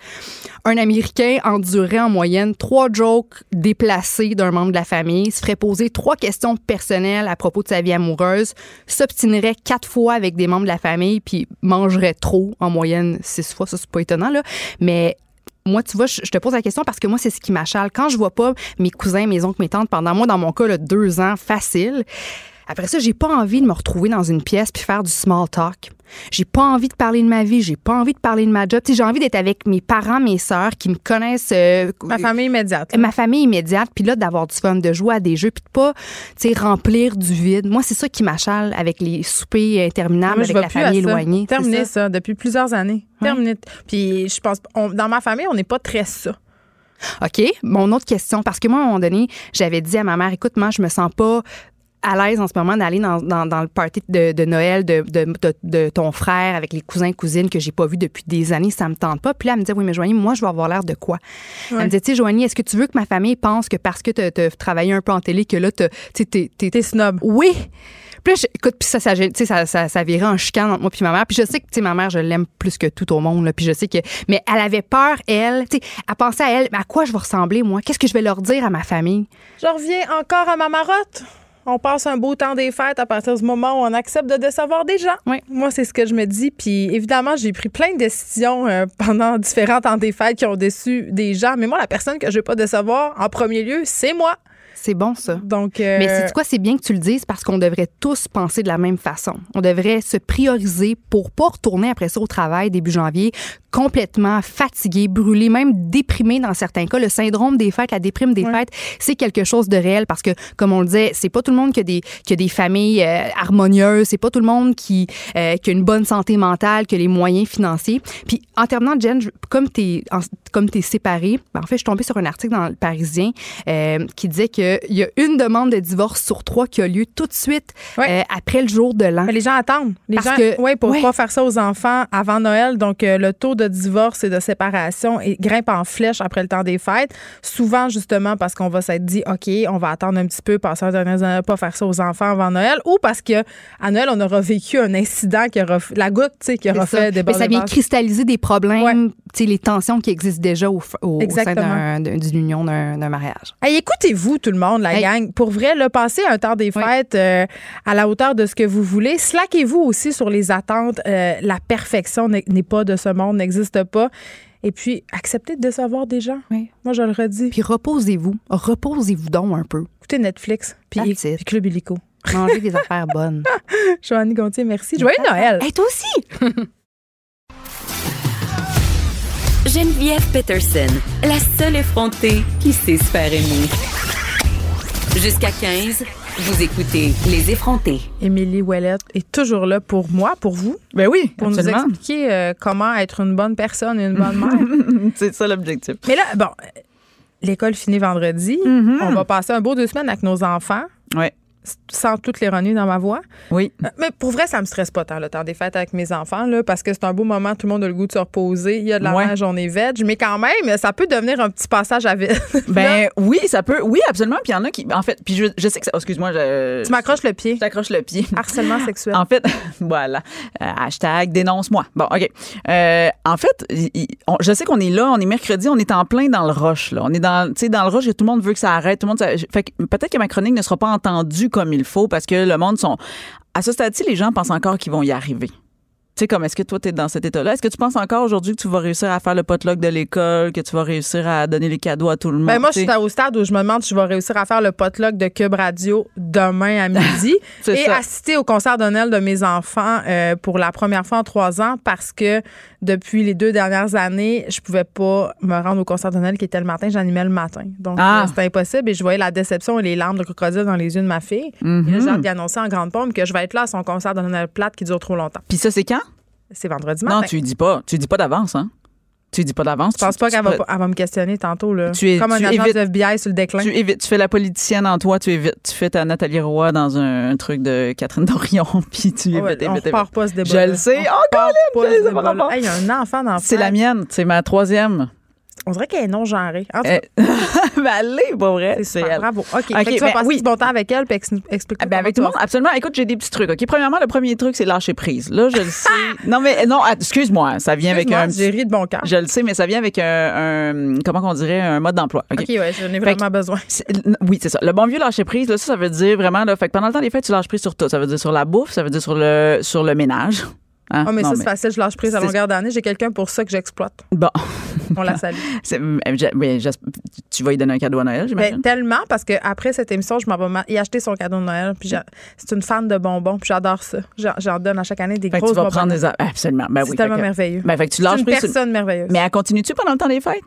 un Américain endurait en moyenne trois jokes déplacés d'un membre de la famille, se ferait poser trois questions personnelles à propos de sa vie amoureuse, s'obstinerait quatre fois avec des membres de la famille, puis mangerait trop en moyenne six fois. Ça, c'est pas étonnant, là. Mais moi, tu vois, je te pose la question parce que moi, c'est ce qui m'achale. Quand je vois pas mes cousins, mes oncles, mes tantes pendant, moi, dans mon cas, deux ans, facile. Après ça, j'ai pas envie de me retrouver dans une pièce puis faire du small talk. J'ai pas envie de parler de ma vie, j'ai pas envie de parler de ma job. J'ai envie d'être avec mes parents, mes sœurs qui me connaissent. euh, Ma famille immédiate. là. ma famille immédiate, puis là, d'avoir du fun, de jouer à des jeux, puis de pas, tu sais, remplir du vide. Moi, c'est ça qui m'achale avec les soupers interminables, Moi, avec la famille éloignée. Terminé ça. ça. depuis plusieurs années. Terminé. Puis je pense, on- dans ma famille, on n'est pas très ça. OK. Mon autre question, parce que moi, à un moment donné, j'avais dit à ma mère, écoute, moi, je me sens pas à l'aise en ce moment d'aller dans, dans, dans le party de, de Noël de, de, ton frère avec les cousins cousines que j'ai pas vus depuis des années, ça me tente pas. Puis là, elle me disait, oui, mais Joanie, moi, je vais avoir l'air de quoi? Elle me disait, tu sais, Joanie, est-ce que tu veux que ma famille pense que parce que tu as travaillé un peu en télé, que là, tu t'es, t'es, snob. oui. Puis là, écoute, puis ça, ça, gê- tu sais, ça, ça, ça virait en chicane entre moi puis ma mère. Puis je sais que, tu sais, ma mère, je l'aime plus que tout au monde. Là, puis je sais que, mais elle avait peur, elle, tu sais, elle pensait à elle, mais à quoi je vais ressembler, moi? Qu'est-ce que je vais leur dire à ma famille? Je reviens encore à ma marotte? On passe un beau temps des fêtes à partir du moment où on accepte de décevoir des gens. Oui. Moi, c'est ce que je me dis. Puis évidemment, j'ai pris plein de décisions euh, [LAUGHS] pendant différents temps des fêtes qui ont déçu des gens. Mais moi, la personne que je ne veux pas décevoir, en premier lieu, c'est moi. C'est bon, ça. Donc, euh, Mais c'est quoi, c'est bien que tu le dises parce qu'on devrait tous penser de la même façon. On devrait se prioriser pour pas retourner après ça au travail début janvier complètement fatigué, brûlé, même déprimé dans certains cas. Le syndrome des fêtes, la déprime des fêtes, c'est quelque chose de réel parce que, comme on le disait, c'est pas tout le monde qui a des, qui a des familles euh, harmonieuses, c'est pas tout le monde qui, euh, qui a une bonne santé mentale, qui a les moyens financiers. Puis, en terminant, Jen, je- comme t'es comme t'es séparée, ben, en fait, je suis tombée sur un article dans le Parisien euh, qui disait que qu'il y a une demande de divorce sur trois qui a lieu tout de suite euh, après le jour de l'an. Mais les gens attendent. Les Parce gens, que- ouais, pour ouais. pas faire ça aux enfants avant Noël. Donc, euh, le taux de divorce et de séparation grimpe en flèche après le temps des fêtes. Souvent, justement, parce qu'on va s'être dit, OK, on va attendre un petit peu, passer un dernier Noël, pas faire ça aux enfants avant Noël. Ou parce qu'à Noël, on aura vécu un incident qui aura, la goutte, tu sais, qui aura fait Mais déborder ça vient vase. cristalliser des problèmes, tu sais, les tensions qui existent déjà au, au, au sein d'une union, d'un d'un mariage. Hey, écoutez-vous, tout le monde, la Hey. gang. Pour vrai, là, passez un temps des fêtes euh, à la hauteur de ce que vous voulez. Slaquez-vous aussi sur les attentes. Euh, la perfection n'est pas de ce monde, n'existe pas. Et puis, acceptez de décevoir des gens. Oui. Moi, je le redis. Puis reposez-vous. Reposez-vous donc un peu. Écoutez Netflix, puis, Club Illico. Mangez des [LAUGHS] affaires bonnes. Joannie Gontier, merci. Joyeux Noël! Hey, toi aussi! [LAUGHS] Geneviève Peterson, la seule effrontée qui sait se faire aimer. Jusqu'à 15, vous écoutez Les effrontés. Émilie Ouellette est toujours là pour moi, pour vous, Ben oui, pour absolument. nous expliquer euh, comment être une bonne personne et une bonne mère. [LAUGHS] C'est ça l'objectif. Mais là, bon, l'école finit vendredi. Mhm. On va passer un beau deux semaines avec nos enfants. Ouais. Sans toute l'ironie dans ma voix. Oui. Euh, Mais pour vrai, ça me stresse pas tant le temps des fêtes avec mes enfants, là, parce que c'est un beau moment, tout le monde a le goût de se reposer. Il y a de la Ouais. on est veg, mais quand même, ça peut devenir un petit passage à vide. [LAUGHS] Ben oui, ça peut. Oui, absolument. Puis il y en a qui. En fait, puis je, je sais que oh, excuse-moi, je. tu m'accroches le pied. Je t'accroche le pied. Harcèlement [LAUGHS] sexuel. En fait, [LAUGHS] voilà. Euh, hashtag dénonce-moi. Bon, OK. Euh, en fait, il- il- on- je sais qu'on est là, on est mercredi, on est en plein dans le rush. Là. On est dans, tu sais, dans le rush et tout le monde veut que ça arrête. Tout le monde, ça- fait que peut-être que ma chronique ne sera pas entendue comme il faut parce que le monde sont. À ce stade-ci, les gens pensent encore qu'ils vont y arriver. Tu sais, comme est-ce que toi, tu es dans cet état-là? Est-ce que tu penses encore aujourd'hui que tu vas réussir à faire le potluck de l'école, que tu vas réussir à donner les cadeaux à tout le monde? Ben moi, je suis au stade où je me demande si je vais réussir à faire le potluck de Cube Radio demain à [LAUGHS] midi et ça. assister au concert de Noël de mes enfants euh, pour la première fois en trois ans parce que depuis les deux dernières années, je pouvais pas me rendre au concert de Noël qui était le matin, j'animais le matin. Donc, Ah. euh, c'était impossible et je voyais la déception et les larmes de crocodile dans les yeux de ma fille. Mhm. Et là, j'ai d'y annoncer en grande pompe que je vais être là à son concert de Noël plate qui dure trop longtemps. Puis ça, c'est quand? C'est vendredi matin. Non, tu lui dis pas. Tu lui dis pas d'avance, hein? Tu lui dis pas d'avance. Je pense Tu- pas qu'elle va, elle me questionner tantôt. Là. Tu es- Comme un tu agent du FBI sur le déclin. Tu évites, tu fais la politicienne en toi, tu évites, tu fais ta Nathalie Roy dans un, un truc de Catherine Dorion, [LAUGHS] puis tu évites, on repart pas ce débat. Je le sais. Oh, Colin. Il y a un enfant dans C'est la mienne, c'est ma troisième. On dirait qu'elle est non genrée. En tout cas, Eh, [LAUGHS] ben, elle est pas vrai. c'est elle. Bravo. OK. OK, fait que tu vas ben, passer oui. du bon temps avec elle puis ex- explique Ah, ben, avec tout le monde, absolument. Écoute, j'ai des petits trucs. OK, premièrement, le premier truc, c'est lâcher prise. Là, je le sais. [LAUGHS] non, mais non, ah, excuse-moi, ça vient avec un. J'ai ri de bon cœur. Je le sais, mais ça vient avec un, un- comment qu'on dirait, un mode d'emploi. OK? OK, ouais, j'en ai vraiment besoin. Oui, c'est ça. Le bon vieux lâcher prise, là, ça, ça veut dire vraiment, là, fait que pendant le temps des fêtes, tu lâches prise sur tout. Ça veut dire sur la bouffe, ça veut dire sur le, sur le ménage. Oh, mais Non, ça, c'est facile, je lâche prise à c'est- longueur d'année. J'ai quelqu'un pour ça que j'exploite. Bon. On la salue. [LAUGHS] C'est- euh, oui, tu vas lui donner un cadeau à Noël, j'imagine? Ben, tellement, parce qu'après cette émission, je m'en vais y acheter son cadeau de Noël. Puis c'est une fan de bonbons, puis j'adore ça. J'en, donne à chaque année des fait que grosses tu vas bonbons. prendre des. Absolument. Ben c'est oui. tellement fait que- merveilleux. Ben, fait que tu c'est lâches une prise. personne merveilleuse. Mais elle continue-tu pendant le temps des fêtes?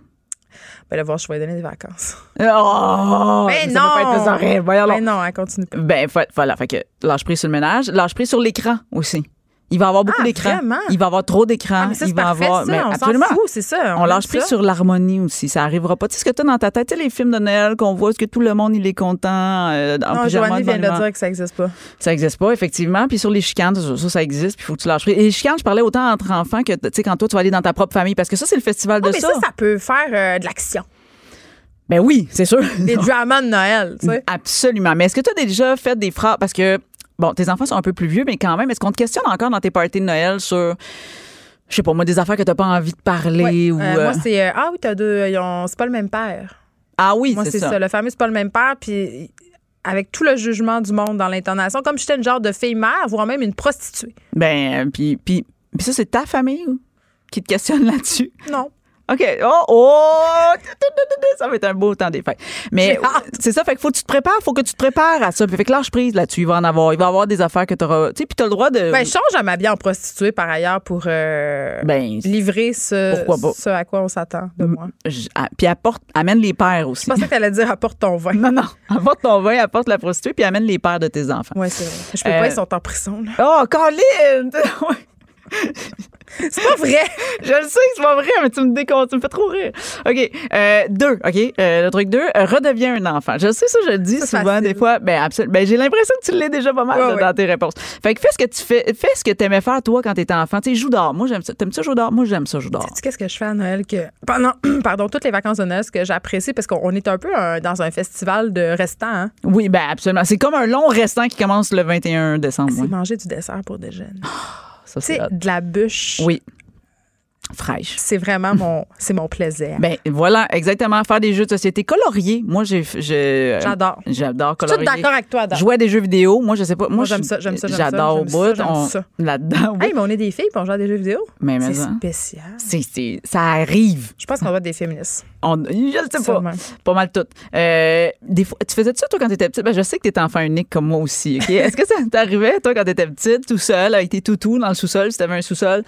Ben, là, voir, je vais lui donner des vacances. [LAUGHS] Oh! Mais ça non! peut pas être plus. Ben non, elle continue pas. Ben, voilà. Fait que lâche prise sur le ménage. Lâche prise sur l'écran aussi. Il va avoir beaucoup Ah, d'écran. Il va avoir trop d'écran. Ah, il va parfait, avoir. ça. mais on absolument. c'est ça. On, lâche prise ça. sur l'harmonie aussi. Ça arrivera pas. Tu sais ce que tu as dans ta tête? Tu sais, les films de Noël qu'on voit, est-ce que tout le monde, il est content? euh, en Non, Joanie vient de le dire que ça n'existe pas. Ça n'existe pas, effectivement. Puis sur les chicanes, ça, ça, ça existe. Puis il faut que tu lâches prise. Et les chicanes, je parlais autant entre enfants que, tu sais, quand toi, tu vas aller dans ta propre famille. Parce que ça, c'est le festival Ah, de mais ça, ça peut faire euh, de l'action. Ben oui, c'est sûr. Des [LAUGHS] dramas de Noël, tu sais. Absolument. Mais est-ce que tu as déjà fait des phrases? Parce que, bon, tes enfants sont un peu plus vieux, mais quand même, est-ce qu'on te questionne encore dans tes parties de Noël sur, je sais pas, moi, des affaires que tu pas envie de parler Ouais. ou. Euh, euh, Moi, c'est. euh, ah oui, t'as deux. ont- C'est pas le même père. Ah oui, Moi, c'est c'est ça. ça. Le fameux, c'est pas le même père. Puis avec tout le jugement du monde dans l'intonation, comme j'étais une genre de fille mère, voire même une prostituée. Ben, puis, puis, puis ça, c'est ta famille ou? qui te questionne [LAUGHS] là-dessus? Non. OK. Oh, oh! Ça va être un beau temps des fêtes. Mais hâte. c'est ça, fait qu'il faut que tu te prépares, faut que tu te prépares à ça. Fait que lâche prise là-dessus, il va en avoir. Il va y avoir des affaires que tu auras. Tu sais, puis tu as le droit de. Ben, je change à m'habiller en prostituée par ailleurs pour euh, Ben, livrer ce, ce à quoi on s'attend de moi. ah, puis apporte, amène les pères aussi. Je pensais que t'allais dire apporte ton vin. Non, non. [LAUGHS] Apporte ton vin, apporte la prostituée, puis amène les pères de tes enfants. Ouais, c'est vrai. Je peux Euh, pas, ils sont en prison. Là. Oh, Colin! [LAUGHS] [LAUGHS] [LAUGHS] C'est pas vrai. Je le sais que c'est pas vrai, mais tu me décomptes, tu me fais trop rire. OK. Euh, deux, OK. Euh, le truc deux, euh, redeviens un enfant. Je sais ça, je le dis C'est souvent facile. des fois. Ben, absolument. Ben, j'ai l'impression que tu l'es déjà pas mal Ouais, là, ouais. dans tes réponses. Fait que fais ce que tu fais, fais ce que t'aimais faire toi quand t'étais enfant. Tu sais, joue dehors. Moi, j'aime ça. T'aimes ça jouer dehors? Moi, j'aime ça jouer dehors. Tu sais qu'est-ce que je fais à Noël que pendant [CLEARS THROAT] pardon toutes les vacances de Noël ce que j'apprécie parce qu'on est un peu dans un festival de restants hein. Oui, ben, absolument. C'est comme un long restant qui commence le 21 décembre. c'est ouais. manger du dessert pour déjeuner. Ça, c'est de la bûche. Oui. Fraîche. C'est vraiment mon [LAUGHS] c'est mon plaisir. Ben voilà, exactement. Faire des jeux de société coloriés. Moi, j'ai, J'adore. J'adore Je suis colorier. d'accord avec toi, Adam. Jouer à des jeux vidéo. Moi, je sais pas. Moi, Moi, j'aime je- ça, j'aime ça, J'adore au bout. Là-dedans, oui. Hey, mais on est des filles puis on joue à des jeux vidéo. Mais, mais c'est spécial. C'est, c'est- ça arrive. Je pense qu'on doit être des féministes. On, je sais pas. Pas mal tout. Euh, des fois, tu faisais ça, toi, quand t'étais petite? Ben, je sais que t'étais enfant unique comme moi aussi. ok? [LAUGHS] Est-ce que ça t'arrivait, toi, quand t'étais petite, tout seul, avec tes toutous dans le sous-sol, si t'avais un sous-sol,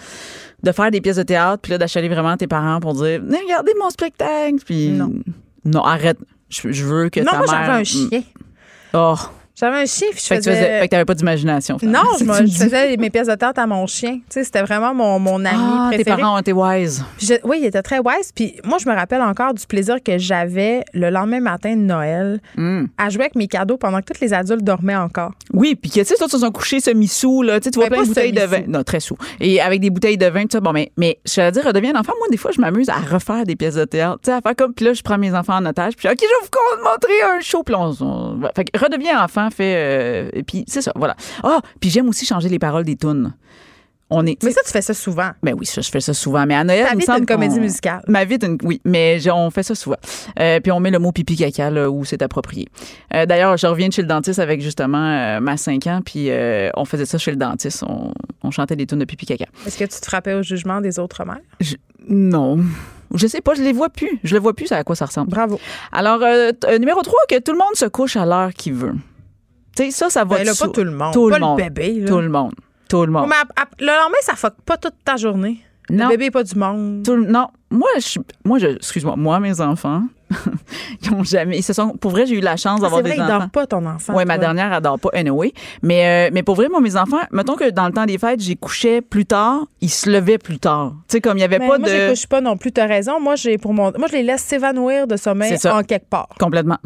de faire des pièces de théâtre, puis là, d'achaler vraiment tes parents pour dire, regardez mon spectacle. Puis, Non. Non, arrête. Je, je veux que Non, ta moi mère. j'avais un chien. Oh. J'avais un chien puis je Fait que, tu faisais faisais, fait que t'avais pas d'imagination. Non, [LAUGHS] je, me- faisais mes pièces de théâtre à mon chien. Tu sais, c'était vraiment mon, mon ami Ah, tes préféré. parents ont été wise. Je- oui, il était très wise. Puis moi, je me rappelle encore du plaisir que j'avais le lendemain matin de Noël Mm. à jouer avec mes cadeaux pendant que tous les adultes dormaient encore. Oui, puis que tu sais, ils sont couchés semi-sous, là. Tu vois Mais plein de bouteilles de vin. Non, très sous. Et avec des bouteilles de vin, tout ça. Bon, mais, mais je vais dire, redeviens un enfant. Moi, des fois, je m'amuse à refaire des pièces de théâtre. Tu sais, à faire comme, puis là, je prends mes enfants en otage. Puis, OK, je vais vous montrer un show. Puis, on. Fait que redeviens enfant, fait. euh, et puis, c'est ça, voilà. Ah, puis j'aime aussi changer les paroles des tunes. On est. Mais ça, tu fais ça souvent. Ben oui, ça, je fais ça souvent. Mais à Noël, me vie, semble une comédie musicale. Ma vie, est une- oui, mais on fait ça souvent. Euh, puis on met le mot pipi caca là, où c'est approprié. Euh, D'ailleurs, je reviens de chez le dentiste avec justement euh, ma 5 ans, puis on faisait ça chez le dentiste. On, on chantait des tunes de pipi caca. Est-ce que tu te frappais au jugement des autres mères? Je- non. Je sais pas, je les vois plus. Je le vois plus, à quoi ça ressemble. Bravo. Alors, numéro 3, que tout le monde se couche à l'heure qu'il veut. Tu sais, ça, ça va Ben là, de pas tout le monde. Tout pas le monde. le bébé. Là. Tout le monde. Tout le monde. Mais à- à- le lendemain, ça fuck pas toute ta journée. Non. Le bébé pas du monde. Tout le- non, moi, je, moi, je, excuse-moi, moi, mes enfants, [LAUGHS] ils ont jamais, ils se sont, pour vrai, j'ai eu la chance Ah, d'avoir c'est vrai, des enfants. dort pas ton enfant. Oui, ma dernière, elle dort pas anyway. Mais, euh, mais pour vrai, moi, mes enfants, mettons que dans le temps des fêtes, j'ai couché plus tard, ils se levaient plus tard. Tu sais, comme il y avait Mais pas moi, je de. couche pas non plus. T'as raison. Moi, j'ai pour mon, moi, je les laisse s'évanouir de sommeil C'est en quelque part. Complètement.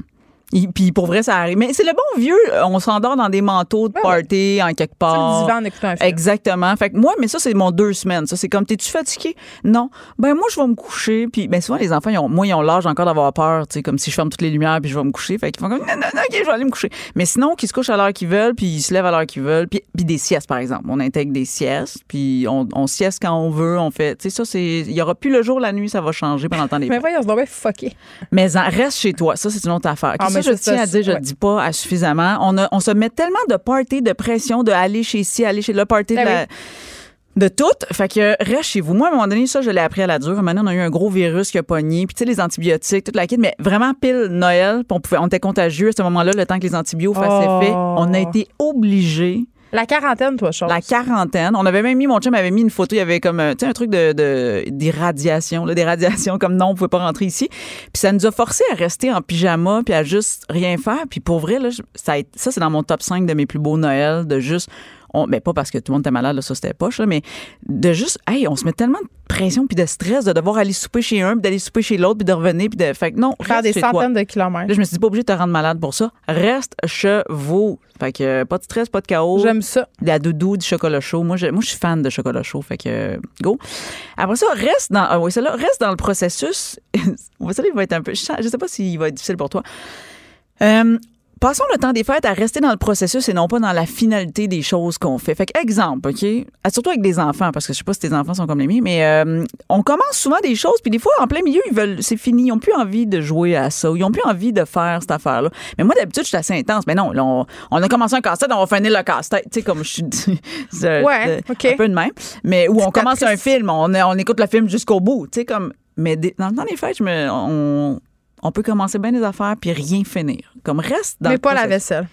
Il- Puis pour vrai, ça arrive. Mais c'est le bon vieux, euh, on s'endort dans des manteaux de Ouais, ouais. party en quelque Sur part. le divan en écoutant un film. Exactement. Fait que moi, mais ça, c'est mon deux semaines. Ça, c'est comme, t'es-tu fatigué? Non. Ben, moi, je vais me coucher. Puis, ben, souvent, les enfants, ils ont, moi, ils ont l'âge encore d'avoir peur, tu sais, comme si je ferme toutes les lumières puis je vais me coucher. Fait qu'ils font comme, non, non, non, OK, je vais aller me coucher. Mais sinon, qu'ils se couchent à l'heure qu'ils veulent puis ils se lèvent à l'heure qu'ils veulent. Puis, puis des siestes, par exemple. On intègre des siestes puis on, on sieste quand on veut. On fait, tu sais, ça, c'est, il y aura plus le jour, la nuit, ça va changer pendant le temps des Mais voyons. Mais en- reste chez toi. Ça, c'est une autre affaire. Ah, mais je tiens à dire, je ouais. le dis pas à suffisamment. On, a- on se met tellement de party, de pression, de aller chez ici, aller chez le party de Ben la- De tout. Fait que reste chez vous. Moi, à un moment donné, ça, je l'ai appris à la dure. Maintenant, on a eu un gros virus qui a pogné. Puis, tu sais, les antibiotiques, toute la kit. Mais vraiment, pile Noël, on, pouvait, on était contagieux à ce moment-là, le temps que les antibiotiques fassent Oh. effet. On a été obligés La quarantaine, toi, chose. la quarantaine. On avait même mis, mon chum avait mis une photo, il y avait comme, euh, tu sais, un truc de, de, des radiations, comme non, on pouvait pas rentrer ici. Puis ça nous a forcé à rester en pyjama puis à juste rien faire. Puis pour vrai, là, ça, ça c'est dans mon top 5 de mes plus beaux Noëls, de juste, on, mais pas parce que tout le monde était malade, là, ça c'était poche, là, mais de juste, hey, on se met tellement de pression puis de stress de devoir aller souper chez un puis d'aller souper chez l'autre puis de revenir puis de, fait que non, Faire des toi. centaines de kilomètres. Là, je me suis dit, pas obligé de te rendre malade pour ça. Reste chez vous. Fait que euh, pas de stress, pas de chaos. J'aime ça. De la doudou, du chocolat chaud. Moi, je, moi, je suis fan de chocolat chaud. Fait que, euh, go. Après ça, reste dans, ah oui, celle-là, reste dans le processus. [LAUGHS] Celle-là, il va être un peu, je sais pas s'il va être difficile pour toi. Euh, Passons le temps des fêtes à rester dans le processus et non pas dans la finalité des choses qu'on fait. Fait que, exemple, OK? Surtout avec des enfants, parce que je sais pas si tes enfants sont comme les miens, mais euh, on commence souvent des choses, puis des fois, en plein milieu, ils veulent, c'est fini, ils ont plus envie de jouer à ça, ils ont plus envie de faire cette affaire-là. Mais moi, d'habitude, je suis assez intense. Mais non, là, on, on a commencé un casse-tête, on va finir le casse-tête. Tu sais, comme je suis [LAUGHS] Ouais, c'est OK. un peu de même. Mais où on commence un film, on, on écoute le film jusqu'au bout. Tu sais, comme. Mais des- dans le temps des fêtes, je me, on, on peut commencer bien des affaires puis rien finir. Comme reste dans Mais le pas la vaisselle.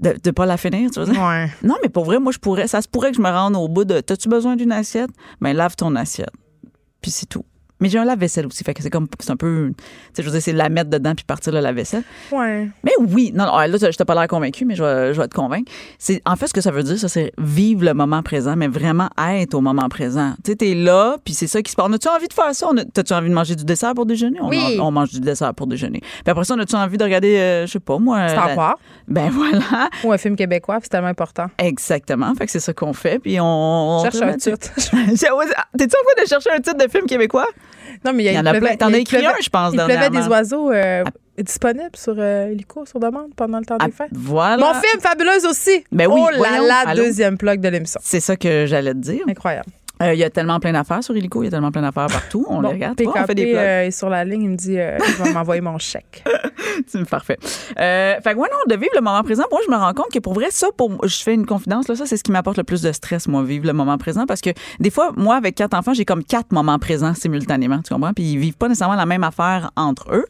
De, de pas la finir, tu veux dire? Ouais. Non, mais pour vrai, moi, je pourrais, ça se pourrait que je me rende au bout de T'as-tu besoin d'une assiette? Ben, lave ton assiette. Puis c'est tout. Mais j'ai un lave-vaisselle aussi. Fait que c'est comme, c'est un peu, tu sais, je veux dire, c'est la mettre dedans puis partir le lave-vaisselle. Ouais. Mais oui, non, non, là, je t'ai pas l'air convaincu, mais je vais, je vais te convaincre. C'est, en fait, ce que ça veut dire, ça, c'est vivre le moment présent, mais vraiment être au moment présent. Tu sais, t'es là, puis c'est ça qui se passe. On a-tu envie de faire ça? On a- T'as-tu envie de manger du dessert pour déjeuner? On, Oui. on mange du dessert pour déjeuner. Puis après ça, on a-tu envie de regarder, euh, je sais pas, moi. Star Wars. Ben voilà. Ou un film québécois, puis c'est tellement important. Exactement. Fait que c'est ça qu'on fait. Puis on. on Cherche un titre. [LAUGHS] T'es-tu en train de chercher un titre de film québécois? Non, mais il y, en a pleuvait- plein. T'en as écrit pleuvait- un, je pense, Il pleuvait des oiseaux euh, disponibles sur euh, sur demande, pendant le temps des Ah, fêtes. voilà. Mon film, Fabuleuse aussi. Ben oui, oh là deuxième plug de l'émission. C'est ça que j'allais te dire. Incroyable. Euh, Il y a tellement plein d'affaires sur Illico, il y a tellement plein d'affaires partout. On Bon, les regarde. PKP pas, on fait des euh, est sur la ligne, il me dit euh, il va m'envoyer mon chèque. [LAUGHS] C'est parfait. Euh, fait que ouais, non, de vivre le moment présent, moi, je me rends compte que pour vrai, ça, pour, je fais une confidence, là, ça, c'est ce qui m'apporte le plus de stress, moi, vivre le moment présent, parce que des fois, moi, avec quatre enfants, j'ai comme quatre moments présents simultanément, tu comprends? Puis ils vivent pas nécessairement la même affaire entre eux.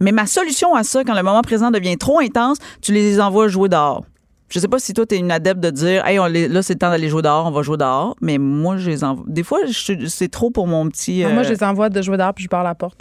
Mais ma solution à ça, quand le moment présent devient trop intense, tu les envoies jouer dehors. Je sais pas si toi, tu es une adepte de dire, hey, on les- là, c'est le temps d'aller jouer dehors, on va jouer dehors. Mais moi, je les envoie. Des fois, je- c'est trop pour mon petit. Ah, Moi, euh, je les envoie de jouer dehors puis je barre la porte.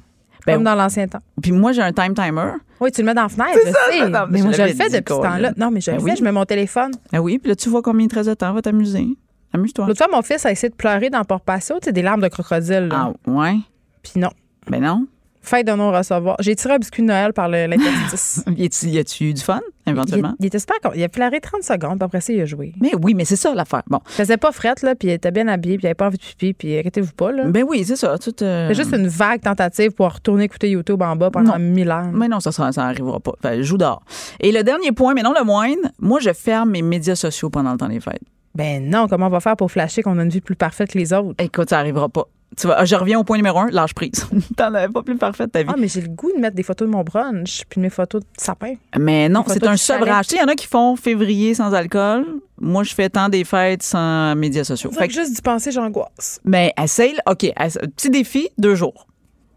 Ben, Comme dans l'ancien temps. Puis moi, j'ai un time timer. Oui, tu le mets dans la fenêtre, C'est je ça, sais. non, mais moi, je le fais depuis ce temps-là. Non, mais je le Ben fais, oui. je mets mon téléphone. Ah oui, puis là, tu vois combien il te reste de temps, va t'amuser. Amuse-toi. L'autre fois, mon fils a essayé de pleurer dans Port Patio, tu sais, des larmes de crocodile. là. Ah, ouais? Puis non. Ben non? Fête de non-recevoir. J'ai tiré un biscuit de Noël par l'interstice. [LAUGHS] Y a-tu eu du fun, éventuellement? il était super con- Il a pleuré 30 secondes, puis après ça, il a joué. Mais oui, mais c'est ça l'affaire. Bon. Il faisait pas frette, là, puis il était bien habillé, puis il avait pas envie de pipi, puis arrêtez-vous pas, là. Ben oui, c'est ça. Te... C'est juste une vague tentative pour retourner écouter YouTube en bas pendant Non. mille ans. Mais non, ça, ça, ça arrivera pas. Fait, joue dehors. Et le dernier point, mais non le moindre, moi, je ferme mes médias sociaux pendant le temps des fêtes. Ben non, comment on va faire pour flasher qu'on a une vie plus parfaite que les autres? Écoute, ça arrivera pas. Tu vois, je reviens au point numéro un, lâche prise. [LAUGHS] T'en avais pas plus parfaite ta vie. Ah, mais j'ai le goût de mettre des photos de mon brunch, puis de mes photos de sapin. Mais non, c'est un sevrage. Tu sais, il y en a qui font février sans alcool. Moi, je fais temps des fêtes sans médias sociaux. Fait que juste d'y penser, j'angoisse. mais essaye. OK, petit défi, deux jours.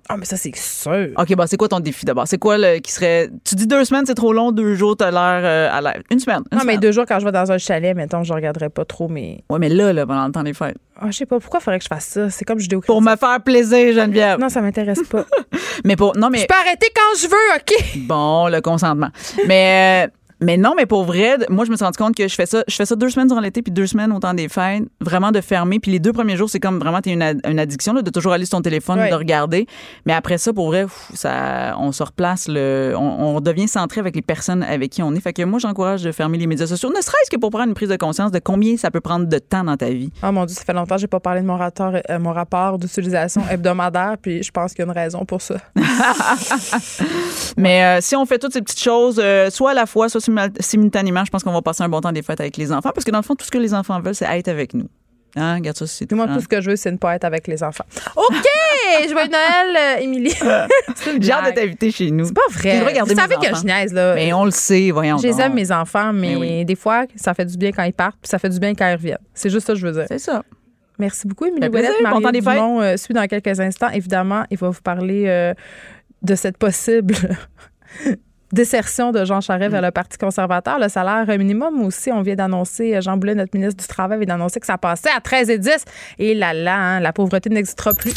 Ah, mais ça, c'est sûr. OK, bah c'est quoi ton défi d'abord? C'est quoi le qui serait. Tu dis deux semaines, c'est trop long, deux jours, t'as l'air euh, à l'air. Une semaine. une Non, mais deux jours, quand je vais dans un chalet, mettons, je regarderai pas trop mes. Ouais, mais là, là, pendant le temps des fêtes. Ah, je sais pas, pourquoi faudrait que je fasse ça? C'est comme je Pour me faire plaisir, Geneviève. Non, ça m'intéresse pas. [LAUGHS] Mais pour. Non, mais. Je peux arrêter quand je veux, OK? Bon, le consentement. Mais, euh, mais non, mais pour vrai, moi, je me suis rendu compte que je fais ça, je fais ça deux semaines durant l'été, puis deux semaines au temps des fêtes, vraiment de fermer. Puis les deux premiers jours, c'est comme vraiment, t'es une, une addiction, là, de toujours aller sur ton téléphone, de regarder. Mais après ça, pour vrai, pff, ça, on se replace, le, on, on devient centré avec les personnes avec qui on est. Fait que moi, j'encourage de fermer les médias sociaux, ne serait-ce que pour prendre une prise de conscience de combien ça peut prendre de temps dans ta vie. Oh mon Dieu, ça fait longtemps que j'ai pas parlé de mon rapport, euh, mon rapport d'utilisation [LAUGHS] hebdomadaire, puis je pense qu'il y a une raison pour ça. [LAUGHS] Mais euh, si on fait toutes ces petites choses, euh, soit à la fois, soit simul- simultanément, je pense qu'on va passer un bon temps des fêtes avec les enfants. Parce que dans le fond, tout ce que les enfants veulent, c'est être avec nous. Hein? Regarde ça, c'est moi, hein? tout ce que je veux, c'est ne pas être avec les enfants. OK! [LAUGHS] Joyeux Noël, euh, Émilie. [LAUGHS] J'ai hâte de t'inviter chez nous. C'est pas vrai. Vous savez mes que enfants. je niaise, là. Mais on le sait, voyons. Je les aime, mes enfants, mais Ben oui. des fois, ça fait du bien quand ils partent, puis ça fait du bien quand ils reviennent. C'est juste ça que je veux dire. C'est ça. Merci beaucoup, Émilie. Ouellette. Bon temps Marie des fêtes. Dumont euh, suit dans quelques instants. Évidemment, il va vous parler euh, de cette possible désertion de Jean Charest vers le Parti conservateur. Le salaire minimum aussi, on vient d'annoncer, euh, Jean Boulet, notre ministre du Travail, vient d'annoncer que ça passait à 13 et 10. Et là, là, hein, la pauvreté n'existera plus.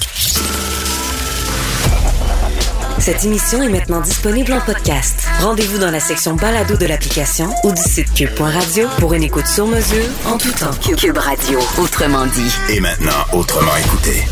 Cette émission est maintenant disponible en podcast. Rendez-vous dans la section balado de l'application ou du site cube.radio pour une écoute sur mesure en tout temps. Cube Radio, autrement dit. Et maintenant, autrement écouté.